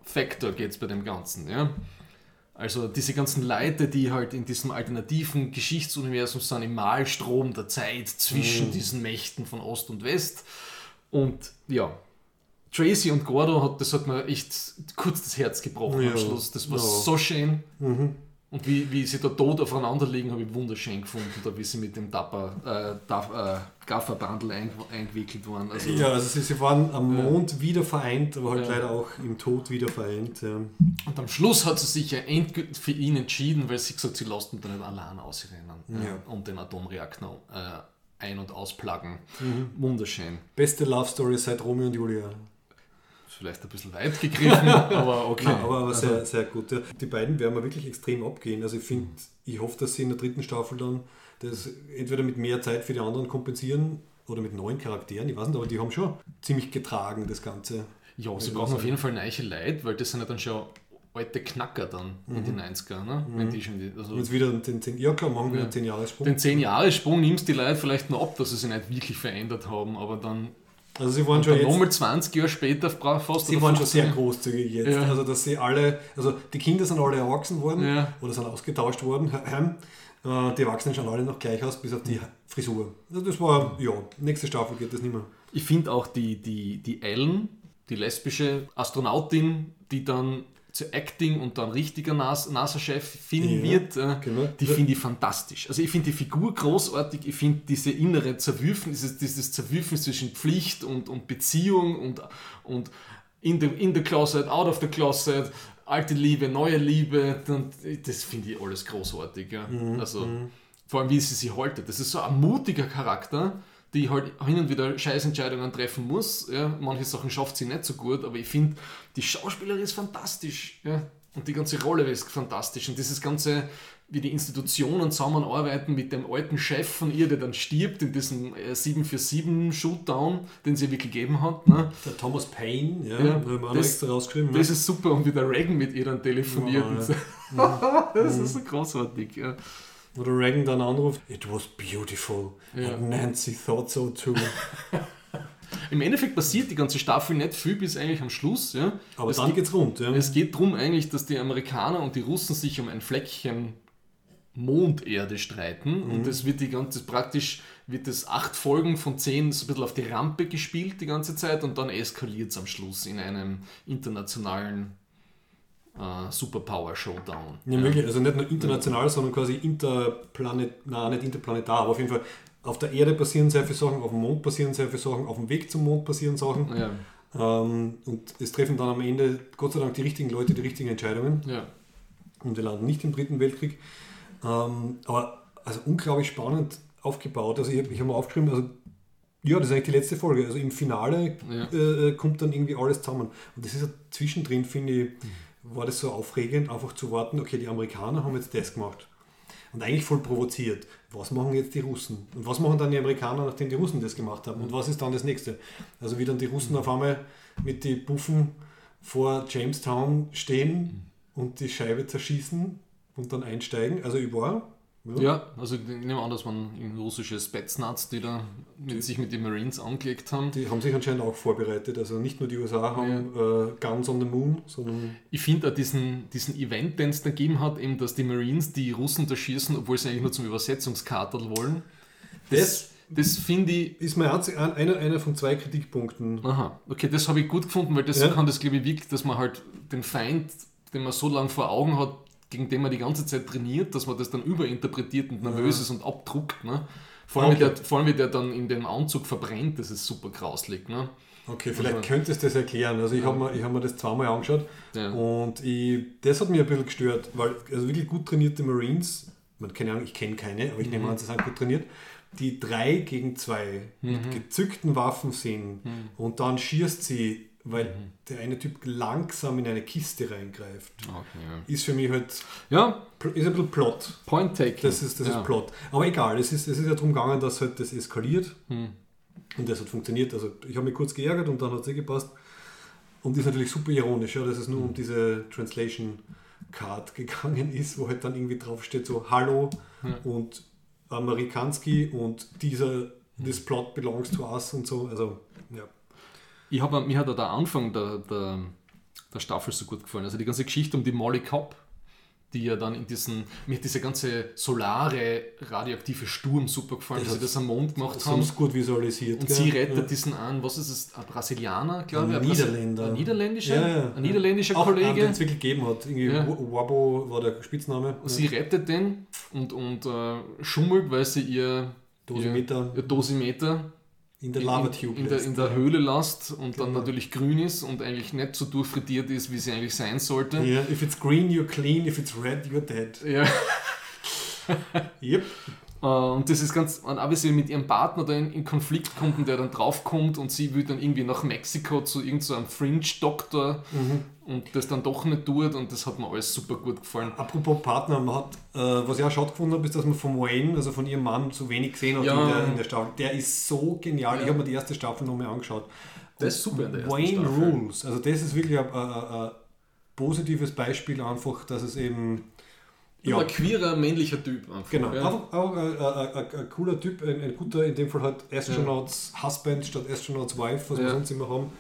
Factor geht es bei dem Ganzen. Ja? Also diese ganzen Leute, die halt in diesem alternativen Geschichtsuniversum sind, im Malstrom der Zeit zwischen Mhm. diesen Mächten von Ost und West. Und ja, Tracy und Gordo hat, das hat mir echt kurz das Herz gebrochen Ja. am Schluss. Das war Ja. so schön. Mhm. Und wie, wie sie da tot aufeinander liegen, habe ich wunderschön gefunden, da wie sie mit dem Dapper, äh, Daff, äh, Gafferbandel ein, eingewickelt waren. Also, Ja, also sie, sie waren am Mond wieder vereint, aber halt Ja. leider auch im Tod wieder vereint. Ja. Und am Schluss hat sie sich ja endgültig für ihn entschieden, weil sie gesagt hat, sie lässt ihn da nicht allein ausrennen Ja. äh, und den Atomreaktor äh, ein- und ausplagen. Mhm. Wunderschön. Beste Love Story seit Romeo und Julia. Vielleicht ein bisschen weit gegriffen, aber okay. Nein, aber, aber Also, sehr, sehr gut. Ja. Die beiden werden mir wirklich extrem abgehen. Also ich finde, ich hoffe, dass sie in der dritten Staffel dann das entweder mit mehr Zeit für die anderen kompensieren oder mit neuen Charakteren, ich weiß nicht, aber die haben schon ziemlich getragen, das Ganze. ja, sie Ich brauchen auf jeden Fall neue Leute, weil das sind ja dann schon alte Knacker dann in die 90er. Ne? Wenn die schon die, also Und jetzt wieder den 10, ja klar, machen wir Ja. einen 10 Jahressprung. den 10-Jahres-Sprung nimmst die Leute vielleicht noch ab, dass sie sich nicht wirklich verändert haben, aber dann, Also sie waren schon jetzt, nochmal 20 Jahre später fast sie waren schon 15. sehr großzügig jetzt. Ja. Also dass sie alle, also die Kinder sind alle erwachsen worden Ja. oder sind ausgetauscht worden. heim. Äh, Die Erwachsenen schauen alle noch gleich aus, bis auf die Frisur. Also das war, ja, nächste Staffel geht das nicht mehr. Ich finde auch die, die, die Ellen, die lesbische Astronautin, die dann zu Acting und dann richtiger Nas- NASA-Chefin Ja, wird, äh, genau. die finde ich fantastisch. Also ich finde die Figur großartig, ich finde diese innere Zerwürfen, dieses, dieses Zerwürfen zwischen Pflicht und, und Beziehung und, und in, the, in the closet, out of the closet, alte Liebe, neue Liebe, dann, das finde ich alles großartig. Ja. Also vor allem wie sie sich haltet. Das ist so ein mutiger Charakter, die halt hin und wieder Scheißentscheidungen treffen muss. Ja. Manche Sachen schafft sie nicht so gut, aber ich finde, die Schauspielerin ist fantastisch. Ja. Und die ganze Rolle ist fantastisch. Und dieses ganze, wie die Institutionen zusammenarbeiten mit dem alten Chef von ihr, der dann stirbt in diesem äh, 747-Shootdown, den sie wirklich gegeben hat. Ne? Der Thomas Paine, ja, Ja, haben wir das- extra rausgeschrieben. Das ja. ist super und wie der Reagan mit ihr dann telefoniert. Ja, so. das ist so großartig. Ja. Oder Reagan dann anruft, it was beautiful. Ja. And Nancy thought so too. Im Endeffekt passiert die ganze Staffel nicht viel bis eigentlich am Schluss. Ja. Aber es dann geht, geht's rund. Ja. es geht darum eigentlich, dass die Amerikaner und die Russen sich um ein Fleckchen Monderde streiten und das wird die ganze praktisch wird das acht Folgen von zehn so ein bisschen auf die Rampe gespielt die ganze Zeit und dann eskaliert es am Schluss in einem internationalen äh, Superpower Showdown. Ja, wirklich. Also nicht nur international, sondern quasi interplanet, nein, nicht interplanetar, aber auf jeden Fall auf der Erde passieren sehr viele Sachen, auf dem Mond passieren sehr viele Sachen, auf dem Weg zum Mond passieren Sachen. Ja, Ähm, und es treffen dann am Ende, Gott sei Dank, die richtigen Leute die richtigen Entscheidungen. ja. Und wir landen nicht im Dritten Weltkrieg. Ähm, aber also unglaublich spannend aufgebaut. Also ich, ich habe mir aufgeschrieben, also ja, das ist eigentlich die letzte Folge. Also im Finale Ja. äh, kommt dann irgendwie alles zusammen. Und das ist ja zwischendrin, finde ich, war das so aufregend, einfach zu warten, okay, die Amerikaner haben jetzt das gemacht. Und eigentlich voll provoziert. Was machen jetzt die Russen? Und was machen dann die Amerikaner, nachdem die Russen das gemacht haben? Und was ist dann das nächste? Also wie dann die Russen auf einmal mit die Buffen vor Jamestown stehen und die Scheibe zerschießen und dann einsteigen. Also ich war. Ja, also ich nehme an, dass man russische Spetsnaz, die da mit, sich mit den Marines angelegt haben. Die haben sich anscheinend auch vorbereitet. Also nicht nur die USA haben äh, Guns on the Moon, sondern Ich finde auch diesen, diesen Event, den es da gegeben hat, eben, dass die Marines die Russen da schießen, obwohl sie eigentlich nur zum Übersetzungskaterl wollen. Das, das finde ich. ist mein einer, einer von zwei Kritikpunkten. Aha, okay, das habe ich gut gefunden, weil das Ja. kann das, glaube ich, wirklich, dass man halt den Feind, den man so lange vor Augen hat, gegen den man die ganze Zeit trainiert, dass man das dann überinterpretiert und nervös ist und abdruckt. Ne? Vor, allem, wie Okay. der, vor allem, wie der dann in dem Anzug verbrennt, das ist super grauslig. Ne? Okay, vielleicht Also- könntest du das erklären. Also ich habe mir, ich hab mir das zweimal angeschaut Ja. und ich, das hat mich ein bisschen gestört, weil also wirklich gut trainierte Marines, man keine Ahnung, ich kenne keine, aber ich Mhm. nehme an, sie sind gut trainiert, die drei gegen zwei Mhm. mit gezückten Waffen sind und dann schießt sie, weil Mhm. der eine Typ langsam in eine Kiste reingreift. Okay, Ist für mich halt, ja. ist ein bisschen Plot. Point taken. Das ist, das ja. ist Plot. Aber egal, es ist, es ist ja darum gegangen, dass halt das eskaliert. Hm. Und das hat funktioniert. Also ich habe mich kurz geärgert und dann hat es eh gepasst. Und ist natürlich super ironisch, ja, dass es Hm. nur um diese Translation Card gegangen ist, wo halt dann irgendwie draufsteht so Hallo und Amerikanski und dieser This Plot belongs to us und so. Also, ja. Ich hab, mir hat auch der Anfang der, der, der Staffel so gut gefallen. Also die ganze Geschichte um die Molly Cobb, die ja dann in diesen, mir hat diese ganze solare radioaktive Sturm super gefallen, dass sie das am Mond gemacht Das haben. sie gut visualisiert. Und gell? sie rettet ja. diesen an, was ist es, ein Brasilianer, glaube ich? Ein Niederländer. Ein Niederländischer? Ja, ja. Ein niederländischer Auch Kollege. den es wirklich gegeben hat. Irgendwie. Wabo war der Spitzname. Und sie rettet den und, und äh, schummelt, weil sie ihr Dosimeter ihr, ihr Dosimeter in der in, Lavatube in, der, lässt. in der Höhle lasst und dann Genau. natürlich grün ist und eigentlich nicht so durchfrittiert ist, wie sie eigentlich sein sollte. Ja, if it's green, you're clean. If it's red, you're dead. Ja. Yep. Äh, Und das ist ganz, und auch wie sie mit ihrem Partner da in, in Konflikt kommt und der dann draufkommt und sie will dann irgendwie nach Mexiko zu irgendeinem so einem Fringe-Doktor und das dann doch nicht tut und das hat mir alles super gut gefallen. Apropos Partner, man hat, äh, was ich auch schade gefunden habe, ist, dass man von Wayne, also von ihrem Mann, so wenig gesehen hat Ja. in, der, in der Staffel. Der ist so genial. Ja. Ich habe mir die erste Staffel nochmal angeschaut. Der ist super in der ersten Wayne Staffel. Rules. Also das ist wirklich ein, ein, ein, positives Beispiel einfach, dass es eben Ja. Ein queerer männlicher Typ einfach. Genau, Ja. einfach auch ein, ein, ein, cooler Typ, ein, ein guter, in dem Fall halt Astronauts Husband statt Astronauts Wife, was wir Ja. sonst immer haben,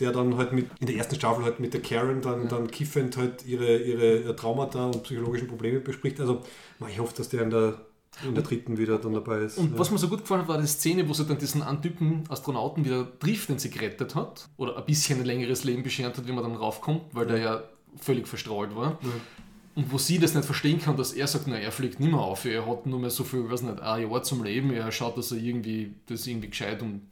der dann halt mit, in der ersten Staffel halt mit der Karen dann, dann kiffend halt ihre, ihre Traumata und psychologischen Probleme bespricht. Also ich hoffe, dass der in der, in der dritten wieder dann dabei ist. Und ja. was mir so gut gefallen hat, war die Szene, wo sie dann diesen einen Typen Astronauten wieder trifft, den sie gerettet hat. Oder ein bisschen ein längeres Leben beschert hat, wie man dann raufkommt, weil der ja völlig verstrahlt war. Und wo sie das nicht verstehen kann, dass er sagt, na, er fliegt nicht mehr auf, er hat nur mehr so viel, weiß nicht, ein Jahr zum Leben, er schaut, dass er irgendwie das irgendwie gescheit und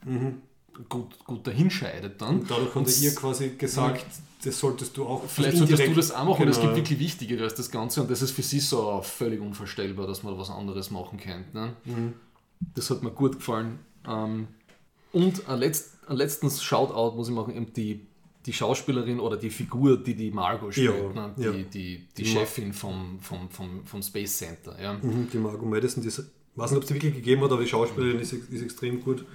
gut, gut dahinscheidet dann. Und dadurch hat er ihr quasi gesagt, das solltest du auch Vielleicht solltest du das auch machen, es Genau. gibt wirklich Wichtigere als das Ganze und das ist für sie so völlig unvorstellbar, dass man was anderes machen könnte. Ne? Mhm. Das hat mir gut gefallen. Ähm, und ein, letzt, ein letztens Shoutout muss ich machen, eben die, die Schauspielerin oder die Figur, die die Margot spielt, Ja, ne? die, ja. die, die, Die Chefin vom, vom, vom, vom Space Center. Ja. Mhm, die Margot Madison, die, ich weiß nicht, ob es die wirklich gegeben hat, aber die Schauspielerin ist, ist extrem gut.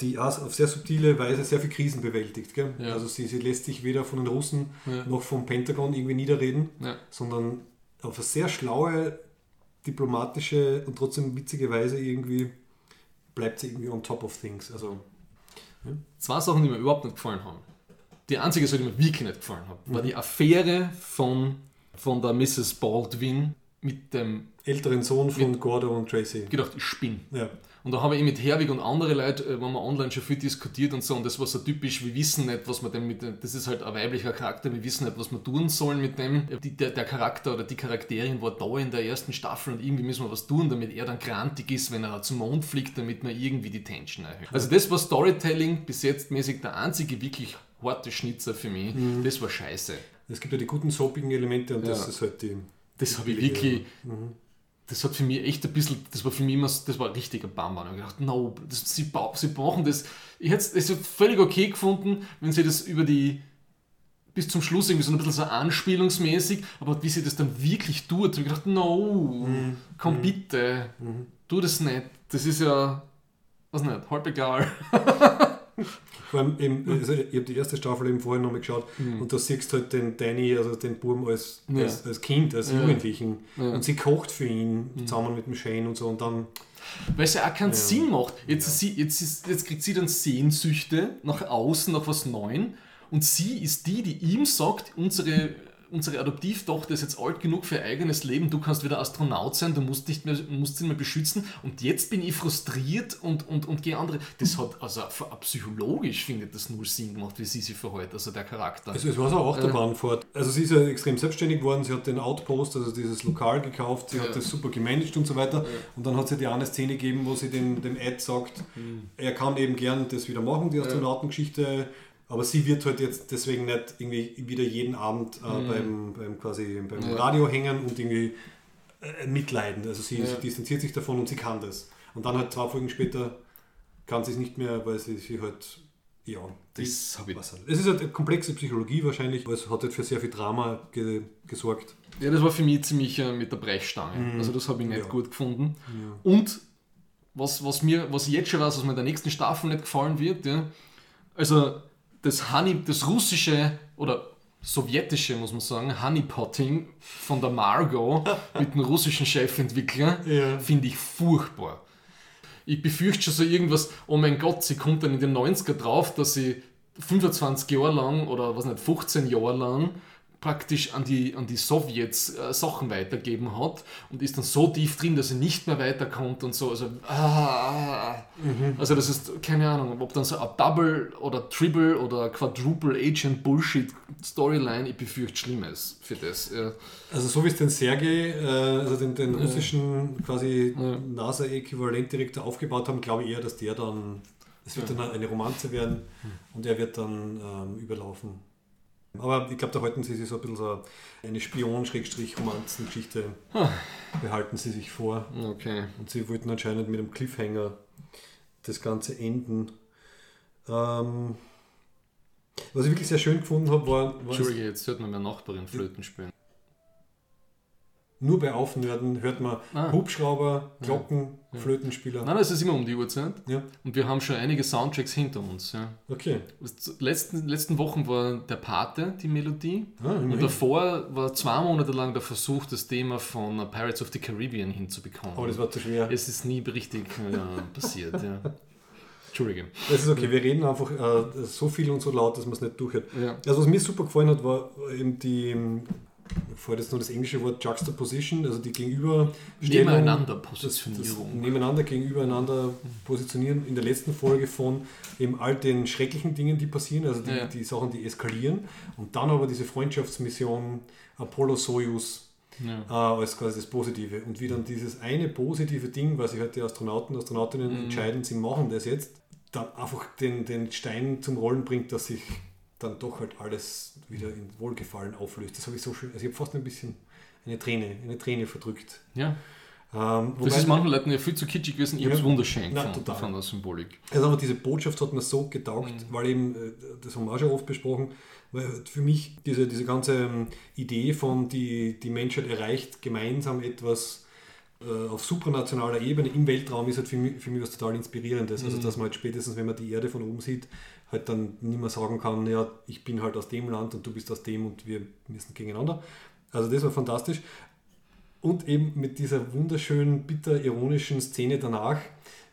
Die auf sehr subtile Weise sehr viel Krisen bewältigt. Gell? Ja. Also sie, sie lässt sich weder von den Russen Ja. noch vom Pentagon irgendwie niederreden, Ja. sondern auf eine sehr schlaue, diplomatische und trotzdem witzige Weise irgendwie bleibt sie irgendwie on top of things. Also Zwei Sachen, die mir überhaupt nicht gefallen haben. Die einzige Sache, die mir wirklich nicht gefallen hat, Mhm. war die Affäre von, von der Mrs. Baldwin mit dem älteren Sohn von Gordo und Tracy. gedacht, ich spinne. Ja. Und da habe ich mit Herwig und andere Leute, äh, wenn man online schon viel diskutiert und so, und das war so typisch, wir wissen nicht, was wir denn mit dem, das ist halt ein weiblicher Charakter, wir wissen nicht, was wir tun sollen mit dem. Die, der, der Charakter oder die Charakterin war da in der ersten Staffel und irgendwie müssen wir was tun, damit er dann grantig ist, wenn er zum Mond fliegt, damit man irgendwie die Tension erhöht. Also das war Storytelling bis jetzt mäßig der einzige wirklich harte Schnitzer für mich. Das war scheiße. Es gibt ja die guten soapigen Elemente und Ja. das ist halt die. Das habe ich wirklich. Das hat für mich echt ein bisschen, das war für mich immer, das war ein richtiger Bam. Ich habe gedacht, no, das, sie, sie brauchen das. Ich hätte es völlig okay gefunden, wenn sie das über die, bis zum Schluss irgendwie so ein bisschen so anspielungsmäßig, aber wie sie das dann wirklich tut, habe ich gedacht, no, komm bitte, tu das nicht. Das ist ja, was nicht, halb egal. Vor allem eben, also ich habe die erste Staffel eben vorher nochmal geschaut und da siehst du halt den Danny, also den Buben als, Ja. als, als Kind, als Ja. Jugendlichen. Ja. Und sie kocht für ihn zusammen mit dem Shane und so und dann. Weil es ja auch keinen Sinn macht. Jetzt, sie, jetzt, ist, jetzt kriegt sie dann Sehnsüchte nach außen, nach was Neuem. Und sie ist die, die ihm sagt, unsere, unsere Adoptivtochter ist jetzt alt genug für ihr eigenes Leben, du kannst wieder Astronaut sein, du musst, nicht mehr, musst sie nicht mehr beschützen. Und jetzt bin ich frustriert und, und, und gehe andere. Das hat, also psychologisch findet das null Sinn gemacht, wie sie sich verhält, also der Charakter. Also es war so auch der Bahnfahrt. Also sie ist ja extrem selbstständig geworden, sie hat den Outpost, also dieses Lokal gekauft, sie Ja. hat das super gemanagt und so weiter. Und dann hat sie die eine Szene gegeben, wo sie dem, dem Ed sagt, er kann eben gern das wieder machen, die Astronautengeschichte. Aber sie wird halt jetzt deswegen nicht irgendwie wieder jeden Abend äh, beim, beim, quasi beim Ja. Radio hängen und irgendwie äh, mitleiden. Also sie, Ja. sie distanziert sich davon und sie kann das. Und dann halt zwei Folgen später kann sie es nicht mehr, weil sie sich halt, ja, Das die- hab ich- was halt. Es ist halt eine komplexe Psychologie wahrscheinlich, aber es hat halt für sehr viel Drama ge gesorgt. Ja, das war für mich ziemlich äh, mit der Brechstange. Also das habe ich nicht Ja. gut gefunden. Und was, was mir, was ich jetzt schon weiß, was mir in der nächsten Staffel nicht gefallen wird, ja, also das Honey, das russische oder sowjetische, muss man sagen, Honeypotting von der Margot mit dem russischen Chefentwickler Ja. finde ich furchtbar. Ich befürchte schon so irgendwas, oh mein Gott, sie kommt dann in den 90er drauf, dass sie 25 Jahre lang oder was nicht, 15 Jahre lang praktisch an die, an die Sowjets äh, Sachen weitergeben hat und ist dann so tief drin, dass sie nicht mehr weiterkommt und so. Also, ah, also das ist, keine Ahnung, ob dann so ein Double oder Triple oder Quadruple Agent Bullshit Storyline, ich befürchte Schlimmes für das. Ja. Also so wie es den Sergei, äh, also den, den russischen quasi NASA-Äquivalentdirektor aufgebaut haben, glaube ich eher, dass der dann, es wird dann eine Romanze werden und er wird dann ähm, überlaufen. Aber ich glaube, da halten sie sich so ein bisschen so eine Spion-Romanzen-Geschichte behalten sie sich vor. Okay. Und sie wollten anscheinend mit einem Cliffhanger das Ganze enden. Ähm, was ich wirklich sehr schön gefunden habe, war, war Entschuldige, jetzt hört man meine Nachbarin Flöten spielen. Nur bei Aufnörden hört man Ah. Hubschrauber, Glocken, Flötenspieler. Nein, es ist immer um die Uhrzeit. Ja, Und wir haben schon einige Soundtracks hinter uns. Ja. okay. Letzten, letzten Wochen war der Pate die Melodie. Ah, und davor war zwei Monate lang der Versuch, das Thema von Pirates of the Caribbean hinzubekommen. Aber das war zu schwer. es ist nie richtig ja, passiert. Ja. Entschuldige. Das ist okay, wir reden einfach äh, so viel und so laut, dass man es nicht durchhört. Ja. Also was mir super gefallen hat, war eben die, vorher jetzt noch das englische Wort Juxtaposition, also die Gegenüberstellung. Nebeneinander das, das Positionierung. nebeneinander, gegenübereinander positionieren in der letzten Folge von eben all den schrecklichen Dingen, die passieren, also die, Ja. die Sachen, die eskalieren. Und dann aber diese Freundschaftsmission Apollo-Soyuz Ja. äh, als quasi das Positive. Und wie dann dieses eine positive Ding, weil sich halt die Astronauten und Astronautinnen Mhm. entscheiden, sie machen das jetzt, dann einfach den, den Stein zum Rollen bringt, dass sich dann doch halt alles wieder in Wohlgefallen auflöst. Das habe ich so schön, also ich habe fast ein bisschen eine Träne, eine Träne verdrückt. ja. Ähm, Das ist manchen Leuten ja viel zu kitschig gewesen. Ich habe es Ja. wunderschön gefunden total. von der Symbolik. Also aber diese Botschaft hat mir so getaugt, Mhm. weil eben, äh, das haben wir auch schon oft besprochen, weil halt für mich diese, diese ganze ähm, Idee von die, die Menschheit erreicht gemeinsam etwas äh, auf supranationaler Ebene im Weltraum ist halt für mich, für mich was total Inspirierendes. Mhm. Also dass man halt spätestens, wenn man die Erde von oben sieht, halt dann nicht mehr sagen kann, ja, ich bin halt aus dem Land und du bist aus dem und wir müssen gegeneinander. Also das war fantastisch. Und eben mit dieser wunderschönen, bitter ironischen Szene danach.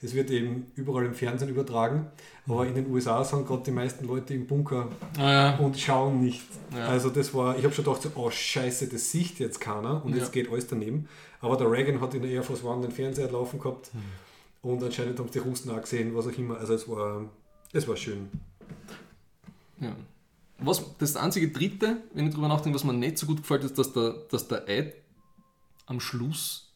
Es wird eben überall im Fernsehen übertragen, aber in den USA sind gerade die meisten Leute im Bunker Ah, ja. und schauen nicht. Ja. Also das war, ich habe schon gedacht, so, oh scheiße, das sieht jetzt keiner und Ja. jetzt geht alles daneben. Aber der Reagan hat in der Air Force One den Fernseher laufen gehabt Hm. und anscheinend haben es die Russen auch gesehen, was auch immer. Also es war, es war schön. Ja. Was, das einzige Dritte, wenn ich drüber nachdenke, was mir nicht so gut gefällt, ist, dass der, dass der Eid am Schluss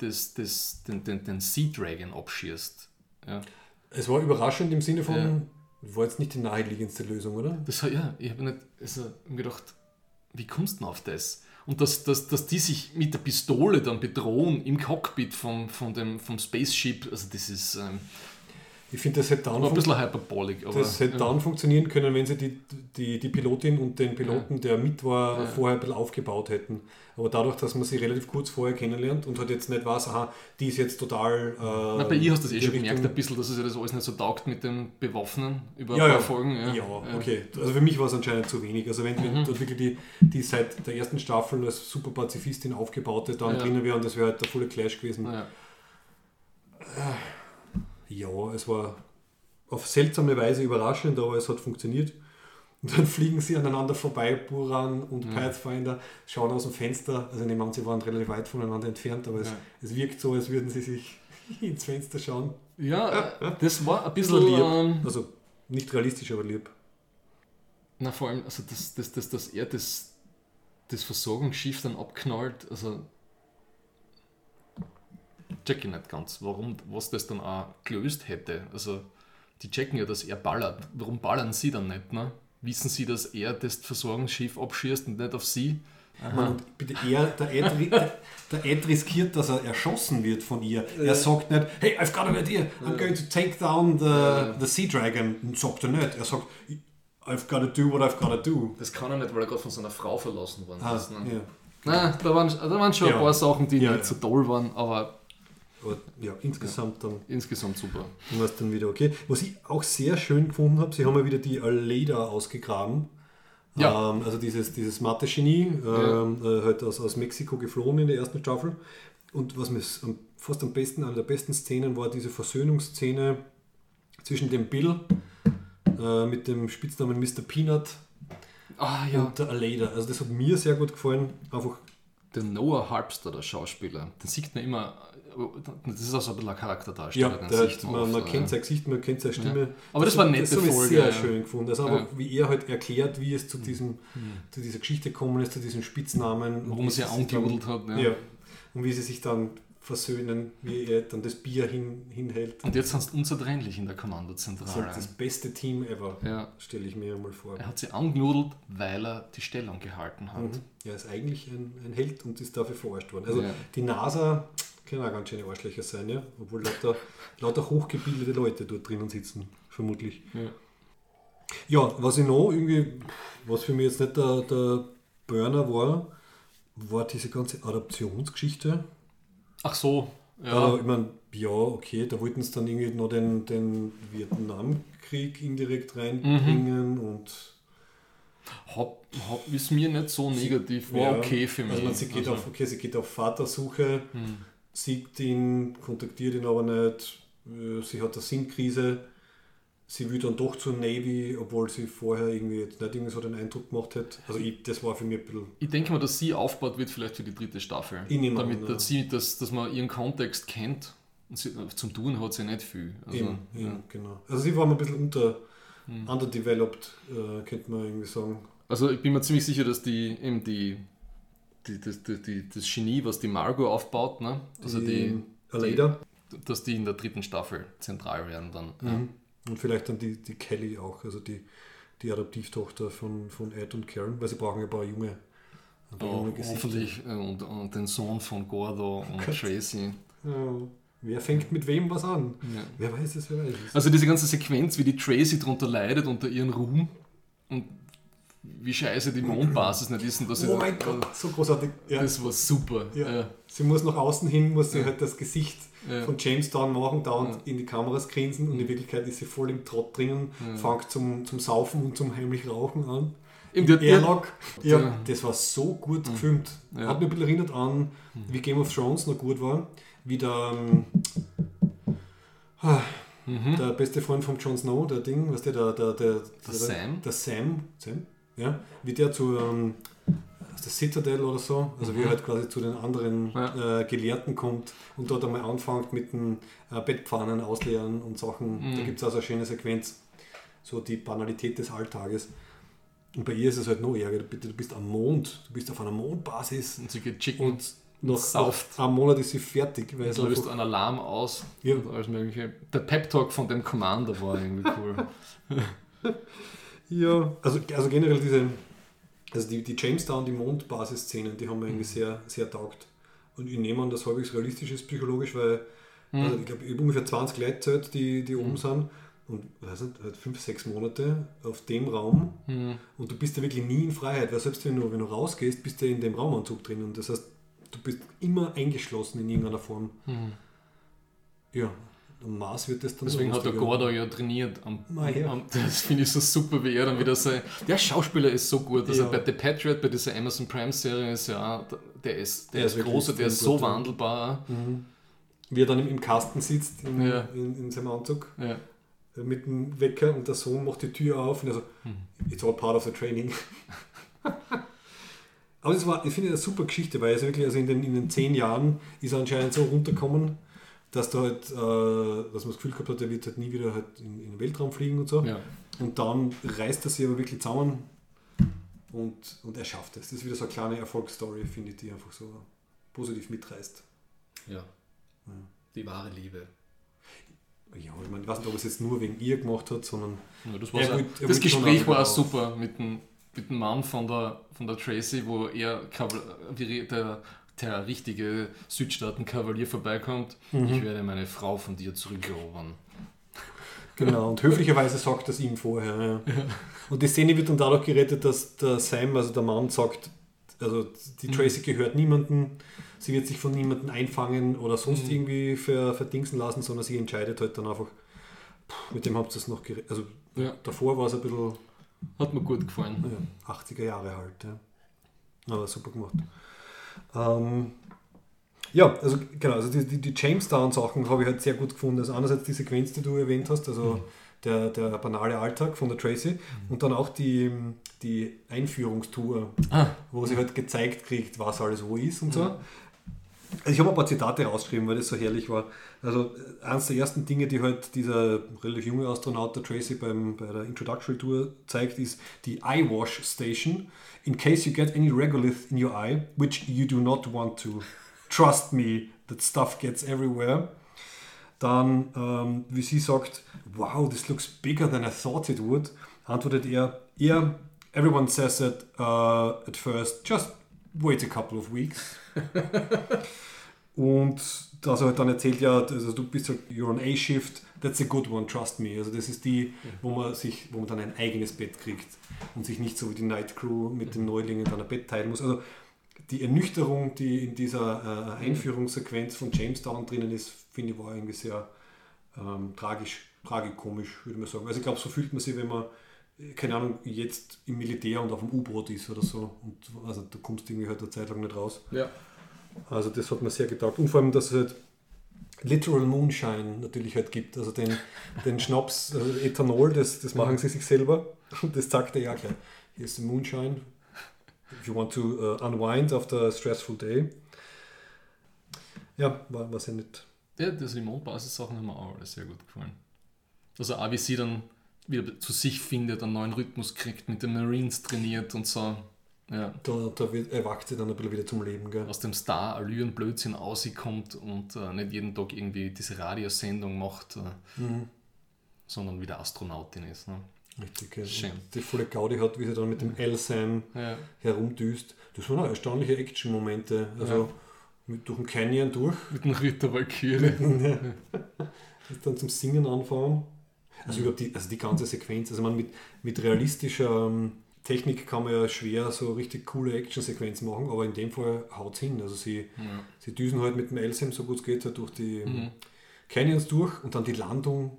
des, des, den, den, den Sea Dragon abschießt. Ja. Es war überraschend im Sinne von, Ja. war jetzt nicht die naheliegendste Lösung, oder? Das, ja, ich habe nicht also, hab mir gedacht, wie kommst du denn auf das? Und dass, dass, dass die sich mit der Pistole dann bedrohen im Cockpit vom, von dem, vom Spaceship, also das ist ähm, Ich finde, das hätte dann ein bisschen hyperbolic. Aber, Das hätte ja. dann funktionieren können, wenn sie die, die, die Pilotin und den Piloten, der mit war, Ja. vorher ein bisschen aufgebaut hätten. Aber dadurch, dass man sie relativ kurz vorher kennenlernt und halt jetzt nicht weiß, aha, die ist jetzt total. Äh, Na, bei ihr hast du das eh schon gemerkt, Richtung- ein bisschen, dass es ja das alles nicht so taugt mit dem Bewaffnen über Ja, ja. Folgen. Ja, Ja, okay. Also für mich war es anscheinend zu wenig. Also wenn, Mhm. wenn dort wirklich die, die seit der ersten Staffel als super Pazifistin aufgebaute dann Ja. drinnen wäre und das wäre halt der volle Clash gewesen. Ja. Ja, es war auf seltsame Weise überraschend, aber es hat funktioniert. Und dann fliegen sie aneinander vorbei, Buran und Pathfinder, schauen aus dem Fenster. Also ich nehme an, sie waren relativ weit voneinander entfernt, aber es, Ja. es wirkt so, als würden sie sich ins Fenster schauen. ja, das war ein Bisschen bisschen. lieb. Ähm, Also nicht realistisch, aber lieb. na, vor allem, also dass, dass, dass, dass er das, das Versorgungsschiff dann abknallt, also. Check ich nicht ganz, warum, was das dann auch gelöst hätte. Also, die checken ja, dass er ballert. Warum ballern sie dann nicht, ne? Wissen sie, dass er das Versorgungsschiff abschießt und nicht auf sie? Man, und bitte er, der Ed, der, Ed riskiert, dass er erschossen wird von ihr. Er sagt nicht, hey, I've got an idea, I'm going to take down the, the Sea Dragon. Und sagt er nicht. Er sagt, I've got to do what I've got to do. Das kann er nicht, weil er gerade von seiner Frau verlassen worden Ah, ist. Ne? ja. Na, da waren, da waren schon Ja. ein paar Sachen, die Ja, nicht ja. so toll waren, aber Aber ja, insgesamt dann insgesamt super. war es dann wieder okay. Was ich auch sehr schön gefunden habe, sie haben ja wieder die Aleda ausgegraben. Ja. Ähm, also dieses, dieses Mathe-Genie, ähm, äh, halt aus, aus Mexiko geflohen in der ersten Staffel. Und was mir fast am besten, eine der besten Szenen war diese Versöhnungsszene zwischen dem Bill äh, mit dem Spitznamen Mr. Peanut Ah ja, und der Aleda. Also das hat mir sehr gut gefallen. Einfach, der Noah Harpster, der Schauspieler, den sieht man immer, das ist auch so ein bisschen ein Charakterdarsteller. ja, der, man, man oft, kennt sein Gesicht, man kennt seine Stimme. Aber das war eine das nette ich Folge, sehr ja. schön gefunden. Also Ja. Mhm. einfach, wie er halt erklärt, wie es zu, diesem, zu dieser Geschichte gekommen ist, zu diesem Spitznamen. Warum sie angejudelt hat. Ja. Ja. Und wie sie sich dann versöhnen, wie er dann das Bier hin, hinhält. Und jetzt sind sie unzertrennlich in der Das Kommandozentrale. halt das beste Team ever, Ja. stelle ich mir mal vor. Er hat sie angenudelt, weil er die Stellung gehalten hat. Mhm. Er ist eigentlich ein, ein Held und ist dafür verarscht worden. Also Ja. die NASA können auch ganz schöne Arschlöcher sein, ja? obwohl lauter, lauter hochgebildete Leute dort drinnen sitzen, vermutlich. Ja. Ja, was ich noch irgendwie, was für mich jetzt nicht der, der Burner war, war diese ganze Adoptionsgeschichte. Ach so, ja. Also, ich meine, ja, okay, da wollten sie dann irgendwie noch den, den Vietnamkrieg indirekt reinbringen Mhm. und Hab, hab, ist mir nicht so negativ, war Ja, okay für mich. Also, man, sie, geht Also, auf, okay, sie geht auf Vatersuche, hm. sieht ihn, kontaktiert ihn aber nicht, äh, sie hat eine Sinnkrise, sie will dann doch zur Navy, obwohl sie vorher irgendwie jetzt nicht irgendwie so den Eindruck gemacht hat. Also ich, das war für mich ein bisschen Ich denke mal, dass sie aufgebaut wird vielleicht für die dritte Staffel. Ich nehme Damit an, ja. dass, sie, dass, dass man ihren Kontext kennt. Und sie, zum Tun hat sie nicht viel. Also, Eben, ja. eben, genau. Also sie war ein bisschen unter, Hm. underdeveloped, äh, könnte man irgendwie sagen. also ich bin mir ziemlich sicher, dass die eben die, die, das, die, die, das Genie, was die Margot aufbaut, ne? also die, Aleda dass die in der dritten Staffel zentral werden dann. Mhm. Und vielleicht dann die, die Kelly auch, also die, die Adoptivtochter von, von Ed und Karen, weil sie brauchen ja ein paar junge, ein paar Ja. junge Oh, Gesichter. hoffentlich äh, und, und den Sohn von Gordo und Gott. Tracy. Ja. Wer fängt mit wem was an? Ja. Wer weiß es, wer weiß es. Also diese ganze Sequenz, wie die Tracy darunter leidet unter ihren Ruhm und wie scheiße die Mondbasis nicht ist und dass sie oh mein Gott, so großartig. Ja. das war super. Ja. Ja. Sie muss nach außen hin, muss sie halt das Gesicht von Jamestown machen, dauernd in die Kameras grinsen und in Wirklichkeit ist sie voll im Trott drinnen, fängt zum, zum Saufen und zum heimlich Rauchen an. Der, der, Airlock. Ja, das war so gut gefilmt. Ja. Hat mich ein bisschen erinnert an, wie Game of Thrones noch gut war. Wie der, ähm, ah, Mhm. der beste Freund von Jon Snow, der Ding, was der, der, der, der, der, Sam? Der Sam, Sam, ja, wie der zu ähm, der Citadel oder so, also wie er halt quasi zu den anderen Mhm. Ja. äh, Gelehrten kommt und dort einmal anfängt mit den äh, Bettpfannen ausleeren und Sachen. Da Mhm. gibt es also eine schöne Sequenz, so die Banalität des Alltages. Und bei ihr ist es halt noch ärger. Du du bist am Mond, du bist auf einer Mondbasis und sie geht chicken und nach, sauft. nach einem Monat ist sie fertig. Weil es löst einen Alarm aus Ja. und alles mögliche. Der Pep-Talk von dem Commander war irgendwie cool. ja, also, also generell diese, also die, die Jamestown, die Mondbasis-Szenen, die haben mir irgendwie Mhm. sehr, sehr taugt. Und ich nehme an, dass halbwegs realistisch ist psychologisch, weil Mhm. also ich glaube, ich habe ungefähr 20 Leute zählt, die, die oben sind. Und weiß nicht, halt fünf, sechs Monate auf dem Raum Mhm. und du bist ja wirklich nie in Freiheit, weil selbst wenn du, wenn du rausgehst, bist du in dem Raumanzug drin und das heißt, du bist immer eingeschlossen in irgendeiner Form. Mhm. Ja, am Mars wird das dann Deswegen hat der. Gordo ja trainiert. Am, Ah, ja. am, das finde ich so super, wie er dann wieder sein. Der Schauspieler ist so gut. Also Ja. bei The Patriot, bei dieser Amazon Prime Serie ist ja, der ist, der Der ist, ist großer, der ist so gut, wandelbar. Wie er dann im, im Kasten sitzt, in, Ja. in, in seinem Anzug, Ja. äh, mit dem Wecker und der Sohn macht die Tür auf und er so, Hm. it's all part of the training. Aber das war, ich finde eine super Geschichte, weil es wirklich, also in den, in den zehn Jahren ist er anscheinend so runtergekommen, dass da halt, äh, dass man das Gefühl gehabt hat, er wird halt nie wieder halt in, in den Weltraum fliegen und so. Ja. Und dann reißt er sich aber wirklich zusammen und, und er schafft es. Das ist wieder so eine kleine Erfolgsstory, finde ich, die einfach so positiv mitreißt. ja. Die wahre Liebe. Ja, ich meine, ich weiß nicht, ob er es jetzt nur wegen ihr gemacht hat, sondern Ja, das Er er das Gespräch war auch super mit dem, mit dem Mann von der, von der Tracy, wo er der, der richtige Südstaaten-Kavalier vorbeikommt. Mhm. Ich werde meine Frau von dir zurückerobern. Genau, und höflicherweise sagt das ihm vorher. Ja. Und die Szene wird dann dadurch gerettet, dass der Sam, also der Mann, sagt, also die Tracy gehört niemandem, sie wird sich von niemandem einfangen oder sonst irgendwie ver, verdingsen lassen, sondern sie entscheidet halt dann einfach, pff, mit dem habt ihr es noch gerettet. Also Ja. davor war es ein bisschen Hat mir gut gefallen. Ja, 80er Jahre halt, ja. Aber super gemacht. Ähm, ja, also genau, also die, die, die Jamestown-Sachen habe ich halt sehr gut gefunden. Also einerseits die Sequenz, die du erwähnt hast, also mhm. der, der banale Alltag von der Tracy mhm. und dann auch die, die Einführungstour, ah. wo sie halt gezeigt kriegt, was alles wo ist und so. Also ich habe ein paar Zitate rausgeschrieben, weil das so herrlich war. Also eines der ersten Dinge, die halt dieser relativ junge Astronaut, der Tracy, beim, bei der Introductory Tour zeigt, ist die Eye Wash Station. In case you get any regolith in your eye, which you do not want to. Trust me, that stuff gets everywhere. Dann, ähm, wie sie sagt, wow, this looks bigger than I thought it would, antwortet er, yeah, everyone says it uh, at first, just wait a couple of weeks. Und dass er halt dann erzählt, ja, also du bist halt, you're on A-Shift, that's a good one, trust me. Also das ist die, wo man sich, wo man dann ein eigenes Bett kriegt und sich nicht so wie die Night Crew mit den Neulingen dann ein Bett teilen muss. Also die Ernüchterung, die in dieser äh, Einführungssequenz von Jamestown drinnen ist, finde ich, war irgendwie sehr ähm, tragisch, tragikomisch, würde man sagen. Also ich glaube, so fühlt man sich, wenn man, keine Ahnung, jetzt im Militär und auf dem U-Boot ist oder so. Und also du kommst irgendwie halt eine Zeit lang nicht raus. Ja. Also das hat mir sehr getaugt. Und vor allem, dass es halt Literal Moonshine natürlich halt gibt. Also den, den Schnaps, also Ethanol, das, das machen sie sich selber. Und das sagt er ja gleich. Hier ist Moonshine, if you want to uh, unwind after a stressful day. Ja, war, war sehr nett. Ja, das Remote-Basis-Sachen haben mir auch alles sehr gut gefallen. Also auch wie sie dann wieder zu sich findet, einen neuen Rhythmus kriegt, mit den Marines trainiert und so. Ja. Da, da erwacht sie dann ein bisschen wieder zum Leben. Gell? Aus dem Star Allüren Blödsinn auskommt und äh, nicht jeden Tag irgendwie diese Radiosendung macht, äh, mhm. sondern wieder Astronautin ist. Ne? Richtig, ja. Schön. Die volle Gaudi hat, wie sie dann mit dem L-Sam ja. herumdüst. Das waren auch erstaunliche Action-Momente. Also ja. mit, durch den Canyon durch. Mit dem Ritter Valkyrie. dann zum Singen anfangen. Also überhaupt die, also die ganze Sequenz, also man mit, mit realistischer ähm, Technik kann man ja schwer so richtig coole Action-Sequenz machen, aber in dem Fall haut es hin. Also sie, ja. sie düsen halt mit dem L-Sam, so gut es geht, halt durch die mhm. Canyons durch und dann die Landung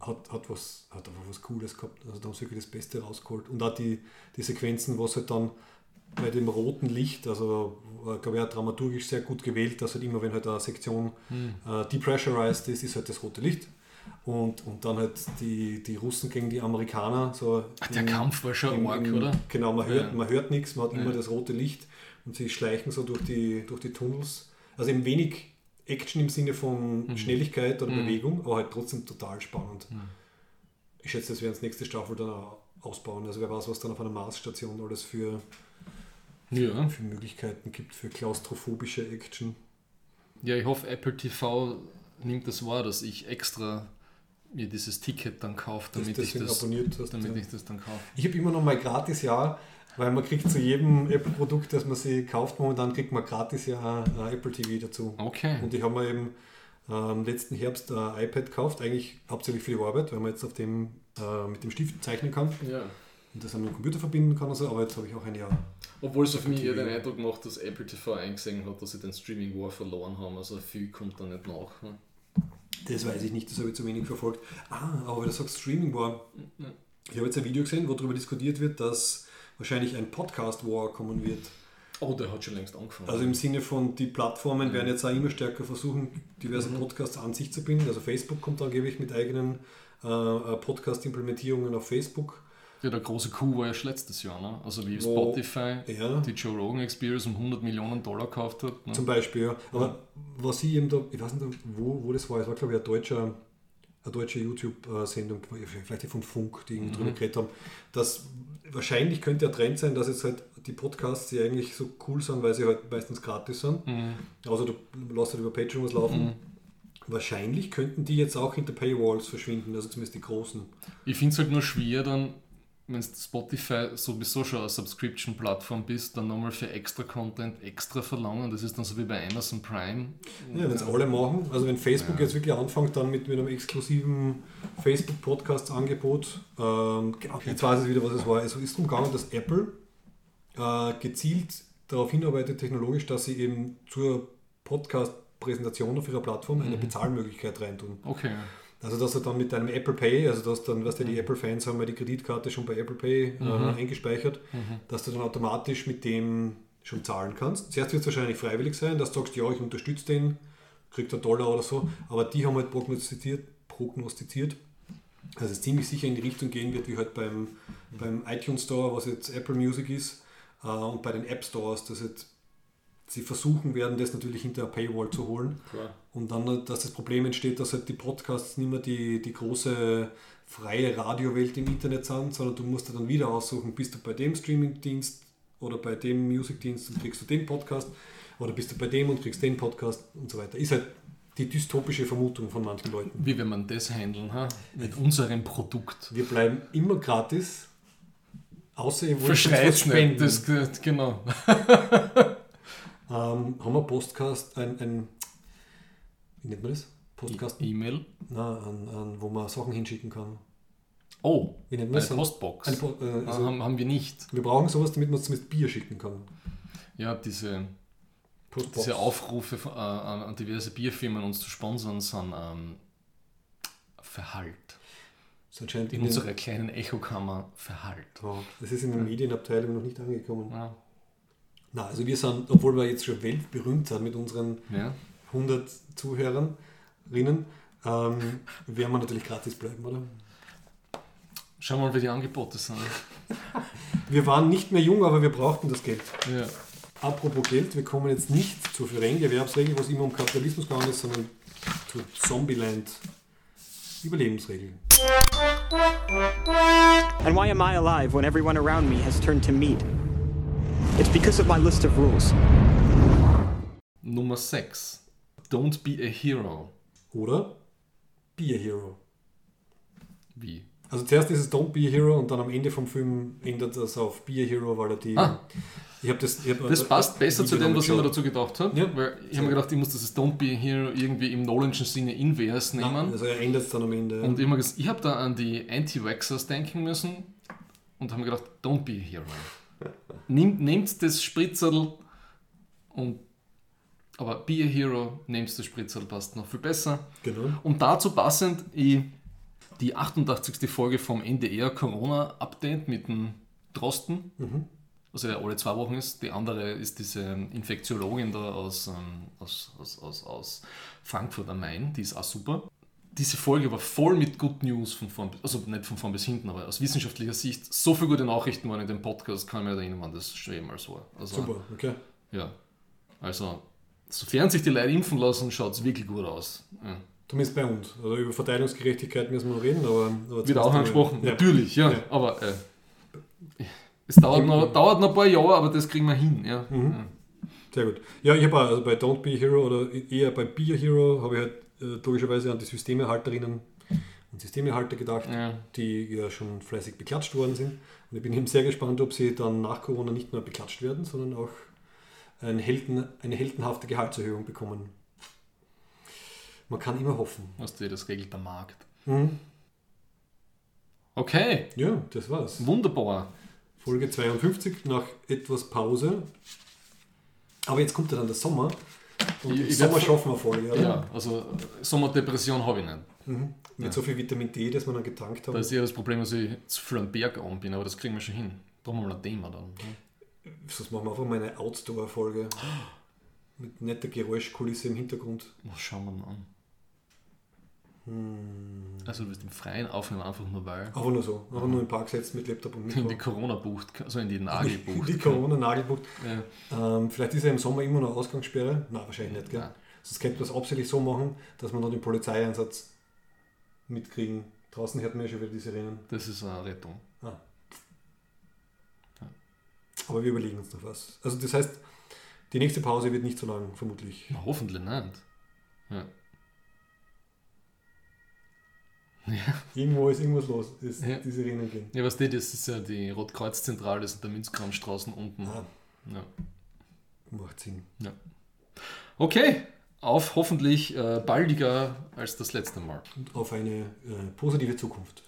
hat, hat, was, hat einfach was Cooles gehabt. Also da haben sie wirklich das Beste rausgeholt. Und auch die, die Sequenzen, was halt dann bei dem roten Licht, also glaube ich, auch dramaturgisch sehr gut gewählt, dass halt immer, wenn halt eine Sektion hm. äh, depressurized ist, ist halt das rote Licht. Und, und dann halt die, die Russen gegen die Amerikaner. So Ach, der in, Kampf war schon arg, oder? Genau, man hört, ja. man hört nichts, man hat ja. immer das rote Licht und sie schleichen so durch die, durch die Tunnels. Also eben wenig Action im Sinne von mhm. Schnelligkeit oder mhm. Bewegung, aber halt trotzdem total spannend. Mhm. Ich schätze, das werden das nächste Staffel dann auch ausbauen. Also wer weiß, was dann auf einer Marsstation alles für, ja. für Möglichkeiten gibt für klaustrophobische Action. Ja, ich hoffe, Apple TV nimmt das wahr, dass ich extra mir dieses Ticket dann kaufe, damit, ich das, hast, damit ja. ich das dann kaufe. Ich habe immer noch mal gratis Jahr weil man kriegt zu jedem Apple-Produkt, das man sich kauft, momentan kriegt man gratis ja ein Apple TV dazu. Okay. Und ich habe mir eben ähm, letzten Herbst ein iPad gekauft, eigentlich hauptsächlich für die Arbeit, weil man jetzt auf dem äh, mit dem Stift zeichnen kann. Ja. Und das an den Computer verbinden kann und so, aber jetzt habe ich auch ein Jahr. Obwohl es auf mich eher den Eindruck macht, dass Apple TV eingesehen hat, dass sie den Streaming War verloren haben. Also viel kommt da nicht nach. Ne? Das weiß ich nicht, das habe ich zu wenig verfolgt. Ah, aber weil du sagst Streaming War. Ich habe jetzt ein Video gesehen, wo darüber diskutiert wird, dass wahrscheinlich ein Podcast-War kommen wird. Oh, der hat schon längst angefangen. Also im Sinne von, die Plattformen mhm. werden jetzt auch immer stärker versuchen, diverse mhm. Podcasts an sich zu binden. Also Facebook kommt angeblich mit eigenen äh, äh, Podcast-Implementierungen auf Facebook. Ja, der große Coup war ja letztes Jahr, ne? Also wie Wo, Spotify ja. die Joe Rogan Experience um 100 Millionen Dollar gekauft hat. Ne? Zum Beispiel, ja. Aber ja. was ich eben da, ich weiß nicht, wo, wo das war, es war glaube ich ein deutscher, eine deutsche YouTube-Sendung, vielleicht von Funk, die mhm. drüber geredet haben, dass wahrscheinlich könnte der Trend sein, dass jetzt halt die Podcasts, die eigentlich so cool sind, weil sie halt meistens gratis sind, mhm. also du lässt halt über Patreon was laufen, mhm. wahrscheinlich könnten die jetzt auch hinter Paywalls verschwinden, also zumindest die großen. Ich finde es halt nur schwer dann, wenn Spotify sowieso schon eine Subscription-Plattform bist, dann nochmal für extra Content extra verlangen. Das ist dann so wie bei Amazon Prime. Ja, wenn es alle machen. Also wenn Facebook ja. jetzt wirklich anfängt, dann mit, mit einem exklusiven Facebook-Podcasts-Angebot, ähm, genau, jetzt weiß ich wieder, was es war. Also ist darum gegangen, dass Apple äh, gezielt darauf hinarbeitet, technologisch, dass sie eben zur Podcast-Präsentation auf ihrer Plattform eine mhm. Bezahlmöglichkeit reintun. Okay. Also dass du dann mit deinem Apple Pay, also dass dann, was du, die Apple-Fans haben ja die Kreditkarte schon bei Apple Pay äh, eingespeichert, dass du dann automatisch mit dem schon zahlen kannst. Zuerst wird es wahrscheinlich freiwillig sein, dass du sagst, ja, ich unterstütze den, kriegt einen Dollar oder so, aber die haben halt prognostiziert, prognostiziert dass es ziemlich sicher in die Richtung gehen wird, wie halt beim, beim iTunes Store, was jetzt Apple Music ist, äh, und bei den App Stores, dass jetzt sie versuchen werden, das natürlich hinter eine Paywall zu holen. Klar. Und dann, dass das Problem entsteht, dass halt die Podcasts nicht mehr die, die große freie Radiowelt im Internet sind, sondern du musst dir dann wieder aussuchen, bist du bei dem Streamingdienst oder bei dem Musikdienst und kriegst du den Podcast oder bist du bei dem und kriegst den Podcast und so weiter. Ist halt die dystopische Vermutung von manchen Leuten. Wie wir man das handeln, ha? mit unserem Produkt. Wir bleiben immer gratis, außer ihr wollt uns was spenden. das, genau. Ähm, haben wir Postcast, ein, ein, wie nennt man das? Postcast, E-Mail. na, an, an, wo man Sachen hinschicken kann. Oh, Wie nennt man eine das? Postbox. Eine Po- äh, Ah, also, haben, haben wir nicht. wir brauchen sowas, damit man es mit Bier schicken kann. Ja, diese, Postbox. diese Aufrufe äh, an, diverse Bierfirmen uns zu sponsern sind ähm, ist anscheinend In in unserer kleinen Echokammer verhallt. Ja, das ist in der Medienabteilung noch nicht angekommen. Ja. Na, also wir sind, obwohl wir jetzt schon weltberühmt sind mit unseren Ja. 100 Zuhörerinnen, ähm, werden wir natürlich gratis bleiben, oder? Schau mal, wie die Angebote sind. Wir waren nicht mehr jung, aber wir brauchten das Geld. Ja. Apropos Geld, wir kommen jetzt nicht zur Ferengi-Erwerbsregel, was immer um Kapitalismus gegangen ist, sondern zur Zombieland Überlebensregel. And why am I alive when everyone around me has turned to meat? It's because of my list of rules. Nummer 6. Don't be a hero. Oder Be a Hero. Wie? Also zuerst ist es Don't Be a Hero und dann am Ende vom Film ändert das auf Be a Hero, weil er die. Ah. Ich habe das. Ich hab, Das passt besser zu dem, was ich mir dazu. gedacht habe. Ja. Weil ich habe mir gedacht, ich muss das Don't Be a Hero irgendwie im Nolanschen Sinne invers nehmen. Also er ändert es dann am Ende. Und ich habe da an die Anti-Vaxxers denken müssen und habe mir gedacht, don't be a hero. Nimm, nehmt das Spritzerl und aber be a hero, nehmt das Spritzerl, passt noch viel besser. genau. Und dazu passend ich die 88. Folge vom NDR Corona Update mit dem Drosten, was ja alle zwei Wochen ist. Die andere ist diese Infektiologin da aus, ähm, aus, aus, aus, aus Frankfurt am Main, die ist auch super. Diese Folge war voll mit Good News von vorn, bis- also nicht von vorn bis hinten, aber aus wissenschaftlicher Sicht so viele gute Nachrichten waren in dem Podcast, kann ich mir erinnern, wann das schon jemals war. Also, Super, okay. Ja, also sofern sich die Leute impfen lassen, schaut es wirklich gut aus. Ja. Zumindest bei uns. Also über Verteilungsgerechtigkeit müssen wir noch reden, aber. aber Wieder auch angesprochen, ja. natürlich, ja. Ja. Aber äh, es dauert noch, dauert noch ein paar Jahre, aber das kriegen wir hin. Ja. Mhm. Sehr gut. Ja, ich habe also bei Don't Be a Hero oder eher bei Be a Hero habe ich halt äh, logischerweise an die Systemerhalterinnen und Systemerhalter gedacht, Ja. die ja schon fleißig beklatscht worden sind. Und ich bin eben sehr gespannt, ob sie dann nach Corona nicht nur beklatscht werden, sondern auch ein Helden, eine heldenhafte Gehaltserhöhung bekommen. Man kann immer hoffen. Was dir das regelt der Markt. Mhm. Okay, Ja, das war's. wunderbar. Folge 52 nach etwas Pause. Aber jetzt kommt ja dann der Sommer. Und Ich- ich Sommer schaffen wir Folge, oder? Ja, also Sommerdepression habe ich nicht. Mhm. Mit so viel Vitamin D, das wir dann getankt haben. Da ist eher das Problem, dass ich zu viel am Berg an bin, aber das kriegen wir schon hin. Brauchen wir mal ein Thema dann. ne? Sonst machen wir einfach mal eine Outdoor-Folge. Mit netter Geräuschkulisse im Hintergrund. Was schauen wir denn an? Hm. Also du wirst im Freien aufnehmen, einfach nur weil. Einfach nur so. Einfach nur im Park setzen mit Laptop und In die Mikro. Corona-Bucht, also in die Nagelbucht. Die Corona-Nagelbucht. Ja. Ähm, vielleicht ist ja im Sommer immer noch Ausgangssperre. Nein, wahrscheinlich nicht, gell? Nein. Sonst könnte man es absichtlich so machen, dass wir noch den Polizeieinsatz mitkriegen. Draußen hört man ja schon wieder die Sirenen. Das ist eine Rettung. Ah. Aber wir überlegen uns noch was. Also das heißt, die nächste Pause wird nicht so lang, vermutlich. Na, hoffentlich nicht. Ja. Irgendwo ist irgendwas los, ist Ja. die Sirenen gehen. Ja, was das ist ja die Rotkreuzzentrale, das ist der Münzkramstraßen unten. Ah, Ja. macht Sinn. Okay, auf hoffentlich äh, baldiger als das letzte Mal. Und auf eine äh, positive Zukunft.